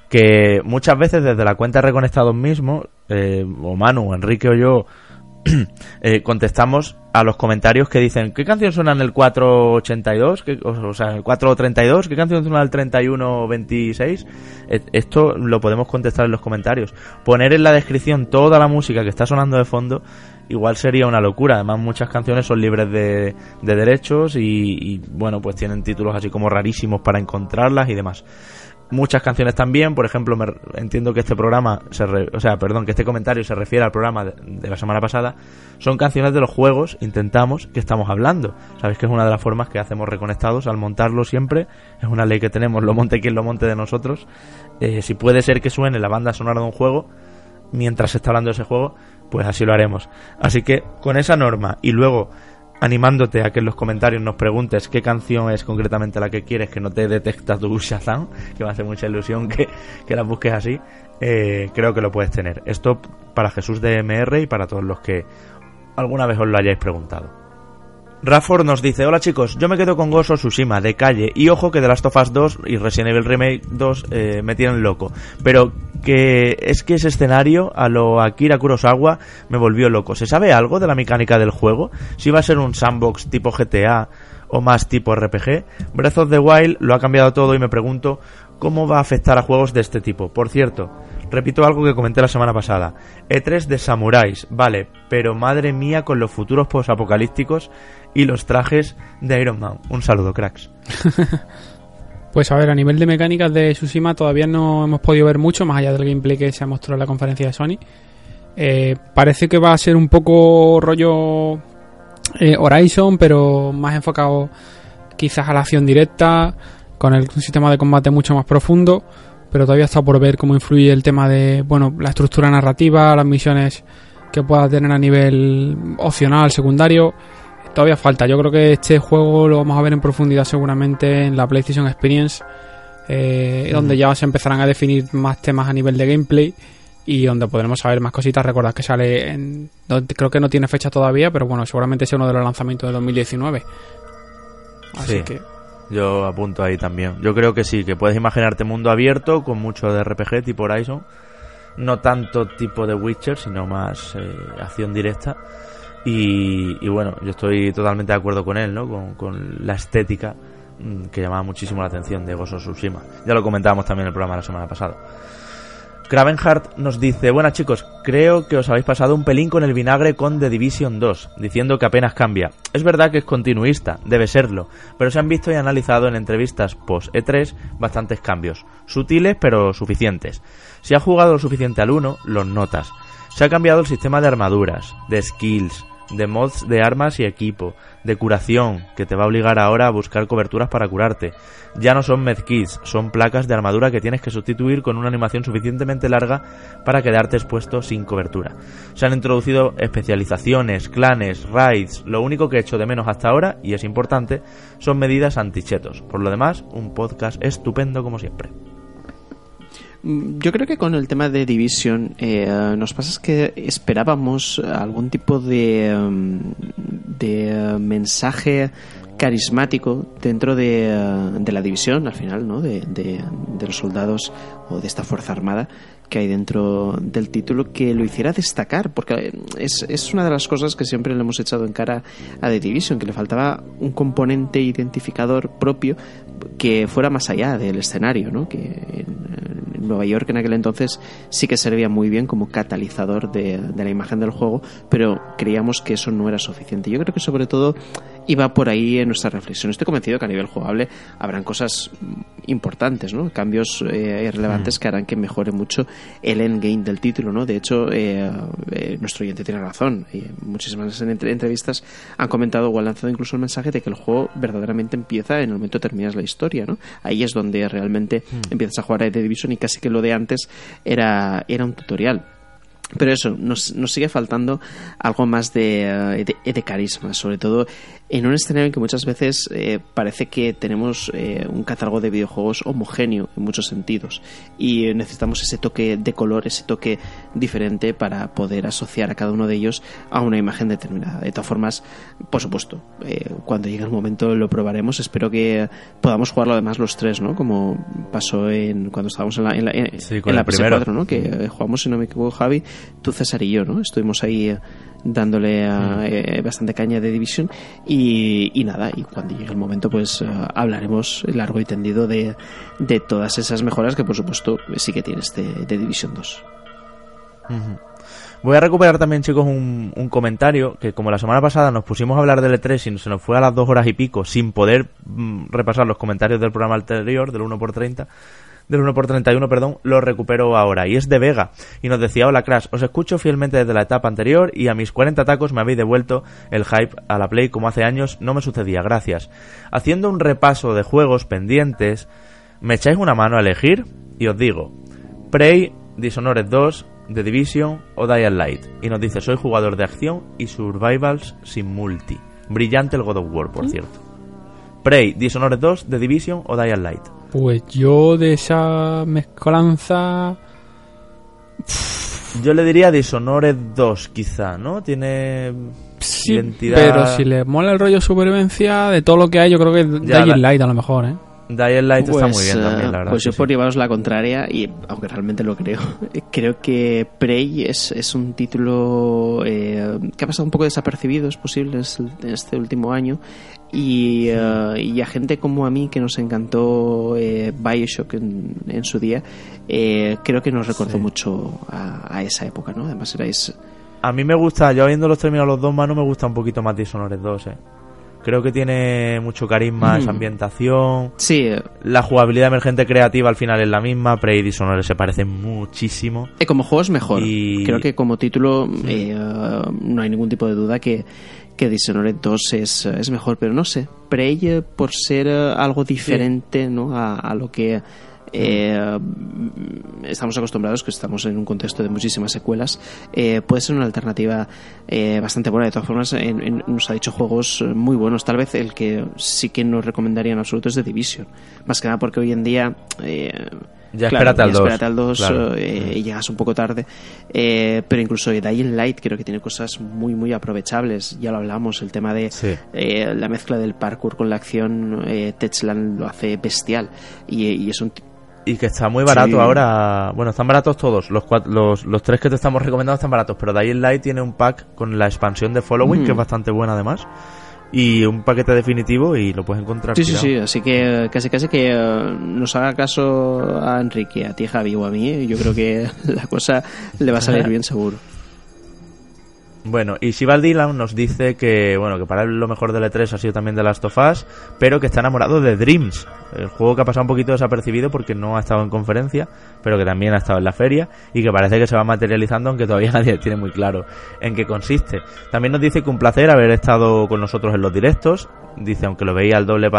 que muchas veces desde la cuenta Reconectados mismo, eh, o Manu, Enrique o yo, eh, contestamos a los comentarios que dicen ¿qué canción suena en el 482? ¿Qué- o sea, el 432, ¿qué canción suena en el 3126? Eh, Esto lo podemos contestar en los comentarios. Poner en la descripción toda la música que está sonando de fondo igual sería una locura. Además muchas canciones son libres de, de derechos y, y, bueno, pues tienen títulos así como rarísimos para encontrarlas y demás muchas canciones también. Por ejemplo, me, entiendo que este programa, se re- o sea, perdón, que este comentario se refiere al programa de, la semana pasada. Son canciones de los juegos, intentamos, que estamos hablando. Sabéis que es una de las formas que hacemos reconectados al montarlo siempre. Es una ley que tenemos, lo monte quien lo monte de nosotros. Eh, si puede ser que suene la banda sonora de un juego mientras se está hablando de ese juego, pues así lo haremos. Así que con esa norma y luego animándote a que en los comentarios nos preguntes qué canción es concretamente la que quieres que no te detecta tu Shazam, que me hace mucha ilusión que, que la busques así, eh, creo que lo puedes tener. Esto para Jesús de MR y para todos los que alguna vez os lo hayáis preguntado. Rafford nos dice, hola chicos, yo me quedo con Gozo Tsushima de calle y ojo que The Last of Us 2 y Resident Evil Remake 2 eh, me tienen loco, pero que es que ese escenario a lo Akira Kurosawa me volvió loco. ¿Se sabe algo de la mecánica del juego? Si va a ser un sandbox tipo GTA o más tipo RPG. Breath of the Wild lo ha cambiado todo y me pregunto cómo va a afectar a juegos de este tipo. Por cierto, repito algo que comenté la semana pasada. E3 de samuráis, vale, pero madre mía con los futuros posapocalípticos y los trajes de Iron Man. Un saludo, cracks. Pues a ver, a nivel de mecánicas de Tsushima todavía no hemos podido ver mucho, más allá del gameplay que se ha mostrado en la conferencia de Sony. Eh, parece que va a ser un poco rollo eh, Horizon, pero más enfocado quizás a la acción directa, con el, un sistema de combate mucho más profundo, pero todavía está por ver cómo influye el tema de, bueno, la estructura narrativa, las misiones que pueda tener a nivel opcional, secundario. Todavía falta. Yo creo que este juego lo vamos a ver en profundidad seguramente en la PlayStation Experience, eh, donde ya se empezarán a definir más temas a nivel de gameplay y donde podremos saber más cositas. Recordad que sale en. no- creo que no tiene fecha todavía, pero bueno, seguramente sea uno de los lanzamientos de 2019. Así Sí. que. Yo apunto ahí también. Yo creo que sí, que puedes imaginarte mundo abierto con mucho de RPG tipo Horizon. No tanto tipo de Witcher, sino más eh, acción directa. Y, bueno, yo estoy totalmente de acuerdo con él, ¿no? Con, la estética mm, que llamaba muchísimo la atención de Gozo Tsushima. Ya lo comentábamos también en el programa la semana pasada. Cravenhart nos dice, buenas chicos, creo que os habéis pasado un pelín con el vinagre con The Division 2, diciendo que apenas cambia. Es verdad que es continuista, debe serlo, pero se han visto y analizado en entrevistas post E3 bastantes cambios, sutiles pero suficientes. Si has jugado lo suficiente al 1, los notas. Se ha cambiado el sistema de armaduras, de skills, de mods de armas y equipo, de curación, que te va a obligar ahora a buscar coberturas para curarte. Ya no son medkits, son placas de armadura que tienes que sustituir con una animación suficientemente larga para quedarte expuesto sin cobertura. Se han introducido especializaciones, clanes, raids, lo único que he hecho de menos hasta ahora, y es importante, son medidas antichetos. Por lo demás, un podcast estupendo como siempre. Mm, yo creo que con el tema de Division eh, nos pasa es que esperábamos algún tipo de, mm, de mensaje carismático dentro de, la división al final ¿no? de, los soldados o de esta fuerza armada que hay dentro del título que lo hiciera destacar porque es, es una de las cosas que siempre le hemos echado en cara a The Division que le faltaba un componente identificador propio que fuera más allá del escenario ¿no? que Nueva York en aquel entonces sí que servía muy bien como catalizador de, de la imagen del juego, pero creíamos que eso no era suficiente. Yo creo que sobre todo iba por ahí en nuestra reflexión. Estoy convencido que a nivel jugable habrán cosas importantes, ¿no? Cambios eh, relevantes mm. que harán que mejore mucho el endgame del título, ¿no? De hecho, eh, eh, nuestro oyente tiene razón. Muchísimas entrevistas han comentado o han lanzado incluso el mensaje de que el juego verdaderamente empieza en el momento que terminas la historia, ¿no? Ahí es donde realmente mm. empiezas a jugar a The Division y casi que lo de antes era, era un tutorial. Pero eso, nos, nos sigue faltando algo más de, de, carisma, sobre todo en un escenario en que muchas veces eh, parece que tenemos eh, un catálogo de videojuegos homogéneo en muchos sentidos y necesitamos ese toque de color, ese toque diferente para poder asociar a cada uno de ellos a una imagen determinada. De todas formas, por supuesto, eh, cuando llegue el momento lo probaremos. Espero que podamos jugarlo además los tres, ¿no? Como pasó en cuando estábamos en la, en la, en, la PS4, ¿no? Que jugamos, si no me equivoco, Javi, tú, César y yo, ¿no? Estuvimos ahí dándole eh, bastante caña de división y, nada, y cuando llegue el momento pues eh, hablaremos largo y tendido de, de, todas esas mejoras que por supuesto sí que tiene este de Division 2. Voy a recuperar también, chicos, un, un, comentario que como la semana pasada nos pusimos a hablar del E3 y se nos fue a las dos horas y pico sin poder mm, repasar los comentarios del programa anterior, del 1x30, del 1x31, perdón, lo recupero ahora. Y es de Vega. Y nos decía, hola Crash, os escucho fielmente desde la etapa anterior y a mis 40 tacos me habéis devuelto el hype a la Play como hace años no me sucedía. Gracias. Haciendo un repaso de juegos pendientes, ¿me echáis una mano a elegir? Y os digo, Prey, Dishonored 2, The Division o Dying Light. Y nos dice, soy jugador de acción y survivals sin multi. Brillante el God of War, por mm. cierto. Prey, Dishonored 2, The Division o Dying Light. Pues yo de esa mezcolanza... Yo le diría Dishonored 2 quizá, ¿no? Tiene sí, pero si le mola el rollo supervivencia, de todo lo que hay, yo creo que Dying Light a lo mejor, ¿eh? Dying Light está muy bien también, la verdad. Pues yo por llevaros la contraria, y aunque realmente lo creo, creo que Prey es, es un título eh, que ha pasado un poco desapercibido, es posible, en este último año, y, uh, y, a gente como a mí que nos encantó eh, Bioshock en, en, su día, eh, creo que nos recordó mucho a, a, esa época, ¿no? Además erais... A mí me gusta, yo habiéndolos terminado los dos manos, me gusta un poquito más Dishonored 2, ¿eh? Creo que tiene mucho carisma, esa ambientación. Sí. La jugabilidad emergente creativa al final es la misma. Prey y Dishonored se parecen muchísimo. Y como juego es mejor. Y... Creo que como título eh, no hay ningún tipo de duda que que Dishonored 2 es, es mejor, pero no sé, Prey eh, por ser eh, algo diferente ¿no? a, lo que eh, estamos acostumbrados, que estamos en un contexto de muchísimas secuelas, puede ser una alternativa bastante buena. De todas formas, nos ha dicho juegos muy buenos. Tal vez el que sí que nos recomendaría en absoluto es The Division. Más que nada porque hoy en día Ya espérate al 2. Espérate al 2 eh, y llegas un poco tarde. Eh, pero incluso Dying Light creo que tiene cosas muy, muy aprovechables. Ya lo hablamos, el tema de eh, la mezcla del parkour con la acción. Eh, Techland lo hace bestial. Y, y es un y que está muy barato ahora. Bueno, están baratos todos. Los, los, los, tres que te estamos recomendando están baratos, pero Dying Light tiene un pack con la expansión de Following, que es bastante buena además. Y un paquete definitivo y lo puedes encontrar. Sí, sí, sí. Así que casi casi que eh, nos haga caso a Enrique, a ti Javi o a mí. Yo creo que la cosa le va a salir bien seguro. Bueno, y Shival Dylan nos dice que, bueno, que para él lo mejor del E3 ha sido también de Last of Us, pero que está enamorado de Dreams, el juego que ha pasado un poquito desapercibido porque no ha estado en conferencia, pero que también ha estado en la feria y que parece que se va materializando, aunque todavía nadie tiene muy claro en qué consiste. También nos dice que un placer haber estado con nosotros en los directos, dice aunque lo veía al doble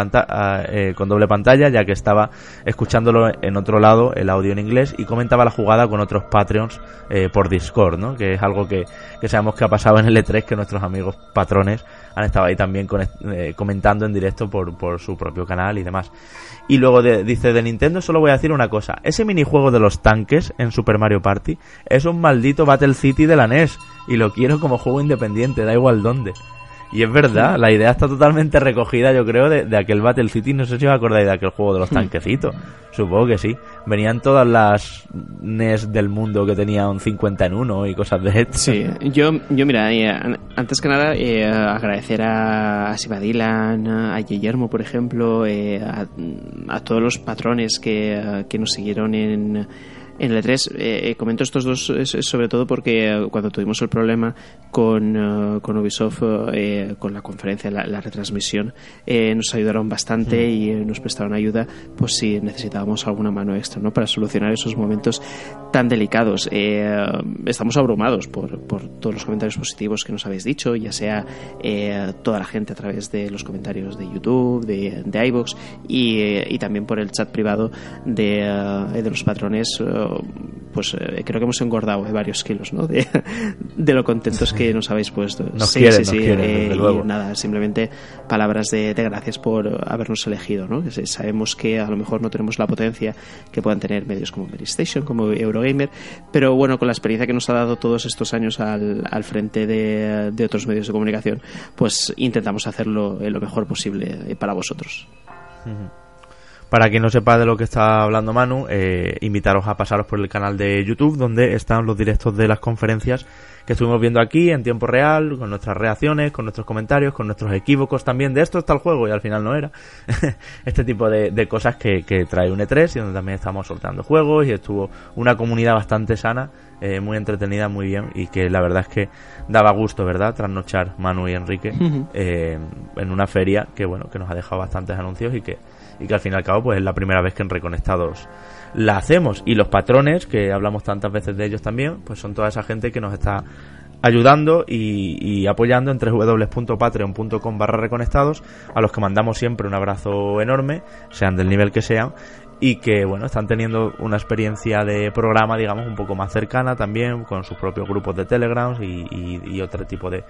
eh, con doble pantalla, ya que estaba escuchándolo en otro lado, el audio en inglés, y comentaba la jugada con otros Patreons eh, por Discord, ¿no? que es algo que, que sabemos que ha pasado en el E3, que nuestros amigos patrones han estado ahí también eh, comentando en directo por, por, su propio canal y demás. Y luego dice de Nintendo solo voy a decir una cosa, ese minijuego de los tanques en Super Mario Party es un maldito Battle City de la NES y lo quiero como juego independiente, da igual dónde. Y es verdad, la idea está totalmente recogida, yo creo, de, aquel Battle City. No sé si os acordáis de aquel juego de los hmm. tanquecitos. Supongo que sí. Venían todas las NES del mundo que tenían un 50 en 1 y cosas de esto. Sí, yo, yo mira, eh, antes que nada, eh, agradecer a, Siva Dylan, a Guillermo, por ejemplo, eh, a, a, todos los patrones que, que nos siguieron en en el E3 eh, eh, comento estos dos sobre todo porque eh, cuando tuvimos el problema con, con Ubisoft, con la conferencia, la, retransmisión, nos ayudaron bastante y nos prestaron ayuda, pues si necesitábamos alguna mano extra ¿no? para solucionar esos momentos tan delicados. estamos abrumados por, por, todos los comentarios positivos que nos habéis dicho, ya sea toda la gente a través de los comentarios de YouTube, de, de iVoox y, y también por el chat privado de, de los patrones pues eh, creo que hemos engordado eh, varios kilos, ¿no? De, lo contentos que nos habéis puesto. sí, sí, sí. Eh, y nada, simplemente palabras de, gracias por habernos elegido, ¿no? Sabemos que a lo mejor no tenemos la potencia que puedan tener medios como Station, como Eurogamer, pero bueno, con la experiencia que nos ha dado todos estos años al, al frente de, de, otros medios de comunicación, pues intentamos hacerlo lo mejor posible para vosotros. Para quien no sepa de lo que está hablando Manu, eh, invitaros a pasaros por el canal de YouTube donde están los directos de las conferencias que estuvimos viendo aquí en tiempo real, con nuestras reacciones, con nuestros comentarios, con nuestros equívocos también de esto está el juego y al final no era. este tipo de, cosas que, trae un E3 y donde también estamos soltando juegos y estuvo una comunidad bastante sana, eh, muy entretenida, muy bien y que la verdad es que daba gusto, ¿verdad? Trasnochar Manu y Enrique eh, en una feria que bueno, que nos ha dejado bastantes anuncios y que y que al fin y al cabo pues es la primera vez que en Reconectados la hacemos. Y los patrones que hablamos tantas veces de ellos también pues son toda esa gente que nos está ayudando y, apoyando en www.patreon.com barra reconectados a los que mandamos siempre un abrazo enorme sean del nivel que sean y que bueno están teniendo una experiencia de programa digamos un poco más cercana también con sus propios grupos de telegrams y, otro tipo de,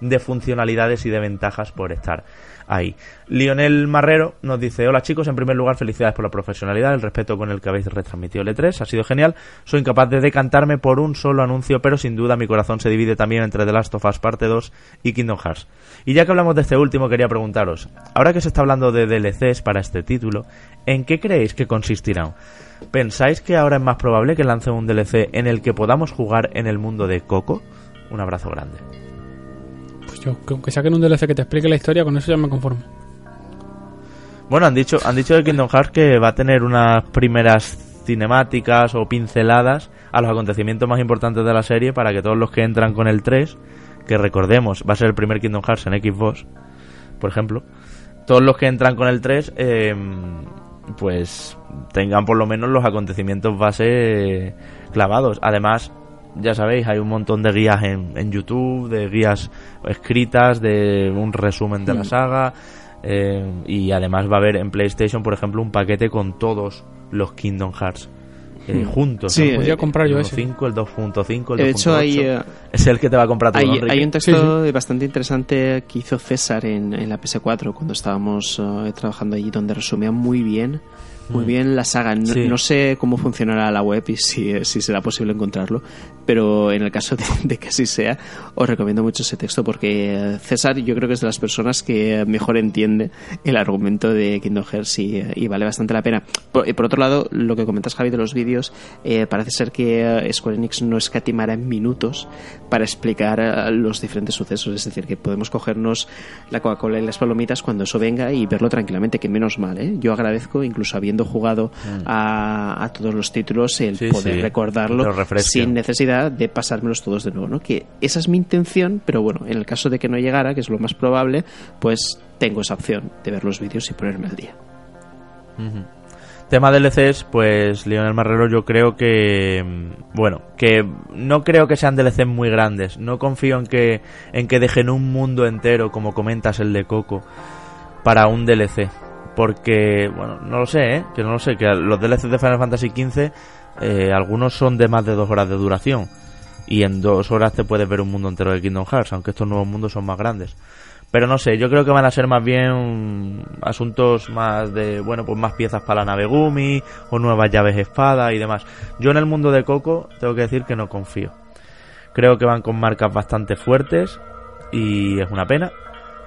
de funcionalidades y de ventajas por estar ahí. Lionel Marrero nos dice, hola chicos, en primer lugar felicidades por la profesionalidad, el respeto con el que habéis retransmitido el E3, ha sido genial, soy incapaz de decantarme por un solo anuncio, pero sin duda mi corazón se divide también entre The Last of Us Parte 2 y Kingdom Hearts. Y ya que hablamos de este último, quería preguntaros, ahora que se está hablando de DLCs para este título, ¿en qué creéis que consistirán? ¿Pensáis que ahora es más probable que lancen un DLC en el que podamos jugar en el mundo de Coco? Un abrazo grande. Yo, que saquen un DLC que te explique la historia, con eso ya me conformo. Bueno, han dicho, han dicho de Kingdom Hearts que va a tener unas primeras cinemáticas o pinceladas a los acontecimientos más importantes de la serie para que todos los que entran con el 3, que recordemos va a ser el primer Kingdom Hearts en Xbox, por ejemplo, todos los que entran con el 3, em, pues tengan por lo menos los acontecimientos base clavados. Además, ya sabéis, hay un montón de guías en, en YouTube, de guías escritas, de un resumen de la mm. saga. Eh, y además va a haber en PlayStation, por ejemplo, un paquete con todos los Kingdom Hearts. Eh, mm. juntos. Sí, podría comprar yo el 5, el 2.5, el 2.8. De hecho, hay, eh, es el que te va a comprar todo, hay, hay un texto bastante interesante que hizo César en, en la PS4 cuando estábamos trabajando allí, donde resumía muy bien muy mm. bien la saga. No, sé cómo funcionará la web y si, si, será posible encontrarlo, pero en el caso de, que así sea, os recomiendo mucho ese texto porque César yo creo que es de las personas que mejor entiende el argumento de Kingdom Hearts y, vale bastante la pena. Por, otro lado, lo que comentas Javi de los vídeos, eh, parece ser que Square Enix no escatimará en minutos para explicar eh, los diferentes sucesos, es decir, que podemos cogernos la Coca-Cola y las palomitas cuando eso venga y verlo tranquilamente, que menos mal, ¿eh? Yo agradezco, incluso habiendo jugado mm. a, todos los títulos, el poder recordarlo sin necesidad de pasármelos todos de nuevo, ¿no? Que esa es mi intención, pero bueno, en el caso de que no llegara, que es lo más probable, pues tengo esa opción de ver los vídeos y ponerme al día. Tema DLCs, pues Lionel Marrero yo creo que mm, bueno, que no creo que sean DLCs muy grandes, no confío en que en que dejen un mundo entero como comentas el de Coco para un DLC, porque bueno, no lo sé, ¿eh? que no lo sé, que los DLCs de Final Fantasy XV eh, algunos son de más de dos horas de duración y en dos horas te puedes ver un mundo entero de Kingdom Hearts, aunque estos nuevos mundos son más grandes. Pero no sé, yo creo que van a ser más bien asuntos más de, bueno, pues más piezas para la nave Gumi, o nuevas llaves espada y demás. Yo en el mundo de Coco tengo que decir que no confío. Creo que van con marcas bastante fuertes y es una pena.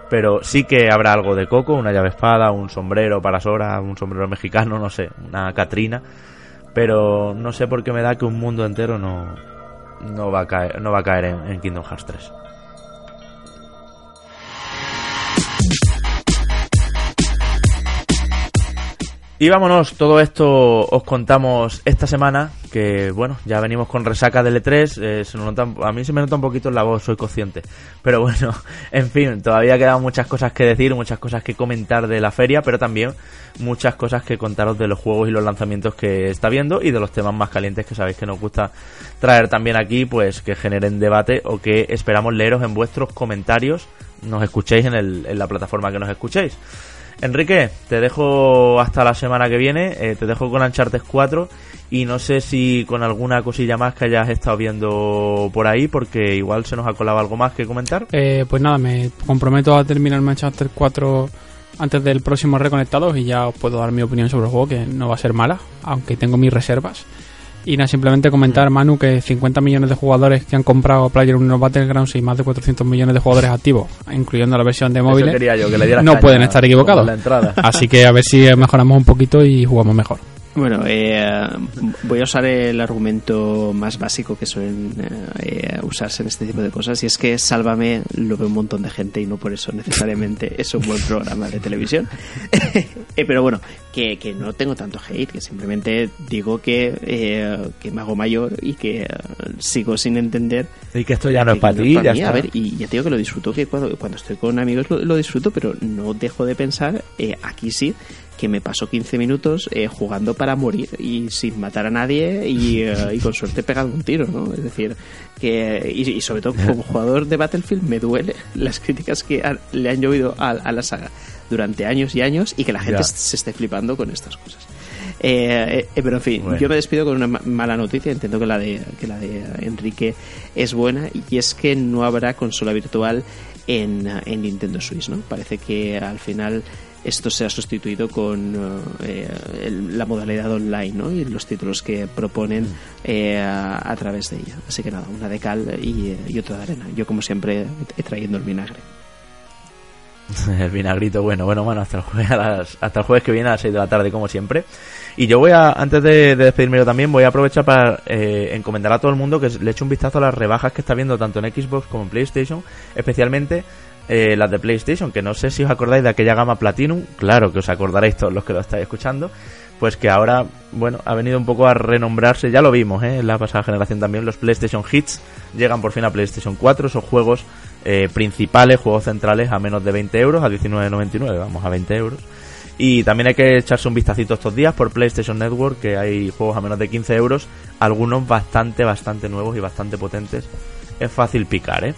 Pero sí que habrá algo de Coco, una llave espada, un sombrero para Sora, un sombrero mexicano, no sé, una Catrina. Pero no sé por qué me da que un mundo entero no, no va a caer, no va a caer en, en Kingdom Hearts 3. Y vámonos, todo esto os contamos esta semana, bueno, ya venimos con resaca del E3, eh, se nota, a mí se me nota un poquito en la voz, soy consciente. Pero bueno, en fin, todavía quedan muchas cosas que decir, muchas cosas que comentar de la feria, pero también muchas cosas que contaros de los juegos y los lanzamientos que está viendo y de los temas más calientes que sabéis que nos gusta traer también aquí, pues que generen debate o que esperamos leeros en vuestros comentarios, nos escuchéis en, el, en la plataforma que nos escuchéis. Enrique, te dejo hasta la semana que viene, eh, te dejo con Uncharted 4 y no sé si con alguna cosilla más que hayas estado viendo por ahí, porque igual se nos ha colado algo más que comentar. Eh, pues nada, me comprometo a terminar Uncharted 4 antes del próximo Reconectados y ya os puedo dar mi opinión sobre el juego, que no va a ser mala, aunque tengo mis reservas. Y nada, simplemente comentar, Manu, que 50 millones de jugadores que han comprado Player 1 Battlegrounds y más de 400 millones de jugadores activos, incluyendo la versión de móviles, no pueden estar equivocados. Así que a ver si mejoramos un poquito y jugamos mejor. Bueno, eh, voy a usar el argumento más básico que suelen eh, usarse en este tipo de cosas y es que Sálvame lo ve un montón de gente y no por eso necesariamente es un buen programa de televisión. Eh, pero bueno, que, que, no tengo tanto hate, que simplemente digo que, que me hago mayor y que sigo sin entender. Y que esto ya no es para ti, ya A ver, y ya te digo que lo disfruto, que cuando, cuando estoy con amigos lo, lo disfruto, pero no dejo de pensar, aquí sí, que me pasó 15 minutos eh, jugando para morir y sin matar a nadie eh, y, con suerte pegando un tiro, ¿no? Es decir, que y, sobre todo como jugador de Battlefield me duele las críticas que le han llovido a, la saga durante años y años y que la gente se esté flipando con estas cosas. Eh, pero en fin, yo me despido con una mala noticia. Entiendo que la de que la de Enrique es buena y es que no habrá consola virtual en, en Nintendo Switch, ¿no? Parece que al final esto se ha sustituido con eh, la modalidad online ¿no? y los títulos que proponen mm. eh, a, través de ella. Así que nada, una de cal y, y otra de arena. Yo como siempre he trayendo el vinagre. el vinagrito, bueno, bueno, bueno, hasta el, jueves, hasta el jueves que viene a las 6 de la tarde, como siempre. Y yo voy a, antes de, despedirme yo también, voy a aprovechar para eh, encomendar a todo el mundo que le eche un vistazo a las rebajas que está viendo tanto en Xbox como en PlayStation, especialmente eh, las de PlayStation, que no sé si os acordáis de aquella gama Platinum, claro que os acordaréis todos los que lo estáis escuchando, pues que ahora, bueno, ha venido un poco a renombrarse, ya lo vimos, ¿eh? en la pasada generación también, los PlayStation Hits llegan por fin a PlayStation 4, esos juegos eh, principales, juegos centrales a menos de 20 euros, a 19,99, vamos a 20 euros. Y también hay que echarse un vistacito estos días por PlayStation Network, que hay juegos a menos de 15 euros, algunos bastante, bastante nuevos y bastante potentes. Es fácil picar, ¿eh?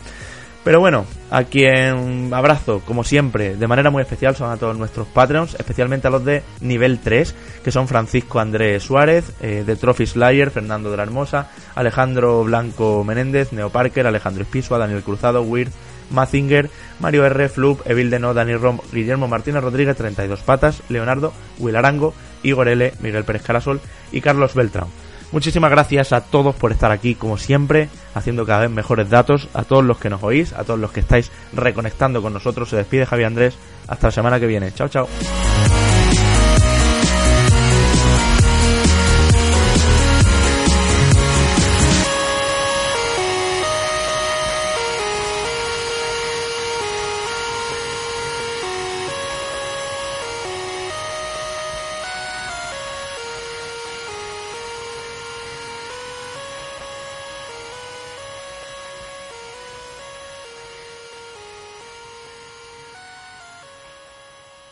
Pero bueno, a quien abrazo, como siempre, de manera muy especial son a todos nuestros Patreons, especialmente a los de nivel 3, que son Francisco Andrés Suárez, eh, de Trophy Slayer, Fernando de la Hermosa, Alejandro Blanco Menéndez, Neo Parker, Alejandro Espisua, Daniel Cruzado, Weird, Mazinger, Mario R, Flup, Evil No, Dani Rom, Guillermo Martínez Rodríguez, 32 Patas, Leonardo, Will Arango, Igor L, Miguel Pérez Carasol y Carlos Beltrán. Muchísimas gracias a todos por estar aquí, como siempre, haciendo cada vez mejores datos, a todos los que nos oís, a todos los que estáis reconectando con nosotros. Se despide Javier Andrés. Hasta la semana que viene. Chao, chao.